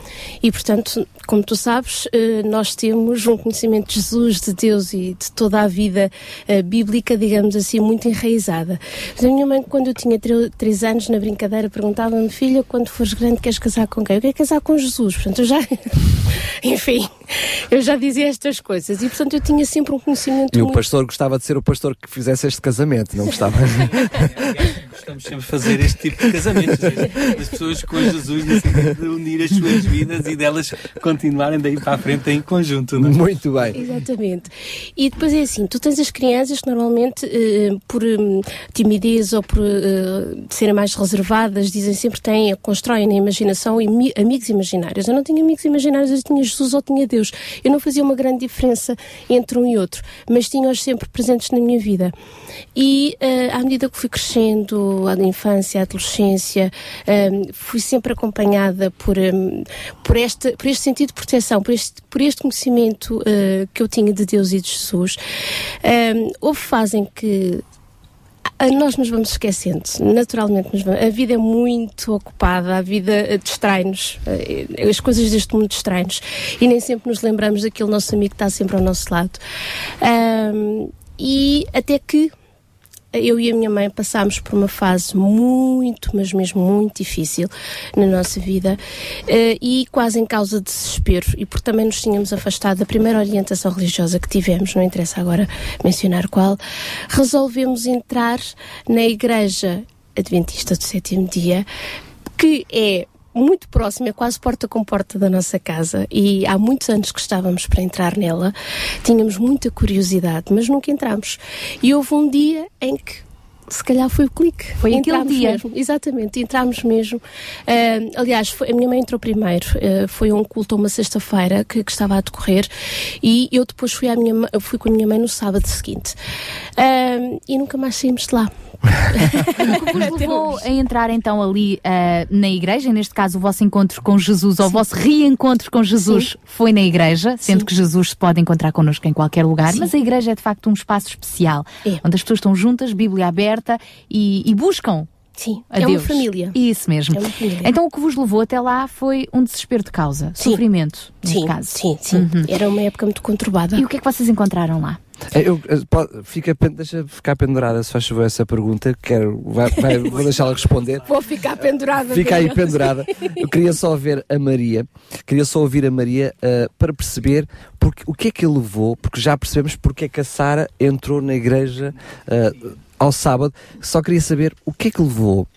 e, portanto, como tu sabes, eh, nós temos um conhecimento de Jesus, de Deus e de toda a vida eh, bíblica, digamos assim, muito enraizada. Mas a minha mãe, quando eu tinha tre- três anos, na brincadeira, perguntava-me, filha, quando fores grande, queres casar com quem? Eu quero casar com Jesus. Portanto, eu já, enfim, eu já dizia estas coisas e, portanto, eu tinha sempre um conhecimento E o muito pastor gostava de ser o pastor que fizesse este casamento, não gostava? Gostamos sempre de fazer este tipo de casamentos. seja, As pessoas com Jesus no sentido de unir as suas vidas e delas continuarem daí para a frente em conjunto. Não é? Muito bem. Exatamente. E depois é assim, tu tens as crianças que normalmente, eh, por hum, timidez ou por eh, serem mais reservadas, dizem sempre que têm, constroem na imaginação amigos imaginários. Eu não tinha amigos imaginários, eu tinha Jesus ou tinha Deus. Eu não fazia uma grande diferença entre um e outro, mas tinha-os sempre presentes na minha vida. E eh, à medida que fui crescendo, a infância, a adolescência, hum, fui sempre acompanhada por, hum, por, este, por este sentido de proteção, por este, por este conhecimento eh, que eu tinha de Deus e de Jesus. Hum, houve fase em que nós nos vamos esquecendo, naturalmente. Nos vamos. A vida é muito ocupada, a vida eh, distrai-nos, eh, as coisas deste mundo distrai-nos e nem sempre nos lembramos daquele nosso amigo que está sempre ao nosso lado. Ahm, e até que eu e a minha mãe passámos por uma fase muito, mas mesmo muito difícil na nossa vida eh, e quase em causa de desespero. E porque também nos tínhamos afastado da primeira orientação religiosa que tivemos, não interessa agora mencionar qual, resolvemos entrar na igreja adventista do sétimo dia que é muito próxima, é quase porta com porta da nossa casa e há muitos anos que estávamos para entrar nela, tínhamos muita curiosidade, mas nunca entramos. E houve um dia em que se calhar foi o clique. Foi aquele Entramos dia. Mesmo, exatamente, entramos mesmo. Ah, aliás, foi- a minha mãe entrou primeiro. Ah, foi um culto uma sexta-feira que, que estava a decorrer e eu depois fui, à minha, fui com a minha mãe no sábado seguinte. Ah, e nunca mais saímos de lá. O que vos levou a entrar então ali ah, na igreja, neste caso o vosso encontro com Jesus, ou o vosso reencontro com Jesus Sim. foi na igreja, sendo Sim. que Jesus se pode encontrar connosco em qualquer lugar, Sim. mas a igreja é de facto um espaço especial, É. onde as pessoas estão juntas, Bíblia aberta e, e buscam. Sim, a é uma família. Isso mesmo. É uma família. Então o que vos levou até lá foi um desespero de causa, Sim. sofrimento, neste Sim, caso. sim, sim. Uhum. Era uma época muito conturbada. E o que é que vocês encontraram lá? É, Eu, eh, pode- fica, deixa ficar pendurada, se faz favor, essa pergunta. Quero, vai, vai- vou deixá-la responder. Vou ficar pendurada. Fica aí pendurada. Eu queria só ver a Maria, queria só ouvir a Maria ah, para perceber porque, o que é que a levou, porque já percebemos porque é que a Sara entrou na igreja ah, ao sábado. Só queria saber o que é que levou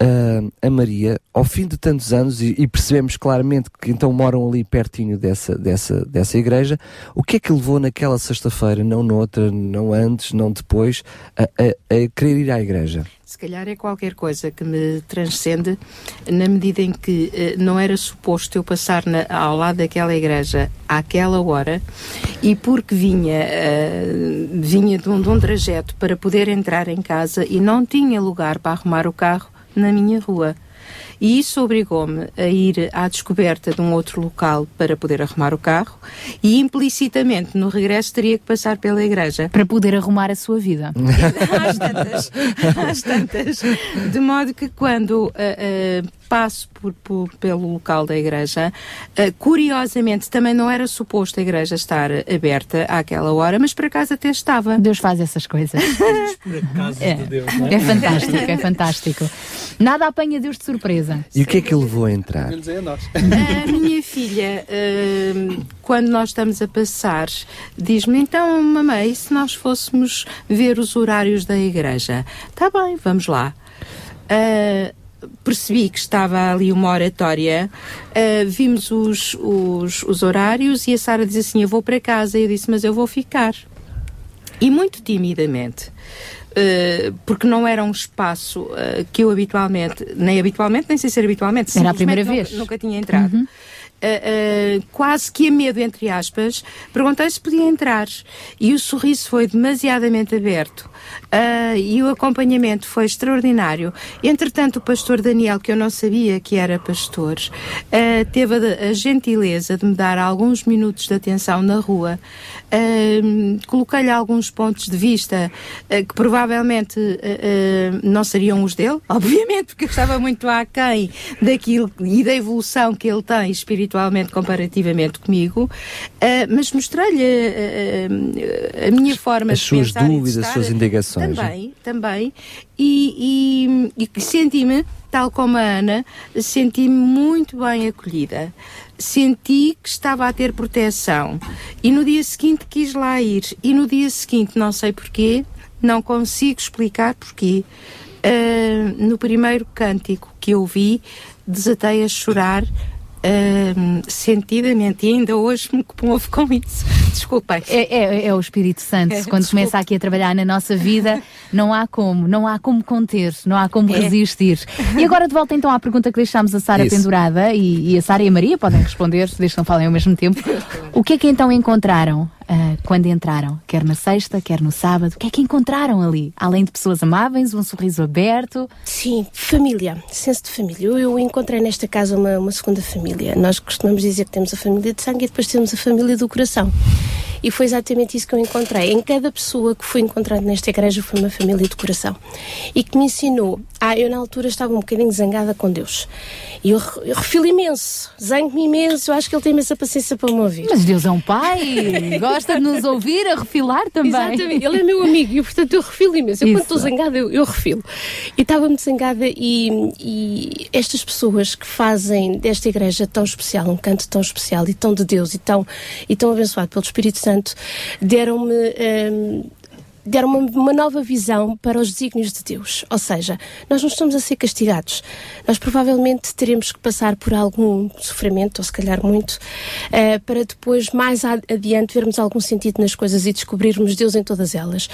ah, a Maria ao fim de tantos anos e, e percebemos claramente que então moram ali pertinho dessa, dessa, dessa igreja. O que é que levou naquela sexta-feira, não noutra, não antes, não depois, a, a- a querer ir à igreja? Se calhar é qualquer coisa que me transcende, na medida em que eh, não era suposto eu passar na- ao lado daquela igreja àquela hora, e porque vinha, eh, vinha de um, de um trajeto para poder entrar em casa e não tinha lugar para arrumar o carro na minha rua. E isso obrigou-me a ir à descoberta de um outro local para poder arrumar o carro e implicitamente no regresso teria que passar pela igreja. Para poder arrumar a sua vida. às tantas, às tantas. De modo que quando ah, ah, passo por, por- pelo local da igreja, ah, curiosamente também não era suposto a igreja estar aberta àquela hora, mas por acaso até estava. Deus faz essas coisas. Por acaso É, de Deus, não é? é fantástico, é fantástico. Nada apanha Deus de surpresa. E o que é que a levou a entrar? É a minha filha, ah, quando nós estamos a passar, diz-me: então, mamãe, e se nós fôssemos ver os horários da igreja? Está bem, vamos lá. Ah, percebi que estava ali uma oratória, ah, vimos os, os, os horários e a Sara diz assim: Eu vou para casa. E eu disse: Mas eu vou ficar. E muito timidamente. ah, porque não era um espaço ah, que eu habitualmente, nem habitualmente, nem sei ser habitualmente, Era a primeira vez. Nunca, nunca tinha entrado. Ah, ah, quase que a medo, entre aspas, perguntei se podia entrar. E o sorriso foi demasiadamente aberto ah, e o acompanhamento foi extraordinário. Entretanto, o pastor Daniel, que eu não sabia que era pastor, ah, teve a, a gentileza de me dar alguns minutos de atenção na rua. Ah, Coloquei-lhe alguns pontos de vista que provavelmente não seriam os dele, obviamente, porque eu estava muito aquém daquilo e da evolução que ele tem espiritualmente comparativamente comigo, mas mostrei-lhe a minha forma As de suas pensar e de dúvidas, as suas indagações, Também, também. E, e, e senti-me, tal como a Ana, senti-me muito bem acolhida. Senti que estava a ter proteção. E no dia seguinte quis lá ir. E no dia seguinte, não sei porquê, não consigo explicar porquê. ah, no primeiro cântico que eu vi, desatei a chorar sentidamente. E ainda hoje me comovo com isso. Desculpem. É, é, é o Espírito Santo. É, Quando começa aqui a trabalhar na nossa vida, não há como, não há como conter, não há como É. resistir. E agora de volta então à pergunta que deixámos a Sara pendurada e, e a Sara e a Maria podem responder, desde que não falem ao mesmo tempo. O que é que então encontraram ah, quando entraram? Quer na sexta, quer no sábado? O que é que encontraram ali? Além de pessoas amáveis, um sorriso aberto? Sim, família, senso de família. Eu, eu encontrei nesta casa uma, uma segunda família. Nós costumamos dizer que temos a família de sangue e depois temos a família do coração. E foi exatamente isso que eu encontrei. Em cada pessoa que foi encontrada nesta igreja foi uma família de coração. E que me ensinou. Ah, eu na altura estava um bocadinho zangada com Deus. E eu, eu refilo imenso, zango-me imenso. Eu acho que ele tem imensa paciência para me ouvir. Mas Deus é um pai, gosta de nos ouvir, a refilar também. Exatamente, ele é meu amigo e portanto eu refilo imenso. Eu quando Isso. estou zangada, eu, eu refilo. E estava muito zangada e, e estas pessoas que fazem desta igreja tão especial, um canto tão especial e tão de Deus e tão, e tão abençoado pelo Espírito Santo, deram-me. hum, deram uma, uma nova visão para os desígnios de Deus. Ou seja, nós não estamos a ser castigados. Nós provavelmente teremos que passar por algum sofrimento, ou se calhar muito, eh, para depois, mais adiante, vermos algum sentido nas coisas e descobrirmos Deus em todas elas.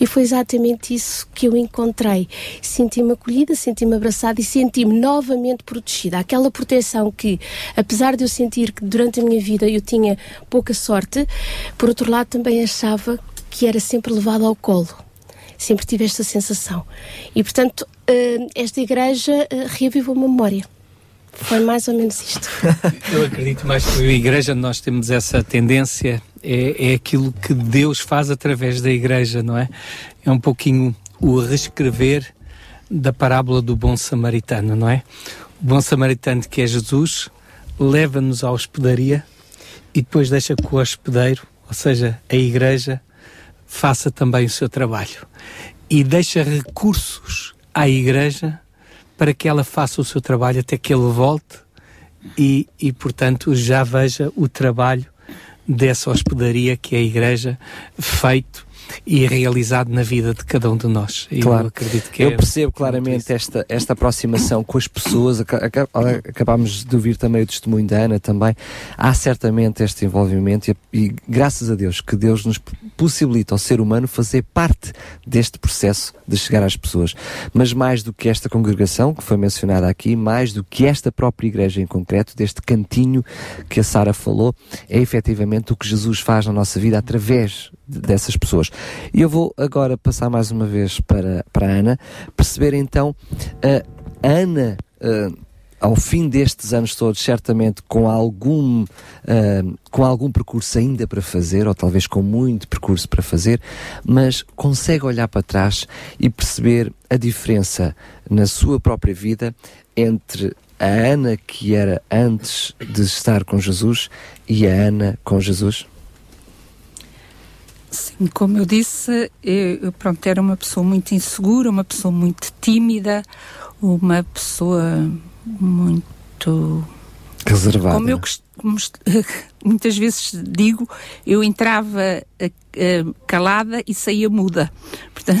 E foi exatamente isso que eu encontrei. Senti-me acolhida, senti-me abraçada e senti-me novamente protegida. Aquela proteção que, apesar de eu sentir que durante a minha vida eu tinha pouca sorte, por outro lado também achava que era sempre levado ao colo. Sempre tive esta sensação. E, portanto, eh, esta igreja eh, reavivou uma memória. Foi mais ou menos isto. Eu acredito mais que a igreja nós temos essa tendência, é, é aquilo que Deus faz através da igreja, não é? É um pouquinho o reescrever da parábola do bom samaritano, não é? O bom samaritano que é Jesus leva-nos à hospedaria e depois deixa que o hospedeiro, ou seja, a igreja, faça também o seu trabalho. E deixa recursos à igreja para que ela faça o seu trabalho até que ele volte e, e portanto, já veja o trabalho dessa hospedaria que é a igreja feito e realizado na vida de cada um de nós. Claro. Eu acredito que eu é percebo claramente esta, esta aproximação com as pessoas. Aca- aca- Acabámos de ouvir também o testemunho da Ana também. Há certamente este envolvimento e, e graças a Deus que Deus nos possibilita ao ser humano fazer parte deste processo de chegar às pessoas. Mas mais do que esta congregação que foi mencionada aqui, mais do que esta própria igreja em concreto, deste cantinho que a Sara falou, é efetivamente o que Jesus faz na nossa vida através dessas pessoas. E eu vou agora passar mais uma vez para, para a Ana, perceber então a Ana. ah, ao fim destes anos todos, certamente com algum, ah, com algum percurso ainda para fazer, ou talvez com muito percurso para fazer, mas consegue olhar para trás e perceber a diferença na sua própria vida entre a Ana que era antes de estar com Jesus e a Ana com Jesus? Sim, como eu disse, eu, eu, pronto, era uma pessoa muito insegura, uma pessoa muito tímida, uma pessoa muito Reservada. Como eu muitas vezes digo, eu entrava eh, eh, calada e saía muda. Portanto,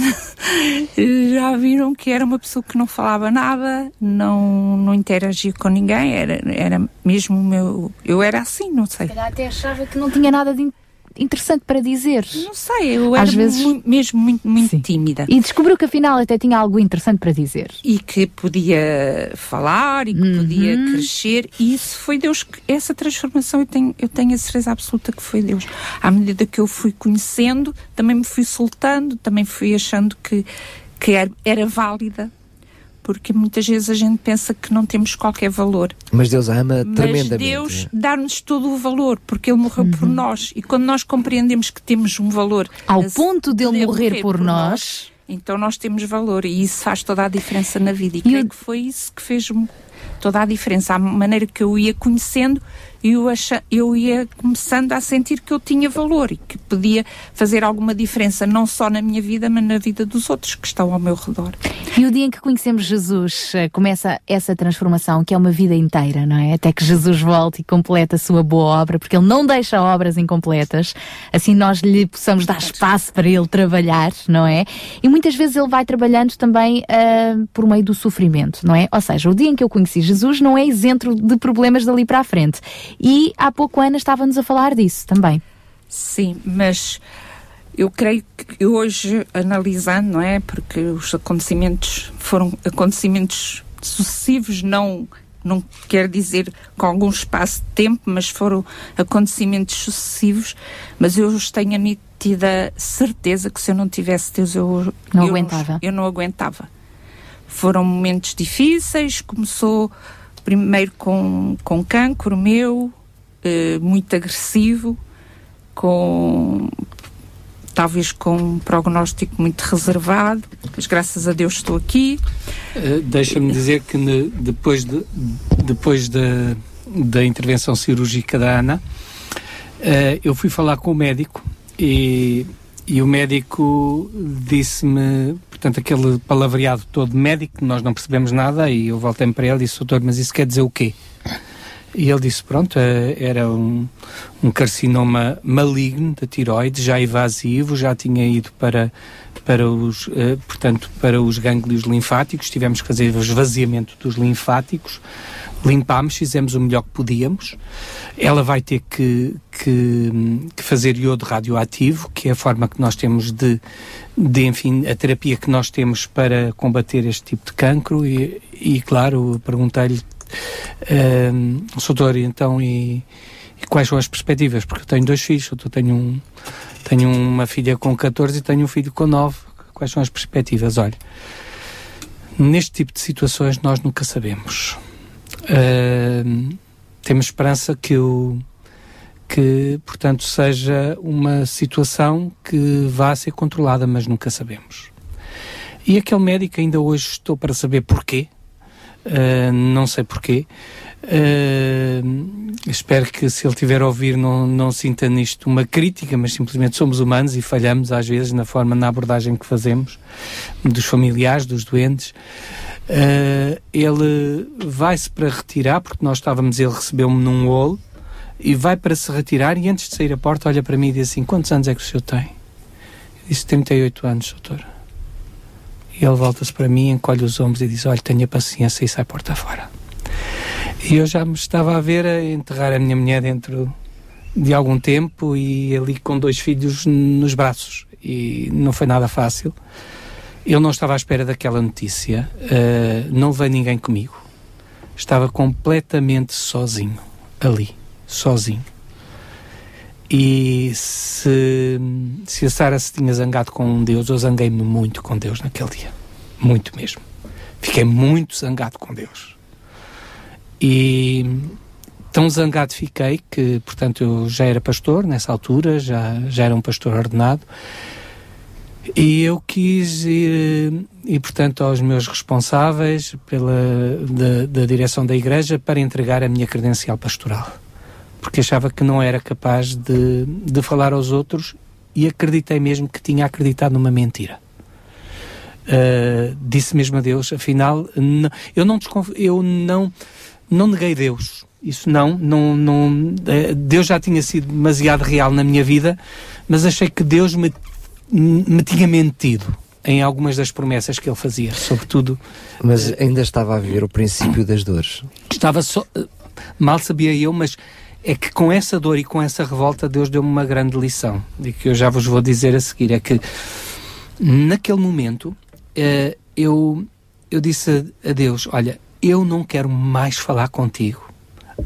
já viram que era uma pessoa que não falava nada, não, não interagia com ninguém, era, era mesmo o meu. Eu era assim, não sei. calhar até achava que não tinha nada de interessante para dizer? Não sei, eu era Às vezes... mesmo muito, muito tímida. E descobriu que afinal até tinha algo interessante para dizer. E que podia falar e que podia Uhum. crescer. E isso foi Deus. que- Essa transformação eu tenho, eu tenho a certeza absoluta que foi Deus. À medida que eu fui conhecendo, também me fui soltando, também fui achando que, que era, era válida. Porque muitas vezes a gente pensa que não temos qualquer valor. Mas Deus a ama Mas tremendamente. Deus dá-nos todo o valor, porque Ele morreu por nós. E quando nós compreendemos que temos um valor. Ao a- ponto dele morrer por nós. Então nós temos valor e isso faz toda a diferença na vida. E, creio que foi isso que fez toda a diferença. A maneira que eu ia conhecendo, eu, eu ia começando a sentir que eu tinha valor e que podia fazer alguma diferença, não só na minha vida, mas na vida dos outros que estão ao meu redor. E o dia em que conhecemos Jesus eh, começa essa transformação, que é uma vida inteira, não é? Até que Jesus volte e complete a sua boa obra, porque Ele não deixa obras incompletas, assim nós lhe possamos dar espaço para Ele trabalhar, não é? E muitas vezes Ele vai trabalhando também ah, por meio do sofrimento, não é? Ou seja, o dia em que eu conheci Jesus não é isento de problemas dali para a frente. E há pouco Ana estava-nos a falar disso também. Sim, mas eu creio que hoje, analisando, não é? Porque os acontecimentos foram acontecimentos sucessivos, não, não quer dizer com algum espaço de tempo, mas foram acontecimentos sucessivos. Mas eu os tenho a nítida certeza que se eu não tivesse Deus, eu Não eu aguentava. eu não aguentava. Foram momentos difíceis, começou primeiro com, com cancro meu, eh, muito agressivo, com talvez com um prognóstico muito reservado, mas graças a Deus estou aqui. Uh, Deixa-me dizer que ne- depois, de, depois da, da intervenção cirúrgica da Ana, uh, eu fui falar com o médico e, e o médico disse-me, portanto, aquele palavreado todo médico, nós não percebemos nada, e eu voltei-me para ele e disse, doutor, mas isso quer dizer o quê? E ele disse, pronto, eh, era um, um carcinoma maligno da tiroide, já invasivo, já tinha ido para, para os, eh, portanto, para os gânglios linfáticos, tivemos que fazer o esvaziamento dos linfáticos, limpámos, fizemos o melhor que podíamos. Ela vai ter que, que, que fazer iodo radioativo, que é a forma que nós temos de, de, enfim, a terapia que nós temos para combater este tipo de cancro. E, e claro, perguntei-lhe um, doutor, então, e, e quais são as perspectivas? Porque eu tenho dois filhos, eu tenho, um, tenho uma filha com 14 e tenho um filho com 9. Quais são as perspectivas? Olha, neste tipo de situações nós nunca sabemos. Um, temos esperança que o que, portanto, seja uma situação que vá ser controlada, mas nunca sabemos. E aquele médico ainda hoje estou para saber porquê, Uh, não sei porquê. Uh, espero que se ele tiver a ouvir não, não sinta nisto uma crítica, mas simplesmente somos humanos e falhamos às vezes na forma, na abordagem que fazemos dos familiares, dos doentes. Uh, ele vai-se para retirar, porque nós estávamos, ele recebeu-me num hall e vai para se retirar e antes de sair a porta olha para mim e diz assim, quantos anos é que o senhor tem? Eu disse, 38 anos, doutor. E ele volta-se para mim, encolhe os ombros e diz: Olha, tenha paciência e sai porta fora. E eu já me estava a ver a enterrar a minha mulher dentro de algum tempo e ali com dois filhos nos braços. E não foi nada fácil. Eu não estava à espera daquela notícia, uh, não veio ninguém comigo. Estava completamente sozinho, ali, sozinho. E se, se a Sara se tinha zangado com Deus, eu zanguei-me muito com Deus naquele dia. Muito mesmo. Fiquei muito zangado com Deus. E tão zangado fiquei que, portanto, eu já era pastor nessa altura, já, já era um pastor ordenado. E eu quis ir, e portanto, aos meus responsáveis pela, da, da direção da igreja para entregar a minha credencial pastoral porque achava que não era capaz de, de falar aos outros e acreditei mesmo que tinha acreditado numa mentira. Uh, disse mesmo a Deus, afinal, não, eu não eu não não neguei Deus. Isso não, não, não, Deus já tinha sido demasiado real na minha vida, mas achei que Deus me, me tinha mentido em algumas das promessas que ele fazia, sobretudo. Mas ainda estava a viver o princípio das dores. Estava só, mal sabia eu, mas é que com essa dor e com essa revolta Deus deu-me uma grande lição. E que eu já vos vou dizer a seguir. É que naquele momento eh, eu eu disse a, a Deus olha eu não quero mais falar contigo.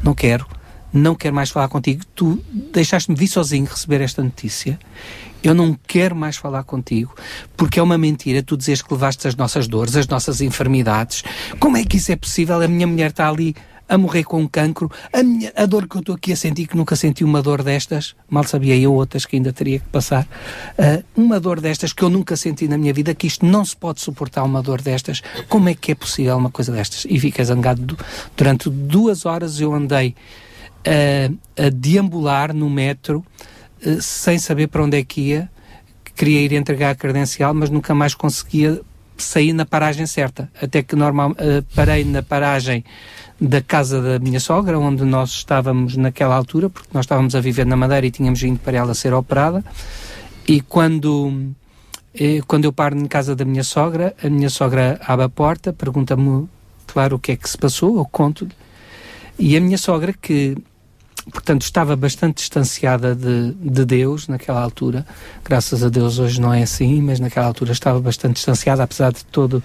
Não quero. Não quero mais falar contigo. Tu deixaste-me vir sozinho receber esta notícia. Eu não quero mais falar contigo, porque é uma mentira. Tu dizes que levaste as nossas dores, as nossas enfermidades. Como é que isso é possível? A minha mulher está ali a morrer com um cancro. A, minha, a dor que eu estou aqui a sentir, que nunca senti uma dor destas, mal sabia eu outras que ainda teria que passar, ah, uma dor destas que eu nunca senti na minha vida, que isto não se pode suportar uma dor destas. Como é que é possível uma coisa destas? E fiquei zangado. Du- Durante duas horas eu andei a, a deambular no metro eh, sem saber para onde é que ia. Queria ir entregar a credencial, mas nunca mais conseguia sair na paragem certa. Até que normal, eh, parei na paragem da casa da minha sogra, onde nós estávamos naquela altura, porque nós estávamos a viver na Madeira e tínhamos vindo para ela ser operada. E quando, eh, quando eu paro em casa da minha sogra, a minha sogra abre a porta, pergunta-me, claro, o que é que se passou, eu conto-lhe. E a minha sogra, que portanto estava bastante distanciada de, de Deus naquela altura, graças a Deus hoje não é assim, mas naquela altura estava bastante distanciada, apesar de todo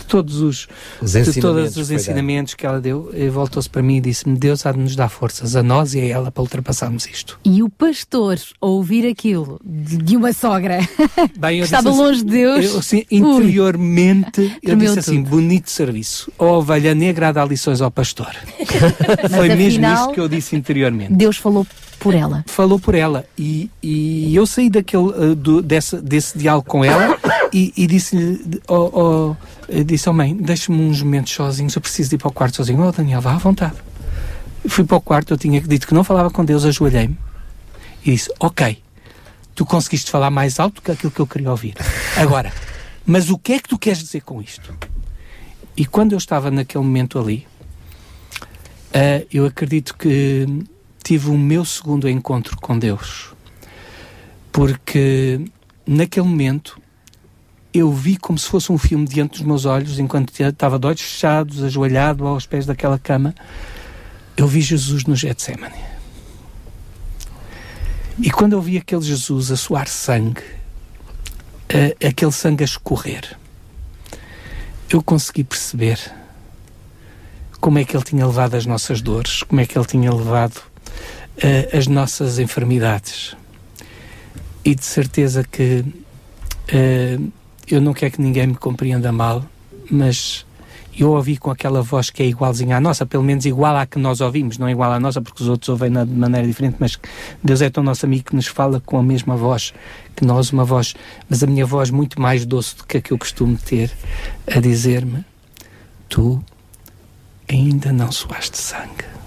de todos os, Os de ensinamentos todos os ensinamentos que ela deu, e voltou-se para mim e disse-me Deus há de nos dar forças a nós e a ela para ultrapassarmos isto. E o pastor, a ouvir aquilo de, uma sogra Bem, que eu estava assim- longe de Deus, Eu, assim, interiormente, eu tremeu disse assim: tudo. bonito serviço. A ovelha negra a dar lições ao pastor. Foi Mas mesmo afinal- isto que eu disse interiormente. Deus falou por ela. Falou por ela. E, e eu saí daquele, uh, do- desse, desse diálogo com ela e, e disse-lhe: oh, oh, disse, oh mãe, deixa-me uns momentos sozinhos, eu preciso ir para o quarto sozinho. Oh, Daniel, vá à vontade. Fui para o quarto, eu tinha dito que não falava com Deus, ajoelhei-me e disse: Ok, tu conseguiste falar mais alto que aquilo que eu queria ouvir. Agora, mas o que é que tu queres dizer com isto? E quando eu estava naquele momento ali, ah, eu acredito que tive o meu segundo encontro com Deus. Porque naquele momento eu vi como se fosse um filme diante dos meus olhos, enquanto estava de olhos fechados, ajoelhado aos pés daquela cama, eu vi Jesus no Getsemane. E quando eu vi aquele Jesus a suar sangue, a- aquele sangue a escorrer, eu consegui perceber como é que ele tinha levado as nossas dores, como é que ele tinha levado eh, as nossas enfermidades. E de certeza que eh, eu não quero que ninguém me compreenda mal, mas eu ouvi com aquela voz que é igualzinha à nossa, pelo menos igual à que nós ouvimos, não é igual à nossa, porque os outros ouvem de maneira diferente, mas Deus é tão nosso amigo que nos fala com a mesma voz que nós, uma voz, mas a minha voz muito mais doce do que a que eu costumo ter, a dizer-me: Tu ainda não suaste sangue.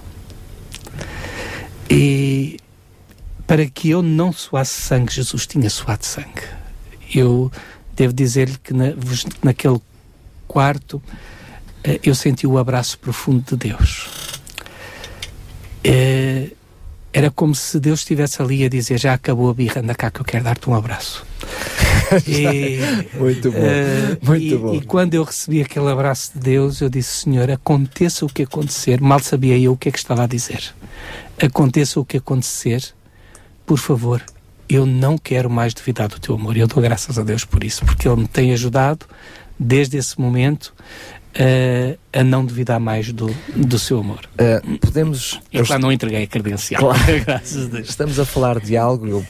E para que eu não suasse sangue, Jesus tinha suado sangue. Eu devo dizer-lhe que na- naquele quarto eh, eu senti o abraço profundo de Deus. Eh, Era como se Deus estivesse ali a dizer: Já acabou a birra, anda cá que eu quero dar-te um abraço. E, Muito bom, eh, muito e- bom. E quando eu recebi aquele abraço de Deus, eu disse: Senhor, aconteça o que acontecer. Mal sabia eu o que é que estava a dizer. Aconteça o que acontecer, por favor, eu não quero mais duvidar do teu amor. Eu dou graças a Deus por isso, porque Ele me tem ajudado desde esse momento eh, a não duvidar mais do, do seu amor. Uh, podemos. Eu claro, não entreguei a credencial. Claro. Graças a Deus. Estamos a falar de algo, eu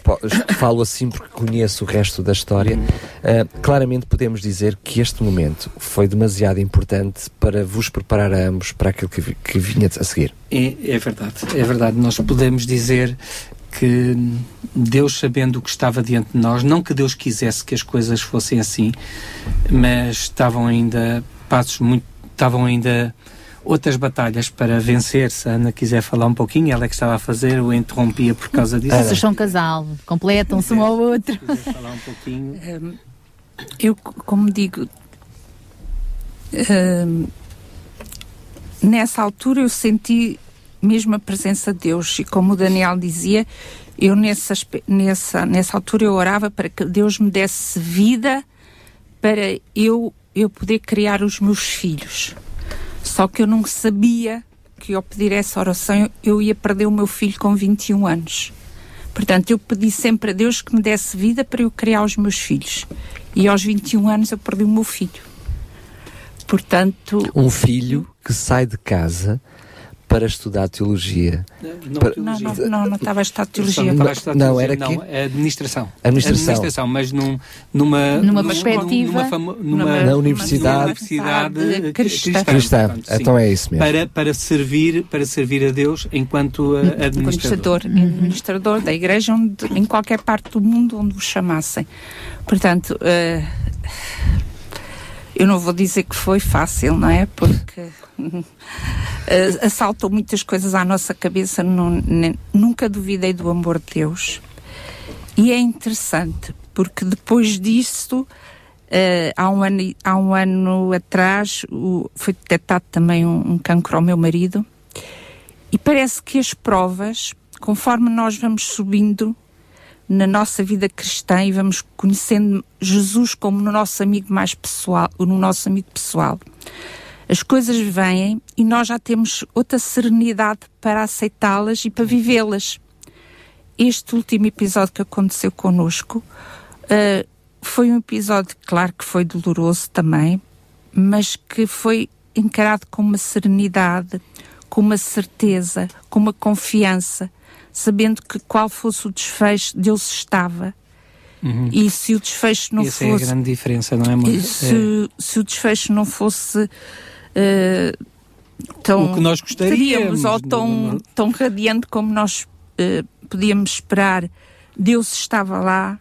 falo assim porque conheço o resto da história. Uh, claramente podemos dizer que este momento foi demasiado importante para vos preparar a ambos para aquilo que, que vinha a seguir. É, é verdade, é verdade. Nós podemos dizer que Deus, sabendo o que estava diante de nós, não que Deus quisesse que as coisas fossem assim, mas estavam ainda passos muito. estavam ainda outras batalhas para vencer. Se a Ana quiser falar um pouquinho, ela é que estava a fazer, eu interrompia por causa disso. Vocês são casal, completam-se um ao outro. falar um pouquinho. Hum, eu, como digo, hum, nessa altura eu senti mesmo a presença de Deus e como o Daniel dizia, eu nessa, nessa, nessa altura eu orava para que Deus me desse vida para eu, eu poder criar os meus filhos. Só que eu não sabia que ao pedir essa oração eu ia perder o meu filho com 21 anos. Portanto, eu pedi sempre a Deus que me desse vida para eu criar os meus filhos. E aos 21 anos eu perdi o meu filho. Portanto, Um filho que sai de casa para estudar teologia. Não, Para- não, não, não, não estava a estudar teologia. Não, Não, teologia, era não, é administração. Administração. Administração, mas num, numa, Numa perspectiva- numa, numa, Na universidade- universidade Universidade cristã. Cristã. portanto. Então é isso mesmo. Para, para, servir, para servir a Deus enquanto eh, administrador. administrador, administrador da igreja onde, em qualquer parte do mundo onde o chamassem. Portanto, eh, eu não vou dizer que foi fácil, não é? Porque eh, assaltou muitas coisas à nossa cabeça, nunca duvidei do amor de Deus. E é interessante, porque depois disso, eh, há, um ano, há um ano atrás, foi detectado também um, um cancro ao meu marido. E parece que as provas, conforme nós vamos subindo na nossa vida cristã e vamos conhecendo Jesus como no nosso amigo mais pessoal, no nosso amigo pessoal, as coisas vêm e nós já temos outra serenidade para aceitá-las e para vivê-las. Este último episódio que aconteceu connosco ah, foi um episódio, claro que foi doloroso também, mas que foi encarado com uma serenidade, com uma certeza, com uma confiança, sabendo que qual fosse o desfecho, Deus estava. Uhum. E se o desfecho não Essa é a fosse. grande diferença, não é, amor? se, se o desfecho não fosse. eh, tão, O que nós gostaríamos, ou não- tão, tão radiante como nós eh, podíamos esperar, Deus estava lá,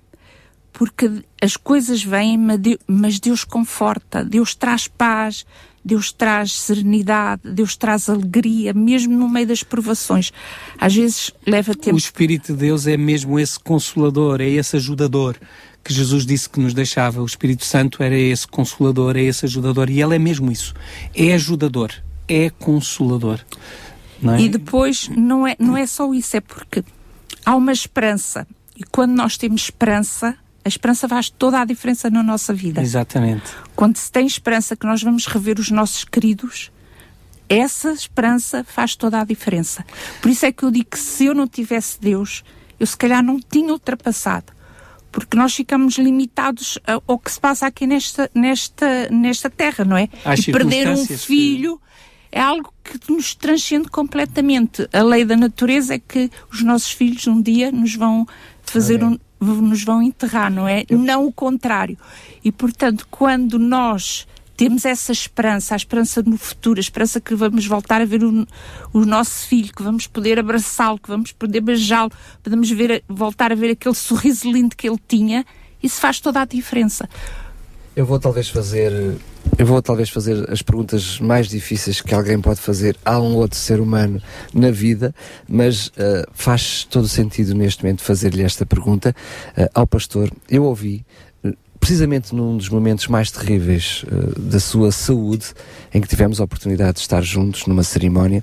porque as coisas vêm, mas Deus conforta, Deus traz paz, Deus traz serenidade, Deus traz alegria, mesmo no meio das provações. Às vezes leva tempo. O Espírito de Deus é mesmo esse consolador, é esse ajudador que Jesus disse que nos deixava. O Espírito Santo era esse consolador, é esse ajudador. E ele é mesmo isso. É ajudador, é consolador. É? E depois não é, não é só isso, é porque há uma esperança. E quando nós temos esperança, a esperança faz toda a diferença na nossa vida. Exatamente. Quando se tem esperança que nós vamos rever os nossos queridos, essa esperança faz toda a diferença. Por isso é que eu digo que se eu não tivesse Deus, eu se calhar não tinha ultrapassado. Porque nós ficamos limitados ao que se passa aqui nesta, nesta, nesta terra, não é? Às e perder um filho é algo que nos transcende completamente. A lei da natureza é que os nossos filhos um dia nos vão fazer um, nos vão enterrar, não é? Não o contrário. E portanto, quando nós temos essa esperança, a esperança no futuro, a esperança que vamos voltar a ver o, o nosso filho, que vamos poder abraçá-lo, que vamos poder beijá-lo, podemos ver, voltar a ver aquele sorriso lindo que ele tinha, isso faz toda a diferença. Eu vou talvez fazer. Eu vou talvez fazer as perguntas mais difíceis que alguém pode fazer a um outro ser humano na vida, mas ah, faz todo sentido neste momento fazer-lhe esta pergunta ah, ao pastor. Eu ouvi, eh, precisamente num dos momentos mais terríveis ah, da sua saúde, em que tivemos a oportunidade de estar juntos numa cerimónia,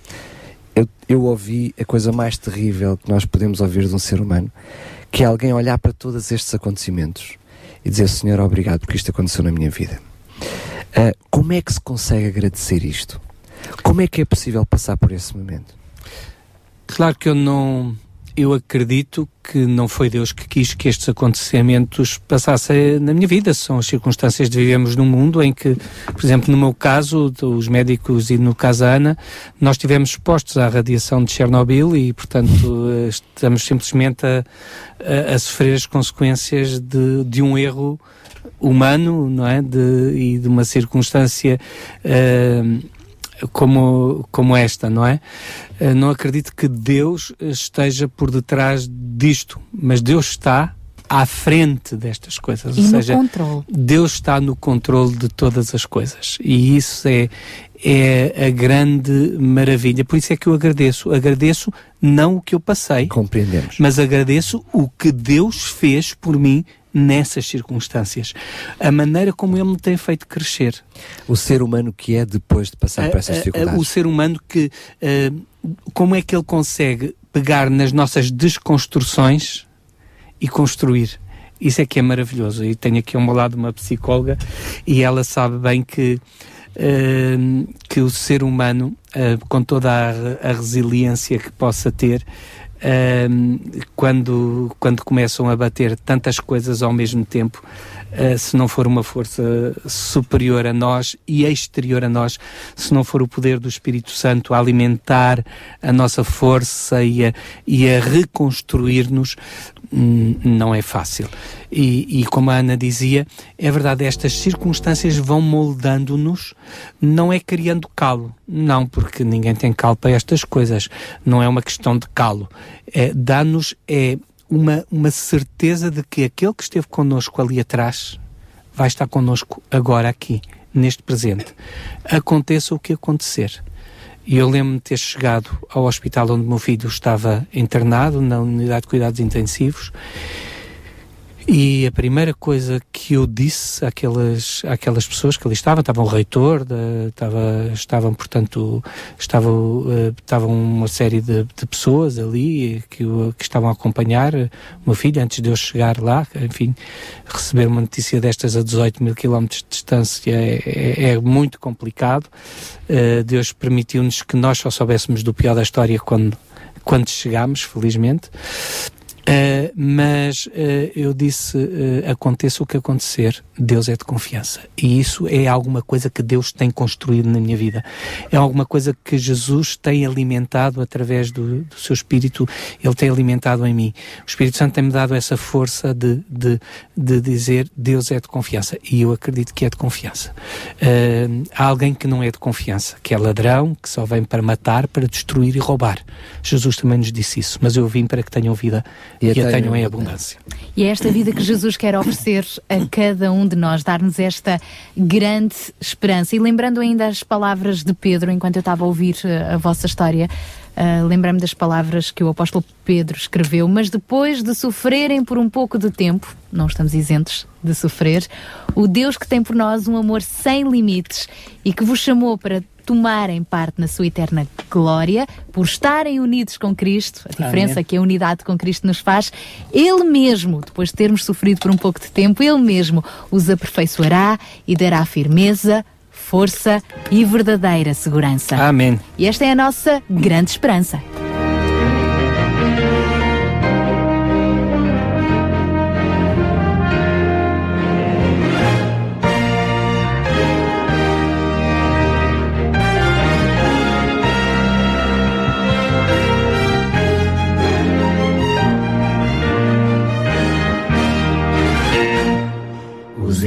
eu, eu ouvi a coisa mais terrível que nós podemos ouvir de um ser humano, que é alguém olhar para todos estes acontecimentos e dizer, Senhor, obrigado porque isto aconteceu na minha vida. Ah, como é que se consegue agradecer isto? Como é que é possível passar por esse momento? Claro que eu não. Eu acredito que não foi Deus que quis que estes acontecimentos passassem na minha vida. São as circunstâncias de vivemos num mundo em que, por exemplo, no meu caso, os médicos e no caso da Ana, nós estivemos expostos à radiação de Chernobyl e, portanto, eh, estamos simplesmente a, a, a sofrer as consequências de, de um erro humano, não é? De, e de uma circunstância. eh, como, como esta, não é? Eh, Não acredito que Deus esteja por detrás disto, mas Deus está à frente destas coisas. E ou no seja, controle. Deus está no controle de todas as coisas. E isso é, é a grande maravilha. Por isso é que eu agradeço. Agradeço não o que eu passei, Compreendemos. mas agradeço o que Deus fez por mim nessas circunstâncias. A maneira como Ele me tem feito crescer. O ser humano que é depois de passar por essas A- a- dificuldades. o ser humano que eh, como é que ele consegue pegar nas nossas desconstruções e construir isso é que é maravilhoso e tenho aqui ao meu lado uma psicóloga e ela sabe bem que eh, que o ser humano eh, com toda a, a resiliência que possa ter, Ahm, quando, quando começam a bater tantas coisas ao mesmo tempo, ah, se não for uma força superior a nós e exterior a nós, se não for o poder do Espírito Santo a alimentar a nossa força e a, e a reconstruir-nos, não é fácil. E, e como a Ana dizia, é verdade, estas circunstâncias vão moldando-nos, não é criando calo, não, porque ninguém tem calo para estas coisas, não é uma questão de calo. É, Dá-nos é uma, uma certeza de que aquele que esteve connosco ali atrás vai estar connosco agora aqui, neste presente. Aconteça o que acontecer. E eu lembro-me de ter chegado ao hospital onde meu filho estava internado, na unidade de cuidados intensivos, e a primeira coisa que eu disse àquelas, àquelas pessoas que ali estavam, estava o reitor, da- estava, estavam, portanto, estava, eh, estavam uma série de, de pessoas ali que, que estavam a acompanhar o meu filho antes de eu chegar lá, enfim, receber uma notícia destas a 18 mil quilómetros de distância é, é- é muito complicado. Eh, Deus permitiu-nos que nós só soubéssemos do pior da história quando, quando chegámos, felizmente. Uh, mas uh, eu disse: uh, aconteça o que acontecer, Deus é de confiança. E isso é alguma coisa que Deus tem construído na minha vida. É alguma coisa que Jesus tem alimentado através do, do seu Espírito, Ele tem alimentado em mim. O Espírito Santo tem-me dado essa força de, de, de dizer: Deus é de confiança. E eu acredito que é de confiança. Há alguém que não é de confiança, que é ladrão, que só vem para matar, para destruir e roubar. Jesus também nos disse isso, mas eu vim para que tenham vida e, a tenham em abundância. E é esta vida que Jesus quer oferecer a cada um de nós, dar-nos esta grande esperança. E lembrando ainda as palavras de Pedro, enquanto eu estava a ouvir eh, a vossa história, uh, lembrei-me das palavras que o apóstolo Pedro escreveu, mas depois de sofrerem por um pouco de tempo, não estamos isentos de sofrer, o Deus que tem por nós um amor sem limites e que vos chamou para tomarem parte na sua eterna glória, por estarem unidos com Cristo, a diferença Amém. que a unidade com Cristo nos faz, Ele mesmo, depois de termos sofrido por um pouco de tempo, Ele mesmo os aperfeiçoará e dará firmeza, força e verdadeira segurança. Amém. E esta é a nossa grande esperança.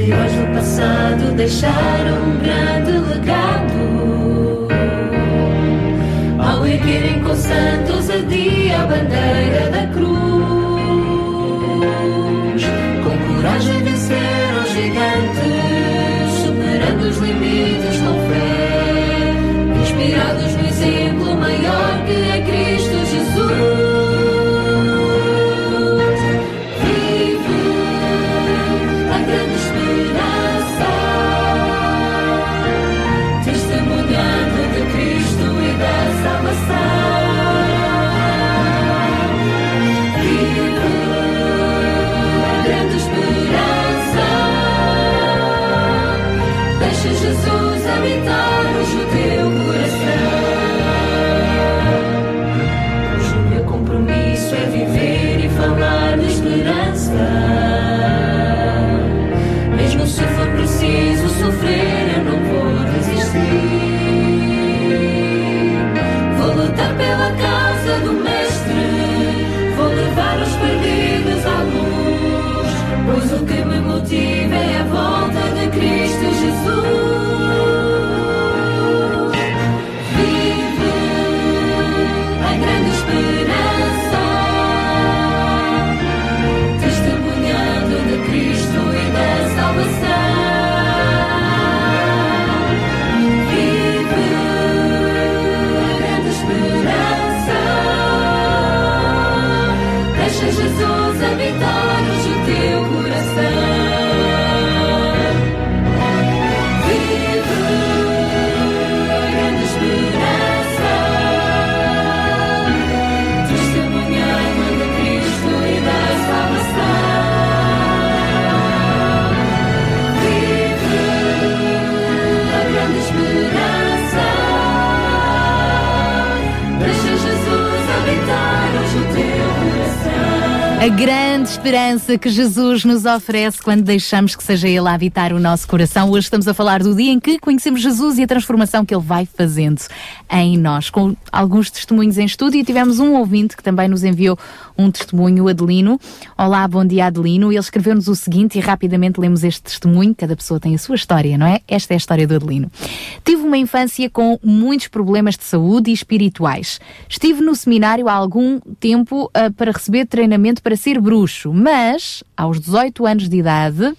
Heróis do passado deixaram um grande legado. Ao erguerem com santos a dia a bandeira da cruz. A grande esperança que Jesus nos oferece quando deixamos que seja Ele a habitar o nosso coração. Hoje estamos a falar do dia em que conhecemos Jesus e a transformação que Ele vai fazendo em nós. Alguns testemunhos em estúdio e tivemos um ouvinte que também nos enviou um testemunho, Adelino. Olá, bom dia Adelino. Ele escreveu-nos o seguinte e rapidamente lemos este testemunho. Cada pessoa tem a sua história, não é? Esta é a história do Adelino. Tive uma infância com muitos problemas de saúde e espirituais. Estive no seminário há algum tempo ah, para receber treinamento para ser bruxo, mas aos 18 anos de idade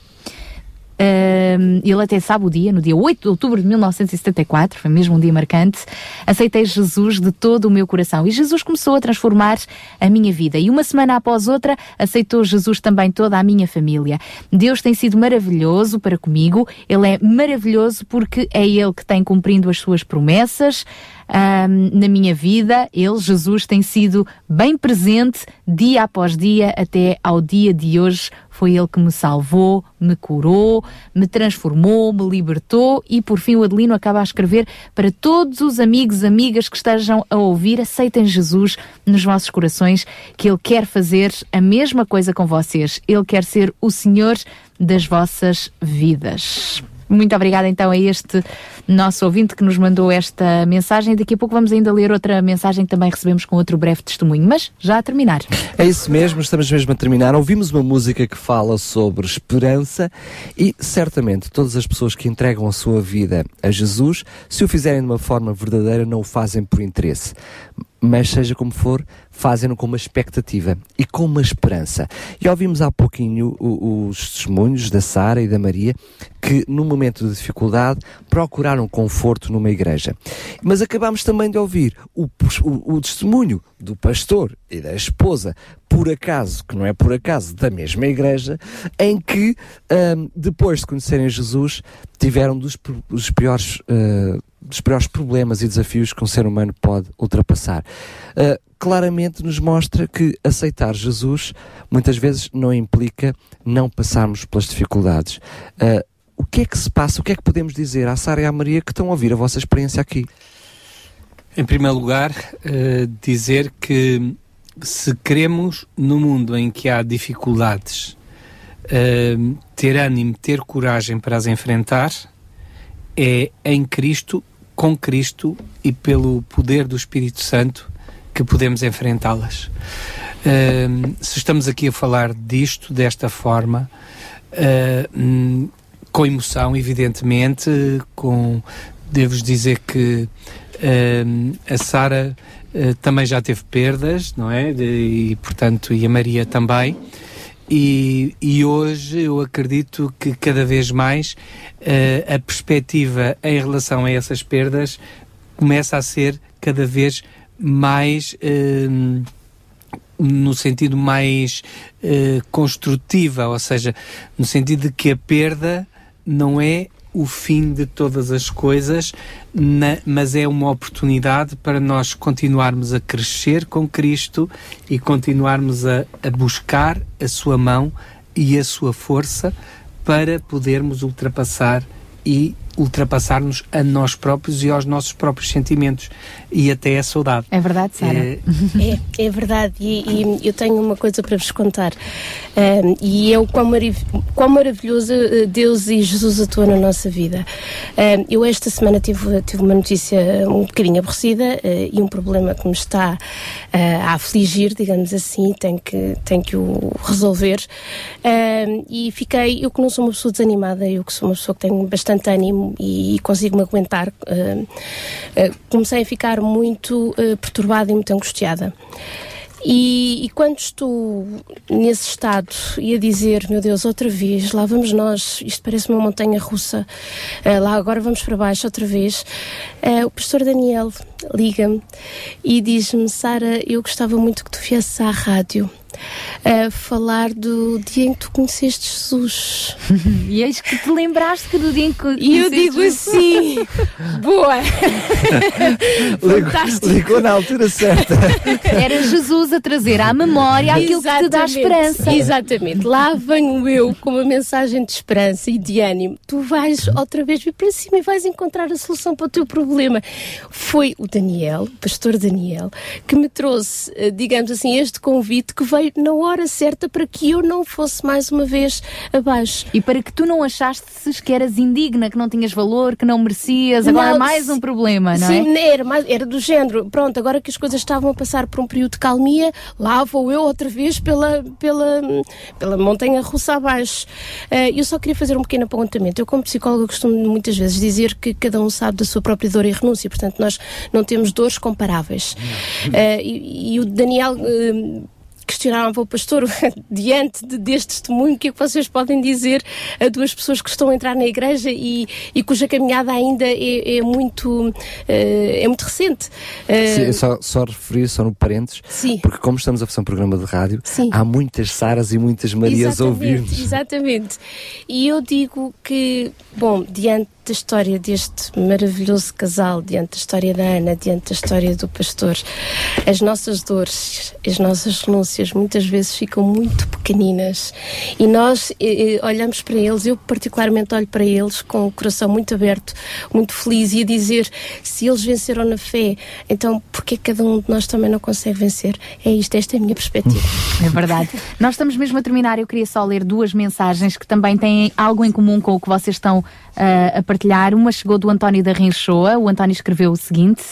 Ahm, ele até sabe o dia, no dia 8 de outubro de 1974, foi mesmo um dia marcante, aceitei Jesus de todo o meu coração e Jesus começou a transformar a minha vida. E uma semana após outra, aceitou Jesus também toda a minha família. Deus tem sido maravilhoso para comigo, Ele é maravilhoso porque é Ele que tem cumprindo as suas promessas. ahm, na minha vida, Ele, Jesus, tem sido bem presente dia após dia até ao dia de hoje. Foi Ele que me salvou, me curou, me transformou, me libertou e por fim o Adelino acaba a escrever para todos os amigos, amigas que estejam a ouvir, aceitem Jesus nos vossos corações, que Ele quer fazer a mesma coisa com vocês. Ele quer ser o Senhor das vossas vidas. Muito obrigada então a este nosso ouvinte que nos mandou esta mensagem. Daqui a pouco vamos ainda ler outra mensagem que também recebemos com outro breve testemunho, mas já a terminar. É isso mesmo, estamos mesmo a terminar. Ouvimos uma música que fala sobre esperança e certamente todas as pessoas que entregam a sua vida a Jesus, se o fizerem de uma forma verdadeira, não o fazem por interesse. Mas seja como for, fazem-no com uma expectativa e com uma esperança. E ouvimos há pouquinho os testemunhos da Sara e da Maria que, num momento de dificuldade, procuraram conforto numa igreja. Mas acabámos também de ouvir o, o- o testemunho do pastor e da esposa, por acaso, que não é por acaso, da mesma igreja, em que, ahm, depois de conhecerem Jesus, tiveram dos, dos piores. ah, dos piores problemas e desafios que um ser humano pode ultrapassar. Ah, claramente nos mostra que aceitar Jesus muitas vezes não implica não passarmos pelas dificuldades. Ah, o que é que se passa? O que é que podemos dizer à Sara e à Maria que estão a ouvir a vossa experiência aqui? Em primeiro lugar, eh, dizer que se queremos no mundo em que há dificuldades ter ânimo, ter coragem para as enfrentar, é em Cristo, com Cristo e pelo poder do Espírito Santo que podemos enfrentá-las. Eh, se estamos aqui a falar disto, desta forma, hum, com emoção, evidentemente, com devo dizer que hum, a Sara eh, também já teve perdas, não é? E portanto e a Maria também. E, e hoje eu acredito que cada vez mais eh, a perspectiva em relação a essas perdas começa a ser cada vez mais hum, no sentido mais eh, construtiva, ou seja, no sentido de que a perda não é o fim de todas as coisas, na- mas é uma oportunidade para nós continuarmos a crescer com Cristo e continuarmos a, a buscar a sua mão e a sua força para podermos ultrapassar e ultrapassar-nos a nós próprios e aos nossos próprios sentimentos e até a saudade. É verdade, Sara? É, É, é verdade, e, e eu tenho uma coisa para vos contar. Ahm, e é o quão, marav quão maravilhoso eh, Deus e Jesus atuam na nossa vida. Ahm, eu esta semana tive, tive uma notícia um bocadinho aborrecida eh, e um problema que me está eh, a afligir, digamos assim, tenho que, tenho que o resolver. Ahm, e fiquei, eu que não sou uma pessoa desanimada, eu que sou uma pessoa que tenho bastante ânimo e, consigo me aguentar, ahm, eh, comecei a ficar muito eh, perturbada e muito angustiada. E, e quando estou nesse estado e a dizer, meu Deus, outra vez, lá vamos nós, isto parece uma montanha russa, eh, lá agora vamos para baixo outra vez, eh, o pastor Daniel liga-me e diz-me, Sara, eu gostava muito que tu viesses à rádio a falar do dia em que tu conheceste Jesus. e eis que te lembraste que do dia em que E eu conheceste digo Jesus- assim, boa! Ligou, Fantástico. ligou na altura certa. Era Jesus a trazer à memória aquilo que te dá Exatamente. esperança. Exatamente. Lá venho eu com uma mensagem de esperança e de ânimo. Tu vais outra vez vir para cima e vais encontrar a solução para o teu problema. Foi o Daniel, o pastor Daniel, que me trouxe, eh, digamos assim, este convite que veio veio na hora certa para que eu não fosse mais uma vez abaixo. E para que tu não achasses que eras indigna, que não tinhas valor, que não merecias, agora Não, mais um problema, não Sim, é? era, mais- era do género. Pronto, agora que as coisas estavam a passar por um período de calmia, lá vou eu outra vez pela, pela, pela montanha russa abaixo. Eh, eu só queria fazer um pequeno apontamento. Eu, como psicóloga, costumo muitas vezes dizer que cada um sabe da sua própria dor e renúncia, portanto, nós não temos dores comparáveis. Eh, e, e o Daniel. eh, questionava o pastor diante de- deste testemunho, o que é que vocês podem dizer a duas pessoas que estão a entrar na igreja e, e cuja caminhada ainda é, é muito eh, é muito recente. Eh, Sim, só, só referir, só no parênteses, porque como estamos a fazer um programa de rádio, há muitas Saras e muitas Marias Exatamente, ouvir-nos. Exatamente. E eu digo que, bom, diante da história deste maravilhoso casal, diante da história da Ana, diante da história do pastor, as nossas dores, as nossas renúncias muitas vezes ficam muito pequeninas e nós eh, eh, olhamos para eles, eu particularmente olho para eles com o coração muito aberto, muito feliz e a dizer se eles venceram na fé, então porque cada um de nós também não consegue vencer? É isto, esta é a minha perspectiva. É verdade. Nós estamos mesmo a terminar. Eu queria só ler duas mensagens que também têm algo em comum com o que vocês estão ah, a partilhar. Uma chegou do António da Rinchoa. O António escreveu o seguinte.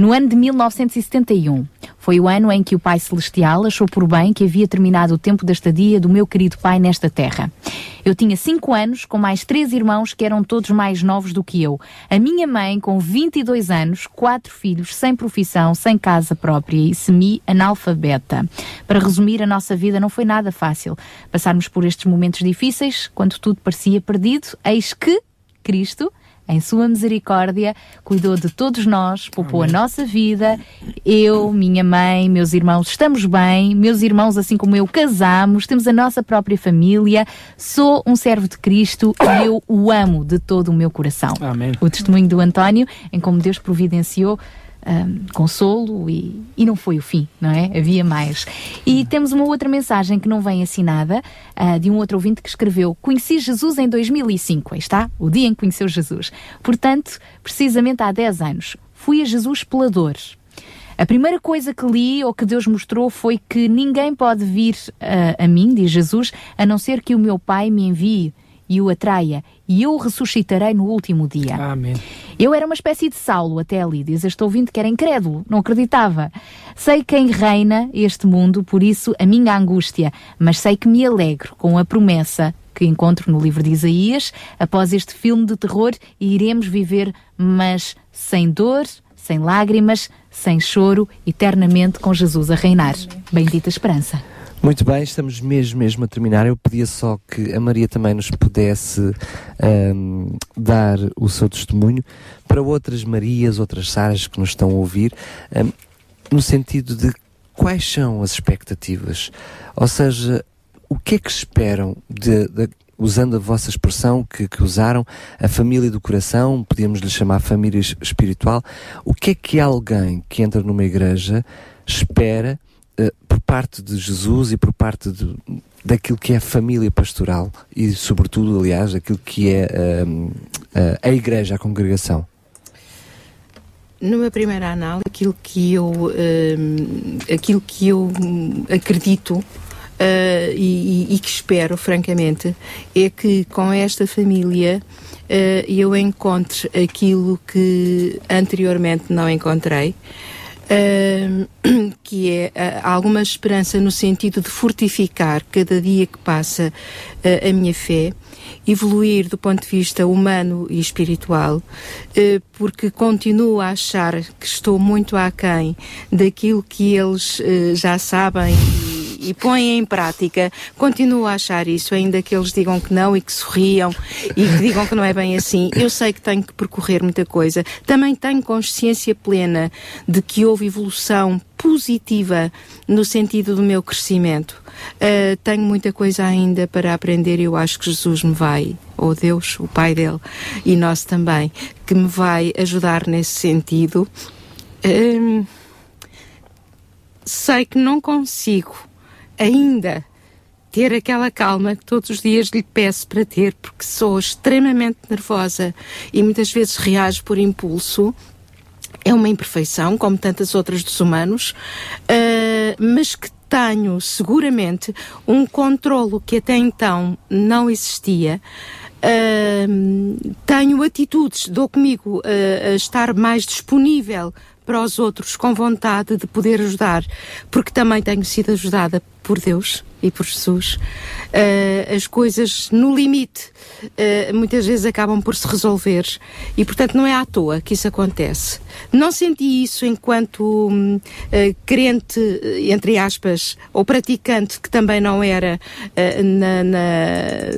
No ano de 1971, foi o ano em que o Pai Celestial achou por bem que havia terminado o tempo da estadia do meu querido Pai nesta terra. Eu tinha cinco anos, com mais três irmãos que eram todos mais novos do que eu. A minha mãe, com 22 anos, quatro filhos, sem profissão, sem casa própria e semi-analfabeta. Para resumir, a nossa vida não foi nada fácil. Passarmos por estes momentos difíceis, quando tudo parecia perdido, eis que Cristo, em sua misericórdia, cuidou de todos nós, poupou a nossa vida. Eu, minha mãe, meus irmãos estamos bem, meus irmãos, assim como eu, casamos, temos a nossa própria família. Sou um servo de Cristo e eu o amo de todo o meu coração. Amém. O testemunho do António, em como Deus providenciou hum, consolo e, e não foi o fim, não é? Havia mais. E temos uma outra mensagem que não vem assinada, ah, de um outro ouvinte que escreveu: Conheci Jesus em 2005, aí está, o dia em que conheceu Jesus. Portanto, precisamente há 10 anos, fui a Jesus pela dor. A primeira coisa que li ou que Deus mostrou foi que ninguém pode vir ah, a mim, diz Jesus, a não ser que o meu Pai me envie e o atraia, e eu o ressuscitarei no último dia. Amém. Eu era uma espécie de Saulo até ali, diz este ouvinte que era incrédulo, não acreditava. Sei quem reina este mundo, por isso a minha angústia, mas sei que me alegro com a promessa que encontro no livro de Isaías, após este filme de terror, iremos viver, mas sem dor, sem lágrimas, sem choro, eternamente com Jesus a reinar. Bendita esperança. Muito bem, estamos mesmo, mesmo a terminar. Eu pedia só que a Maria também nos pudesse ahm, dar o seu testemunho para outras Marias, outras Saras que nos estão a ouvir, ahm, no sentido de quais são as expectativas? Ou seja, o que é que esperam de, de- usando a vossa expressão que, que usaram, a família do coração, podíamos lhe chamar família es- espiritual, o que é que alguém que entra numa igreja espera eh, por parte de Jesus e por parte de, daquilo que é a família pastoral e, sobretudo, aliás, aquilo que é ahm, a, igreja, a congregação. Numa primeira análise, aquilo que eu, hum, aquilo que eu acredito ah, e, e- que espero, francamente, é que com esta família ah, eu encontre aquilo que anteriormente não encontrei. que é ah, alguma esperança no sentido de fortificar cada dia que passa ah, a minha fé, evoluir do ponto de vista humano e espiritual, eh, porque continuo a achar que estou muito aquém daquilo que eles já sabem e, põem em prática. Continuo a achar isso, ainda que eles digam que não e que sorriam e que digam que não é bem assim. Eu sei que tenho que percorrer muita coisa. Também tenho consciência plena de que houve evolução positiva no sentido do meu crescimento. Uh, tenho muita coisa ainda para aprender e eu acho que Jesus me vai, ou Deus, o Pai dele, e nós também, que me vai ajudar nesse sentido. Um, sei que não consigo ainda ter aquela calma que todos os dias lhe peço para ter, porque sou extremamente nervosa e muitas vezes reajo por impulso. É uma imperfeição, como tantas outras dos humanos, ah, mas que tenho seguramente um controlo que até então não existia. Ahm, tenho atitudes, dou comigo ah, a estar mais disponível para os outros com vontade de poder ajudar, porque também tenho sido ajudada por Deus e por Jesus. Ah, as coisas no limite ah, muitas vezes acabam por se resolver e, portanto, não é à toa que isso acontece. Não senti isso enquanto ah, crente, entre aspas, ou praticante, que também não era na, na,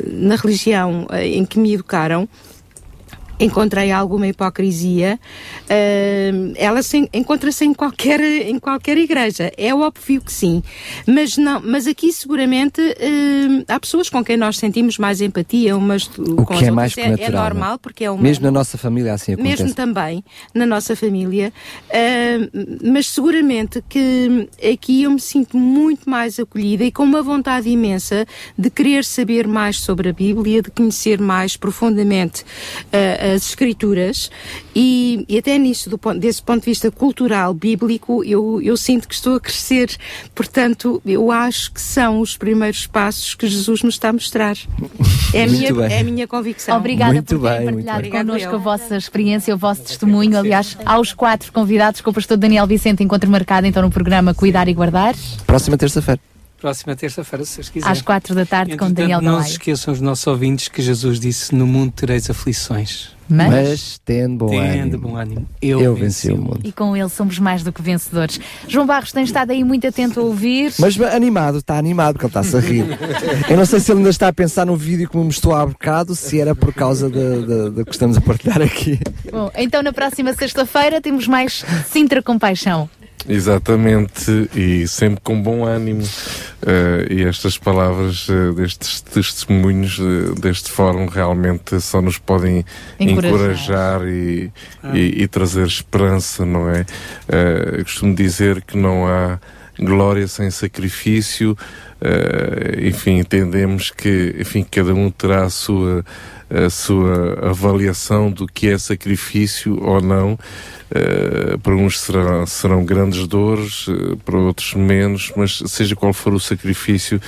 na religião em que me educaram encontrei alguma hipocrisia. Ahm, ela se- encontra-se em qualquer, em qualquer igreja. É óbvio que sim. Mas, não, mas aqui seguramente ahm, há pessoas com quem nós sentimos mais empatia, umas O com que as é outras. mais que é, natural. é é? normal, porque é uma, Mesmo na nossa família assim acontece. mesmo também na nossa família, ah, mas seguramente que aqui eu me sinto muito mais acolhida e com uma vontade imensa de querer saber mais sobre a Bíblia, de conhecer mais profundamente ah, as Escrituras e, e até nisto, do ponto- desse ponto de vista cultural, bíblico, eu, eu sinto que estou a crescer. Portanto, eu acho que são os primeiros passos que Jesus nos está a mostrar. É a, Muito minha, bem. é a minha convicção. Obrigada por terem partilhado connosco a vossa experiência, o vosso testemunho. Aliás, aos quatro convidados com o pastor Daniel Vicente, encontro marcado então no programa Cuidar e Guardar, Próxima terça-feira. Próxima terça-feira, se vocês quiserem. às quatro da tarde, com Daniel Não se esqueçam os nossos ouvintes que Jesus disse: No mundo tereis aflições. Mas- Mas tende bom Tende ânimo. bom ânimo. Eu, Eu venci o mundo. E com ele somos mais do que vencedores. João Barros tem estado aí muito atento a ouvir. Mas animado, está animado, porque ele está-se a rir. Eu não sei se ele ainda está a pensar no vídeo que me mostrou há bocado, se era por causa do que estamos a partilhar aqui. Bom, então na próxima sexta-feira temos mais Sintra Compaixão. Exatamente, e sempre com bom ânimo. eh, e estas palavras eh, destes testemunhos eh, deste fórum realmente só nos podem Encorajar. encorajar, e, e- e trazer esperança, não é? Eu costumo dizer que não há glória sem sacrifício. enfim, entendemos que enfim, cada um terá a sua, a sua avaliação do que é sacrifício ou não. Eh, para uns serão, serão grandes dores, eh, para outros menos, mas seja qual for o sacrifício,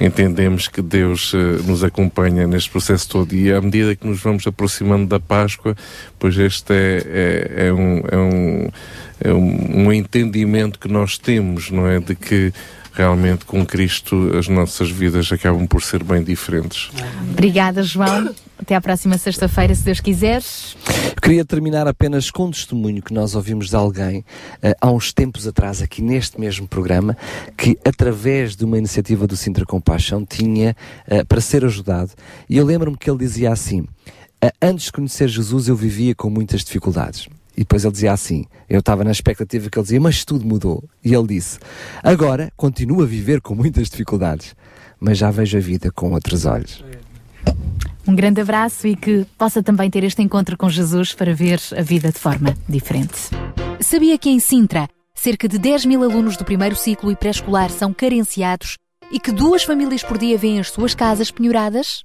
entendemos que Deus eh, nos acompanha neste processo todo. E à medida que nos vamos aproximando da Páscoa, pois este é, é, é um, é, um, é um, um entendimento que nós temos, não é? De que realmente com Cristo as nossas vidas acabam por ser bem diferentes. Obrigada, João. Até à próxima sexta-feira, se Deus quiser. Eu queria terminar apenas com um testemunho que nós ouvimos de alguém eh, há uns tempos atrás, aqui neste mesmo programa, que através de uma iniciativa do Sintra Compaixão tinha eh, para ser ajudado. E eu lembro-me que ele dizia assim: "Ah, Antes de conhecer Jesus, eu vivia com muitas dificuldades. E depois ele dizia assim: Eu estava na expectativa que ele dizia, mas tudo mudou. E ele disse: Agora continuo a viver com muitas dificuldades, mas já vejo a vida com outros olhos. Um grande abraço e que possa também ter este encontro com Jesus para ver a vida de forma diferente. Sabia que em Sintra, cerca de 10 mil alunos do primeiro ciclo e pré-escolar são carenciados e que duas famílias por dia vêm as suas casas penhoradas?